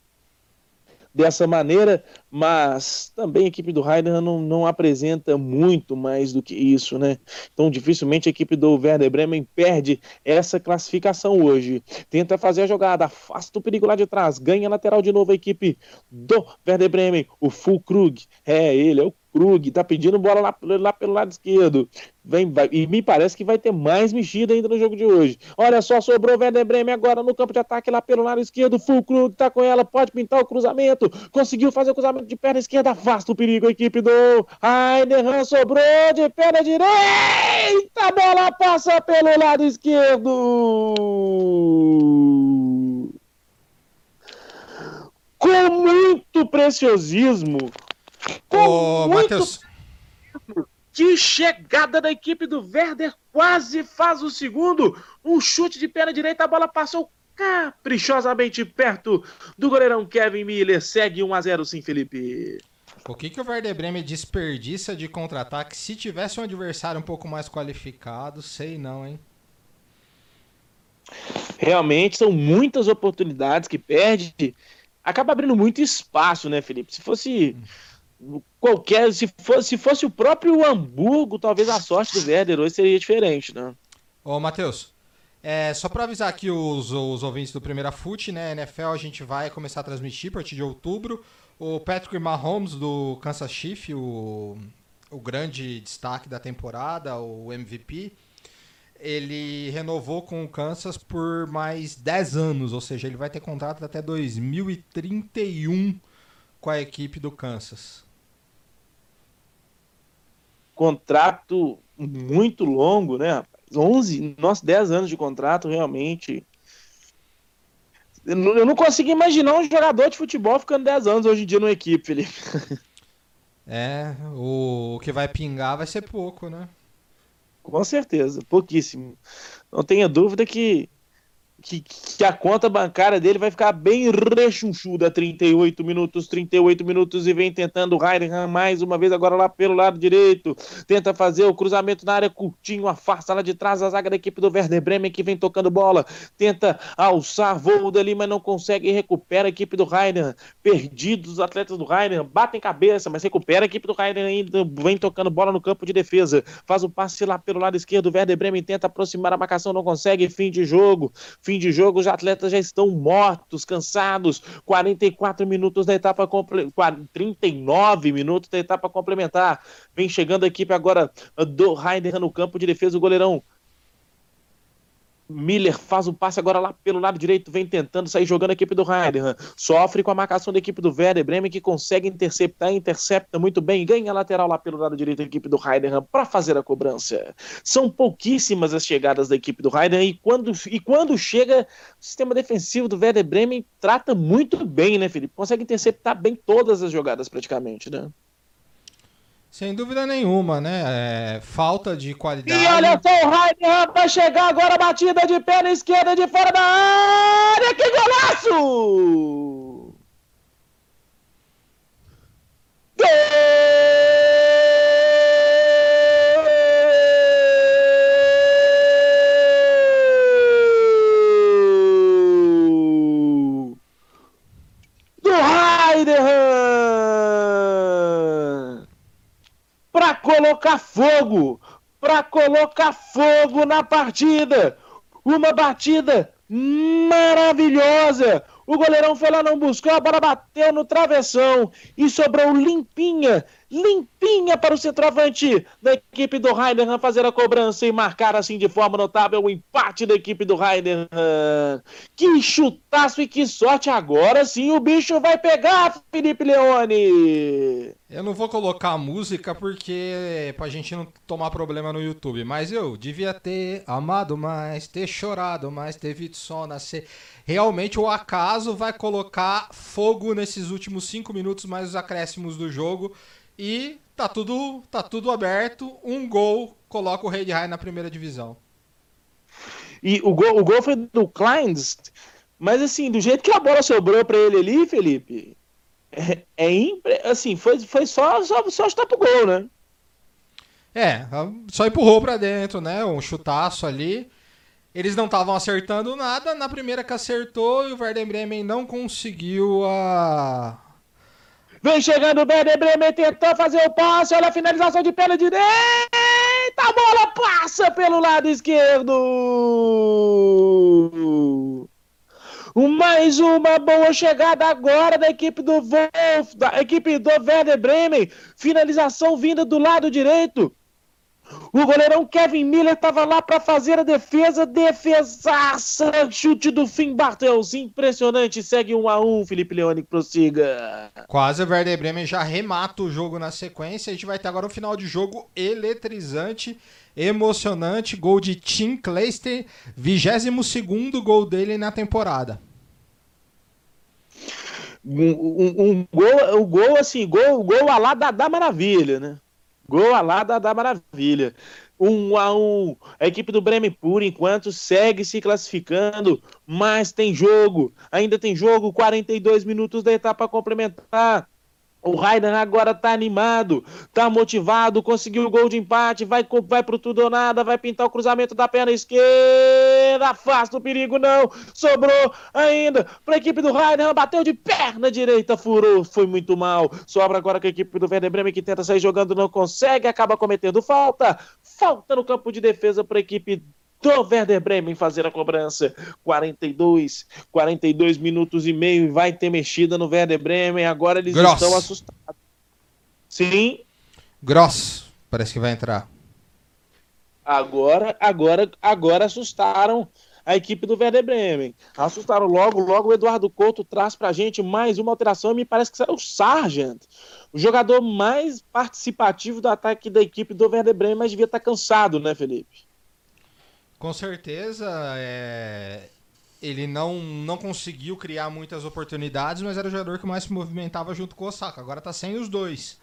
dessa maneira, mas também a equipe do Heidenheim não, não apresenta muito mais do que isso, né? Então dificilmente a equipe do Werder Bremen perde essa classificação hoje. Tenta fazer a jogada, afasta o perigo lá de trás, ganha lateral de novo a equipe do Werder Bremen, o Fulkrug, é ele, é o Krug, tá pedindo bola lá, lá pelo lado esquerdo. Vem, vai, e me parece que vai ter mais mexida ainda no jogo de hoje. Olha só, sobrou o Werder Bremen agora no campo de ataque lá pelo lado esquerdo. Fulkrug tá com ela, pode pintar o cruzamento. Conseguiu fazer o cruzamento de perna esquerda, afasta o perigo. A equipe do Heidenheim sobrou de perna direita. A bola passa pelo lado esquerdo. Com muito preciosismo. Com Ô, Matheus, que chegada da equipe do Werder, quase faz o segundo. Um chute de perna direita, a bola passou caprichosamente perto do goleirão Kevin Miller. Segue 1 a 0 sim, Felipe. o que, que o Werder Bremen desperdiça de contra-ataque se tivesse um adversário um pouco mais qualificado? Sei não, hein? Realmente são muitas oportunidades que perde. Acaba abrindo muito espaço, né, Felipe? Se fosse qualquer, se fosse, se fosse o próprio Hamburgo, talvez a sorte do Werder hoje seria diferente, né? Ô, Matheus, é, só pra avisar aqui os, os ouvintes do Primeira Fute, né? NFL a gente vai começar a transmitir a partir de outubro. O Patrick Mahomes do Kansas Chiefs, o, o grande destaque da temporada, o MVP, ele renovou com o Kansas por mais 10 anos, ou seja, ele vai ter contrato até 2031 com a equipe do Kansas. Contrato muito longo, né? rapaz? 11, nossa, 10 anos de contrato, realmente. Eu não, eu não consigo imaginar um jogador de futebol ficando 10 anos hoje em dia numa equipe, Felipe. É, o, o que vai pingar vai ser pouco, né? Com certeza, pouquíssimo. Não tenha dúvida que, que, que a conta bancária dele vai ficar bem rechonchuda. 38 minutos, 38 minutos e vem tentando o Heidenheim mais uma vez agora lá pelo lado direito. Tenta fazer o cruzamento na área curtinho, afasta lá de trás a zaga da equipe do Werder Bremen que vem tocando bola. Tenta alçar voo dali, mas não consegue recupera a equipe do Heidenheim. Perdidos os atletas do Heidenheim, batem cabeça, mas recupera a equipe do Heidenheim ainda, vem tocando bola no campo de defesa. Faz o passe lá pelo lado esquerdo, o Werder Bremen tenta aproximar a marcação, não consegue, fim de jogo. Fim de jogo, os atletas já estão mortos, cansados. 44 minutos da etapa comple... 39 minutos da etapa complementar. Vem chegando a equipe agora do Heidenheim no campo de defesa, o goleirão Miller faz um passe agora lá pelo lado direito, vem tentando sair jogando a equipe do Heidenheim. Sofre com a marcação da equipe do Werder Bremen, que consegue interceptar, intercepta muito bem, ganha a lateral lá pelo lado direito da equipe do Heidenheim para fazer a cobrança. São pouquíssimas as chegadas da equipe do Heidenheim e quando, e quando chega, o sistema defensivo do Werder Bremen trata muito bem, né, Felipe? Consegue interceptar bem todas as jogadas praticamente, né? Sem dúvida nenhuma, né? É, falta de qualidade. E olha só, o Heidenheim vai chegar agora, batida de perna esquerda de fora da área, que golaço! Gol! Para colocar fogo, para colocar fogo na partida. Uma batida maravilhosa. O goleirão foi lá, não buscou, a bola bateu no travessão e sobrou limpinha, limpinha para o centroavante da equipe do Heidenheim fazer a cobrança e marcar assim de forma notável o empate da equipe do Heidenheim. Que chutaço e que sorte agora sim o bicho vai pegar, Felipe Leone. Eu não vou colocar a música porque pra gente não tomar problema no YouTube, mas eu devia ter amado mais, ter chorado mais, ter visto só nascer. Realmente o acaso vai colocar fogo nesses últimos cinco minutos mais os acréscimos do jogo e tá tudo, tá tudo aberto. Um gol coloca o Heidenheim na primeira divisão. E o gol, o gol foi do Kleins, mas assim, do jeito que a bola sobrou para ele ali, Felipe, é, é impre- assim, foi, foi só, só, só chutar pro gol, né? É, só empurrou pra dentro, né? Um chutaço ali. Eles não estavam acertando nada. Na primeira que acertou, e o Werder Bremen não conseguiu a. Vem chegando o Werder Bremen, tentou fazer o passe, olha a finalização de perna direita, a bola passa pelo lado esquerdo. Mais uma boa chegada agora da equipe do Wolf, da equipe do Werder Bremen, finalização vinda do lado direito. O goleirão Kevin Miller estava lá para fazer a defesa, defesaça, chute do Finn Bartels, impressionante, segue 1 a 1 Felipe Leone, prossiga. Quase o Werder Bremen já remata o jogo na sequência. A gente vai ter agora um final de jogo eletrizante, emocionante. Gol de Tim Clayster, 22 gol dele na temporada. Um, um- um gol, um gol assim, gol, gol a lá da, da maravilha, né? Gol a lá da, da maravilha. Um a um. A equipe do Bremen, por enquanto, segue se classificando, mas tem jogo. Ainda tem jogo, 42 minutos da etapa complementar. O Raiden agora tá animado, tá motivado, conseguiu o gol de empate, vai, vai pro tudo ou nada, vai pintar o cruzamento da perna esquerda, afasta o perigo, não, sobrou ainda pra equipe do Raiden, bateu de perna direita, furou, foi muito mal, sobra agora com a equipe do Werder Bremen que tenta sair jogando, não consegue, acaba cometendo falta, falta no campo de defesa pra equipe do Werder Bremen fazer a cobrança. 42, 42 minutos e meio e vai ter mexida no Werder Bremen. Agora eles Gross. estão assustados. Sim, Gross, parece que vai entrar. agora, agora, agora assustaram a equipe do Werder Bremen. Assustaram logo, logo o Eduardo Couto traz pra gente mais uma alteração e me parece que será o Sargent, o jogador mais participativo do ataque da equipe do Werder Bremen, mas devia estar cansado, né, Felipe? Com certeza, é, ele não, não conseguiu criar muitas oportunidades, mas era o jogador que mais se movimentava junto com o Osaka. Agora tá sem os dois.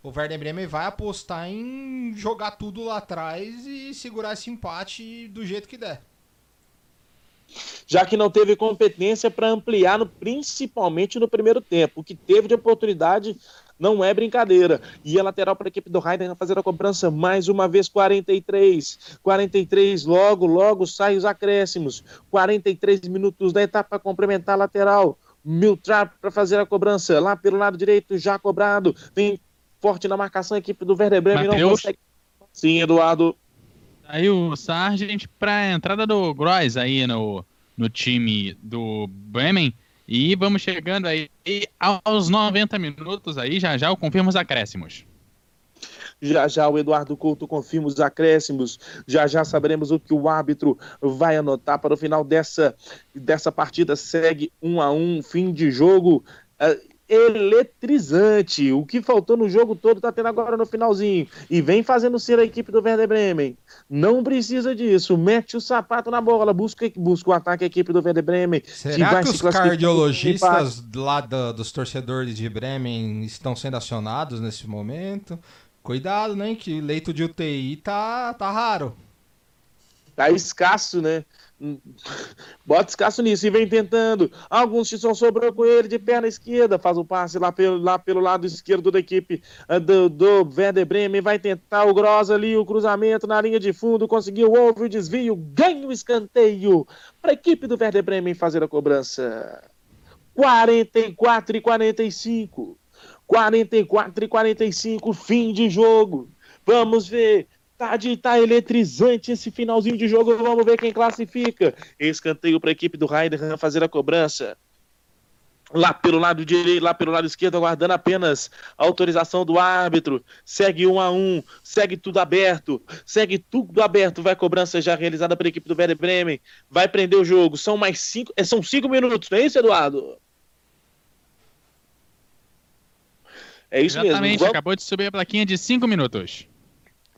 O Werder Bremen vai apostar em jogar tudo lá atrás e segurar esse empate do jeito que der. já que não teve competência para ampliar, no, principalmente no primeiro tempo. O que teve de oportunidade não é brincadeira. E a lateral para a equipe do Heidenheim fazer a cobrança mais uma vez, 43. 43, logo, logo sai os acréscimos. 43 minutos da etapa complementar lateral. Miltrap para fazer a cobrança lá pelo lado direito, já cobrado. Vem forte na marcação a equipe do Werder Bremen. Não Mateus? consegue. Sim, Eduardo. Aí o Sargent para entrada do Gross aí no, no time do Bremen. E vamos chegando aí aos 90 minutos aí, já já eu confirmo os acréscimos. Já já o Eduardo Couto confirma os acréscimos. Já já saberemos o que o árbitro vai anotar para o final dessa, dessa partida. Segue um a um, fim de jogo. Eletrizante. O que faltou no jogo todo tá tendo agora no finalzinho. E vem fazendo ser a equipe do Werder Bremen. Não precisa disso. Mete o sapato na bola. Busca, busca o ataque a equipe do Werder Bremen. Será que se os cardiologistas lá da- dos torcedores de Bremen estão sendo acionados nesse momento? Cuidado, né? Que leito de UTI tá, tá raro. Tá escasso, né? Bota escasso nisso e vem tentando. Alguns só sobrou com ele de perna esquerda. Faz o passe lá pelo, lá pelo lado esquerdo da equipe ah, do, do Werder Bremen. Vai tentar o Gross ali, o cruzamento na linha de fundo. Conseguiu, houve o desvio, ganha o escanteio para a equipe do Werder Bremen fazer a cobrança. 44 e 45. 44 e 45, fim de jogo. Vamos ver. Tá, de, tá eletrizante esse finalzinho de jogo. Vamos ver quem classifica. Escanteio para a equipe do Heidenheim fazer a cobrança. Lá pelo lado direito, lá pelo lado esquerdo, aguardando apenas a autorização do árbitro. Segue um a um, segue tudo aberto, segue tudo aberto. Vai cobrança já realizada pela equipe do Werder Bremen. Vai prender o jogo. São mais cinco, é, são cinco minutos, não é isso, Eduardo? É isso Exatamente, mesmo. Vamos- acabou de subir a plaquinha de 5 minutos.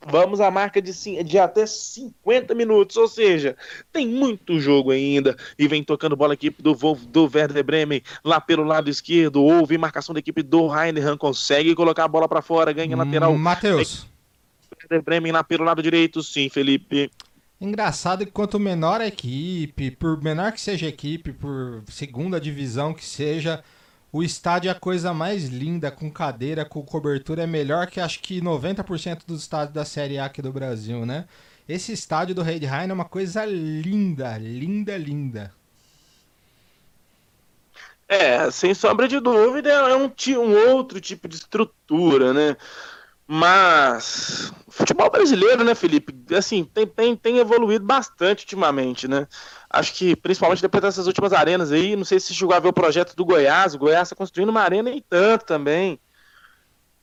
Vamos à marca de, de até 50 minutos, ou seja, tem muito jogo ainda. E vem tocando bola a equipe do, do Werder Bremen lá pelo lado esquerdo. Houve marcação da equipe do Heinemann, consegue colocar a bola para fora, ganha lateral. Matheus, Werder Bremen lá pelo lado direito, sim, Felipe. engraçado que quanto menor a equipe, por menor que seja a equipe, por segunda divisão que seja, o estádio é a coisa mais linda, com cadeira, com cobertura, é melhor que acho que 90% dos estádios da Série A aqui do Brasil, né? Esse estádio do Heidenheim é uma coisa linda, linda, linda. É, sem sombra de dúvida, é um, um outro tipo de estrutura, né? Mas futebol brasileiro, né, Felipe? Assim, tem, tem, tem evoluído bastante ultimamente, né? Acho que principalmente depois dessas últimas arenas aí, não sei se chegou a ver o projeto do Goiás, o Goiás está construindo uma arena e tanto também.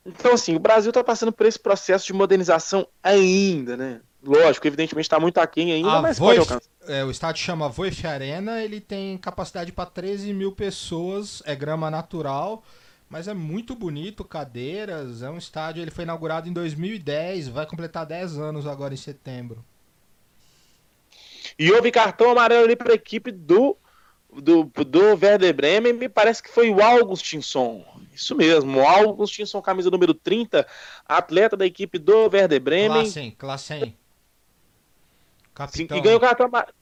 Então, assim, o Brasil está passando por esse processo de modernização ainda, né? Lógico, evidentemente está muito aquém ainda, A mas pode Voif- alcançar. é, o estádio chama Voif Arena, ele tem capacidade para 13 mil pessoas, é grama natural, mas é muito bonito, cadeiras, é um estádio, ele foi inaugurado em 2010, vai completar 10 anos agora em setembro. E houve cartão amarelo ali para a equipe do, do, do Werder Bremen, me parece que foi o Augustinson. Isso mesmo, o Augustinson, camisa número 30, atleta da equipe do Werder Bremen. Classem. Sim, Capitão. e ganhou o cartão amarelo.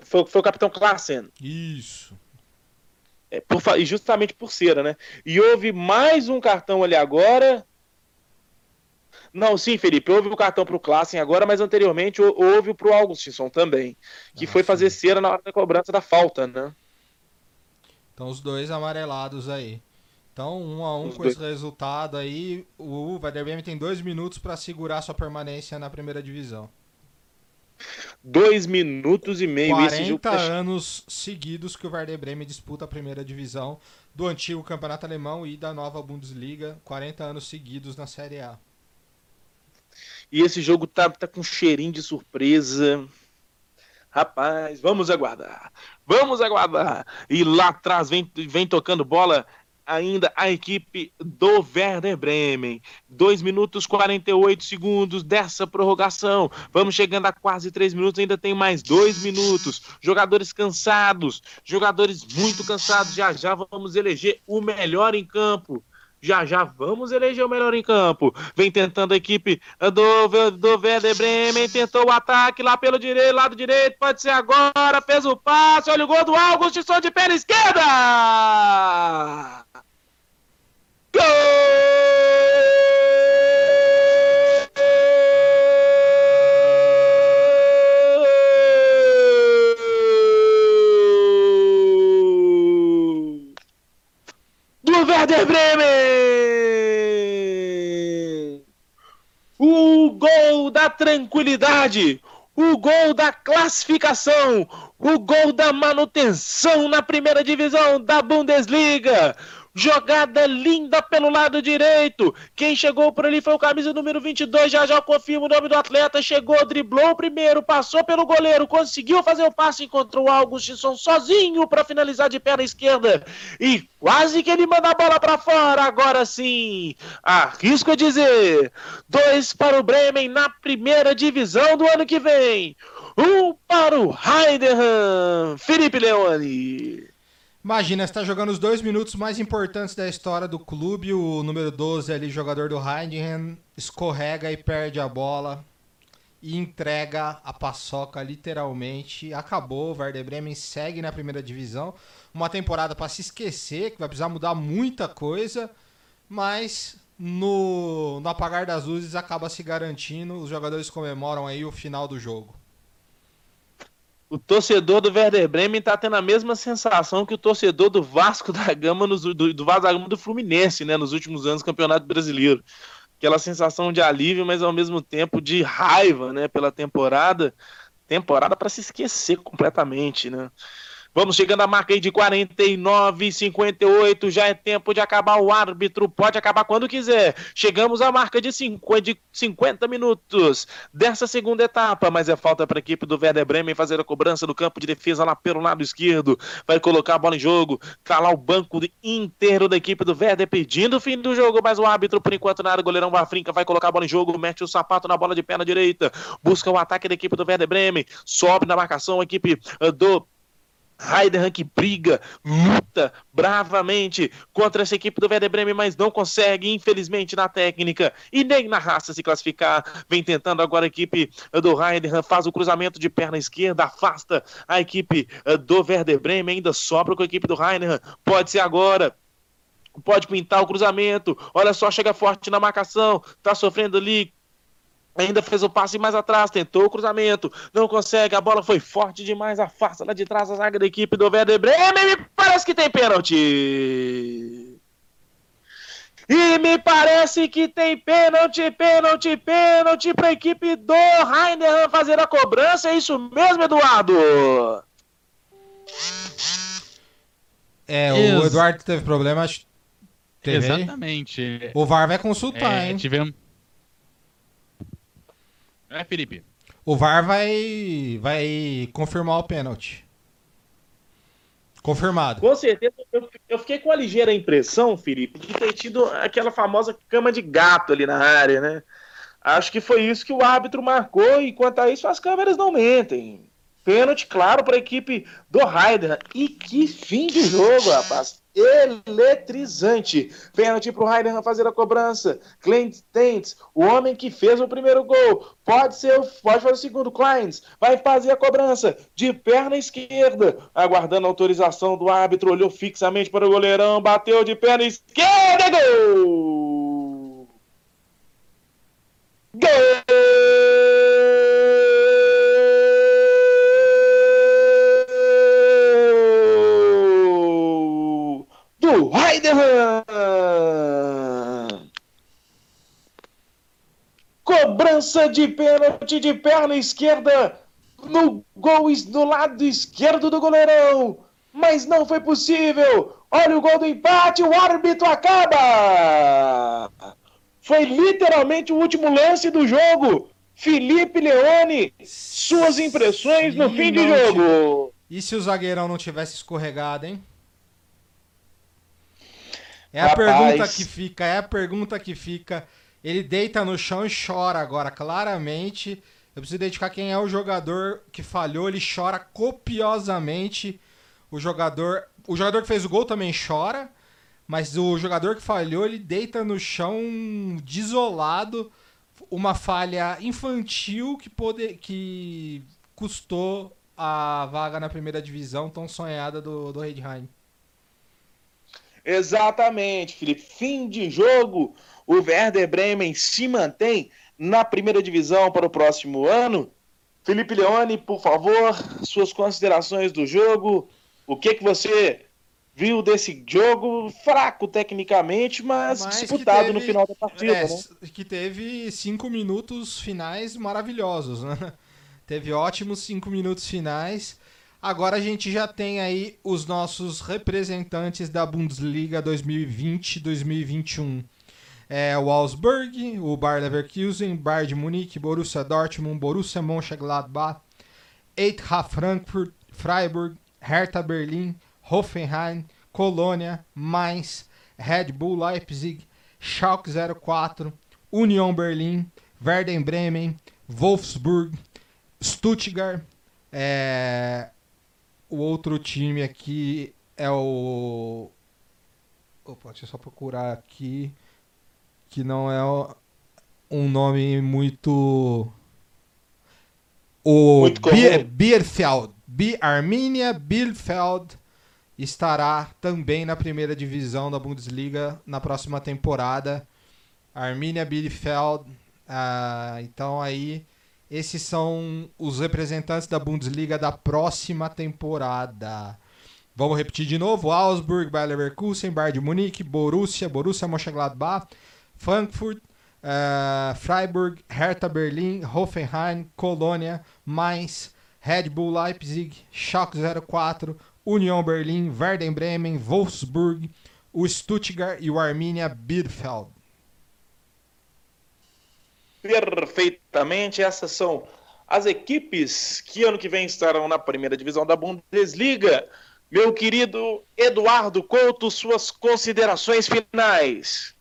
Foi, foi o capitão Klassen. Isso. É, por e justamente por cera, né? E houve mais um cartão ali agora. Não, sim, Felipe, houve o cartão pro Klassen agora, mas anteriormente hou- houve o pro Augustinson também, que Ah, foi fazer sim. cera na hora da cobrança da falta, né? Então os dois amarelados aí. Então, um a um Os com dois. esse resultado aí, o Werder Bremen tem dois minutos para segurar sua permanência na primeira divisão. Dois minutos e meio. Esse jogo 40 tá anos seguidos que o Werder Bremen disputa a primeira divisão do antigo campeonato alemão e da nova Bundesliga. 40 anos seguidos na Série A. E esse jogo tá, tá com cheirinho de surpresa. Rapaz, vamos aguardar. Vamos aguardar. E lá atrás vem, vem tocando bola ainda a equipe do Werder Bremen. 2 minutos 48 segundos dessa prorrogação. Vamos chegando a quase 3 minutos, ainda tem mais 2 minutos. Jogadores cansados, jogadores muito cansados. Já já vamos eleger o melhor em campo. Já já vamos eleger o melhor em campo. Vem tentando a equipe do, do Werder Bremen. Tentou o ataque lá pelo direito, lado direito. Pode ser agora. Fez o passe. Olha o gol do Augustinson de perna esquerda. Gol! Werder Bremen! O gol da tranquilidade, o gol da classificação, o gol da manutenção na primeira divisão da Bundesliga, Jogada linda pelo lado direito. Quem chegou por ali foi o camisa número 22. Já já confirmo o nome do atleta. Chegou, driblou o primeiro, passou pelo goleiro, conseguiu fazer o passe, encontrou o Augustinson sozinho para finalizar de perna esquerda. E quase que ele manda a bola para fora. Agora sim, arrisco dizer: dois para o Bremen na primeira divisão do ano que vem. Um para o Heidenheim. Felipe Leone. Imagina, você tá jogando os dois minutos mais importantes da história do clube, o número 12 ali, jogador do Heidenheim, escorrega e perde a bola e entrega a paçoca literalmente. Acabou, o Werder Bremen segue na primeira divisão. Uma temporada para se esquecer, que vai precisar mudar muita coisa, mas no, no apagar das luzes acaba se garantindo. Os jogadores comemoram aí o final do jogo. O torcedor do Werder Bremen tá tendo a mesma sensação que o torcedor do Vasco da Gama nos, do, do Vasco da Gama do Fluminense, né, nos últimos anos do Campeonato Brasileiro. Aquela sensação de alívio, mas ao mesmo tempo de raiva, né, pela temporada. Temporada para se esquecer completamente, né? Vamos chegando à marca aí de 49, 58. Já é tempo de acabar. O árbitro pode acabar quando quiser. Chegamos à marca de 50, de 50 minutos dessa segunda etapa. Mas é falta para a equipe do Werder Bremen fazer a cobrança do campo de defesa lá pelo lado esquerdo. Vai colocar a bola em jogo. Tá lá o banco inteiro da equipe do Werder pedindo o fim do jogo. Mas o árbitro, por enquanto, na área, o goleirão Bafrinca vai colocar a bola em jogo. Mete o sapato na bola de perna direita. Busca o ataque da equipe do Werder Bremen. Sobe na marcação a equipe uh, do Heidenheim que briga, luta bravamente contra essa equipe do Werder Bremen, mas não consegue, infelizmente, na técnica e nem na raça se classificar. Vem tentando agora a equipe do Heidenheim, faz o cruzamento de perna esquerda, afasta a equipe eh, do Werder Bremen, ainda sobra com a equipe do Heidenheim. Pode ser agora. Pode pintar o cruzamento. Olha só, chega forte na marcação. Tá sofrendo ali Ainda fez o passe mais atrás, tentou o cruzamento, não consegue, a bola foi forte demais, afasta lá de trás a zaga da equipe do Werder Bremen, me parece que tem pênalti. E me parece que tem pênalti, pênalti, pênalti para a equipe do Heidenheim fazer a cobrança, é isso mesmo, Eduardo? É, o Eduardo teve problemas. Teve? Exatamente. O VAR vai consultar, É, hein? tivemos. É, Felipe. O VAR vai, vai confirmar o pênalti. Confirmado. Com certeza, eu, eu fiquei com a ligeira impressão, Felipe, de ter tido aquela famosa cama de gato ali na área, né? Acho que foi isso que o árbitro marcou, e quanto a isso, as câmeras não mentem. Pênalti, claro, para a equipe do Heidenheim. E que fim de jogo, rapaz. Eletrizante. Pênalti para o Heidenheim fazer a cobrança. Clint Tentes, o homem que fez o primeiro gol. Pode ser, pode fazer o segundo. Kleins vai fazer a cobrança de perna esquerda. Aguardando a autorização do árbitro, olhou fixamente para o goleirão, bateu de perna esquerda. Gol! Gol do Heidenheim! Cobrança de pênalti de perna esquerda no gol no lado esquerdo do goleirão. Mas não foi possível. Olha o gol do empate, o árbitro acaba. Foi literalmente o último lance do jogo. Felipe Leone, suas impressões no Se fim de jogo. E se o zagueirão não tivesse escorregado, hein? É a Rapaz. pergunta que fica, é a pergunta que fica. Ele deita no chão e chora agora, claramente. Eu preciso identificar quem é o jogador que falhou. Ele chora copiosamente. O jogador, o jogador que fez o gol também chora, mas o jogador que falhou, ele deita no chão desolado. Uma falha infantil que pode, que custou a vaga na primeira divisão tão sonhada do, do Heidenheim. Exatamente, Felipe. Fim de jogo. O Werder Bremen se mantém na primeira divisão para o próximo ano. Felipe Leone, por favor, suas considerações do jogo. O que, que você viu desse jogo fraco tecnicamente, mas, Mas disputado no teve- final da partida, É, né? que teve cinco minutos finais maravilhosos, né? Teve ótimos cinco minutos finais. Agora a gente já tem aí os nossos representantes da Bundesliga 2020-2021. É o Augsburg, o Bayer Leverkusen, Bayern de Munique, Borussia Dortmund, Borussia Mönchengladbach, Eintracht Frankfurt, Freiburg, Hertha Berlin, Hoffenheim, Colônia, Mainz, Red Bull Leipzig, Schalke 04, Union Berlin, Werder Bremen, Wolfsburg, Stuttgart, é, o outro time aqui é o. Opa, deixa eu só procurar aqui. Que não é um nome muito. O Muito. Bier- Bierfeld. Bi Arminia Bielefeld estará também na primeira divisão da Bundesliga na próxima temporada. Arminia Bielefeld. ah, então aí esses são os representantes da Bundesliga da próxima temporada. Vamos repetir de novo: Augsburg, Bayer Leverkusen, Bayern de Munique, Borussia, Borussia Mönchengladbach, Frankfurt, eh, Freiburg, Hertha Berlin, Hoffenheim, Colônia, Mainz, Red Bull Leipzig, Schalke 04, Union Berlin, Werder Bremen, Wolfsburg, o Stuttgart e o Arminia Bielefeld. Perfeitamente, essas são as equipes que ano que vem estarão na primeira divisão da Bundesliga. Meu querido Eduardo Couto, suas considerações finais.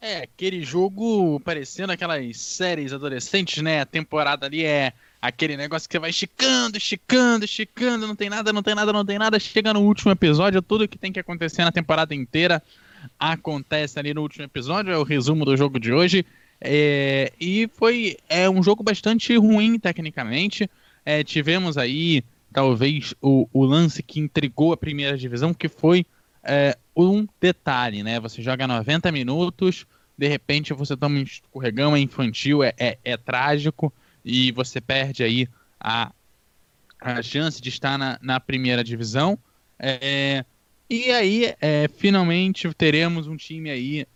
É, aquele jogo parecendo aquelas séries adolescentes, né? A temporada ali é aquele negócio que você vai esticando, esticando, esticando, não tem nada, não tem nada, não tem nada. Chega no último episódio, tudo que tem que acontecer na temporada inteira acontece ali no último episódio. É o resumo do jogo de hoje. É, e foi é um jogo bastante ruim tecnicamente. É, tivemos aí talvez o, o lance que intrigou a primeira divisão, que foi é, um detalhe, né? Você joga 90 minutos, de repente você toma um escorregão, é infantil, é, é, é trágico, e você perde aí a, a chance de estar na, na primeira divisão. É, e aí, é, finalmente, teremos um time aí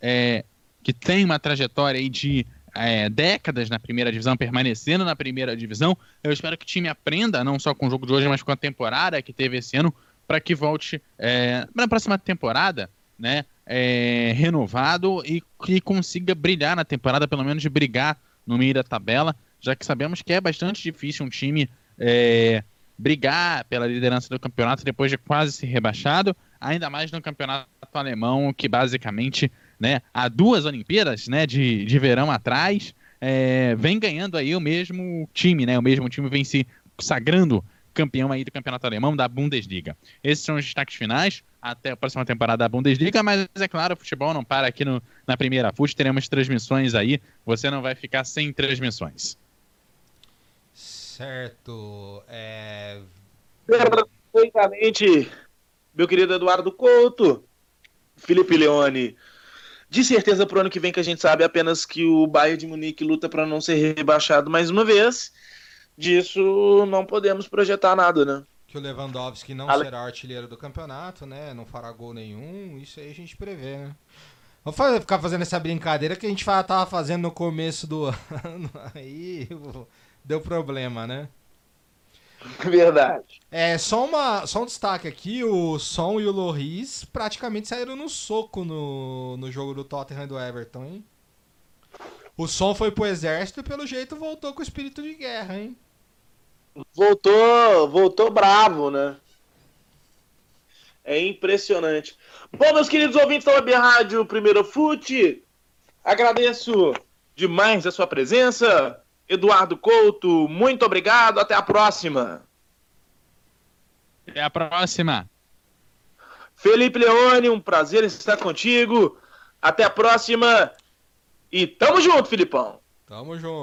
que tem uma trajetória de é, décadas na primeira divisão, permanecendo na primeira divisão. Eu espero que o time aprenda, não só com o jogo de hoje, mas com a temporada que teve esse ano, para que volte é, na próxima temporada, né? é, renovado e que consiga brilhar na temporada, pelo menos de brigar no meio da tabela, já que sabemos que é bastante difícil um time é, brigar pela liderança do campeonato depois de quase ser rebaixado, ainda mais no campeonato alemão, que basicamente, né, há duas Olimpíadas, né, de, de verão atrás, é, vem ganhando aí o mesmo time, né, o mesmo time vem se sagrando campeão aí do campeonato alemão da Bundesliga. Esses são os destaques finais até a próxima temporada da Bundesliga, mas é claro, o futebol não para aqui no, na primeira FUT, teremos transmissões aí, você não vai ficar sem transmissões. Certo. É... Perfeitamente, meu querido Eduardo Couto, Felipe Leone. De certeza pro ano que vem que a gente sabe apenas que o Bayern de Munique luta para não ser rebaixado mais uma vez. Disso não podemos projetar nada, né? Que o Lewandowski não Ale- será artilheiro do campeonato, né? Não fará gol nenhum. Isso aí a gente prevê, né? Vamos fa- ficar fazendo essa brincadeira que a gente tava fazendo no começo do ano. Aí deu problema, né? Verdade. É, só, uma, só um destaque aqui, o Son e o Loris praticamente saíram no soco no, no jogo do Tottenham e do Everton, hein? O Son foi pro exército e pelo jeito voltou com espírito de guerra, hein? Voltou, voltou bravo, né? É impressionante. Bom, meus queridos ouvintes da Web Rádio Primeiro Fute, agradeço demais a sua presença. Eduardo Couto, muito obrigado. Até a próxima. Até a próxima! Felipe Leone, um prazer estar contigo. Até a próxima. E tamo junto, Filipão. Tamo junto.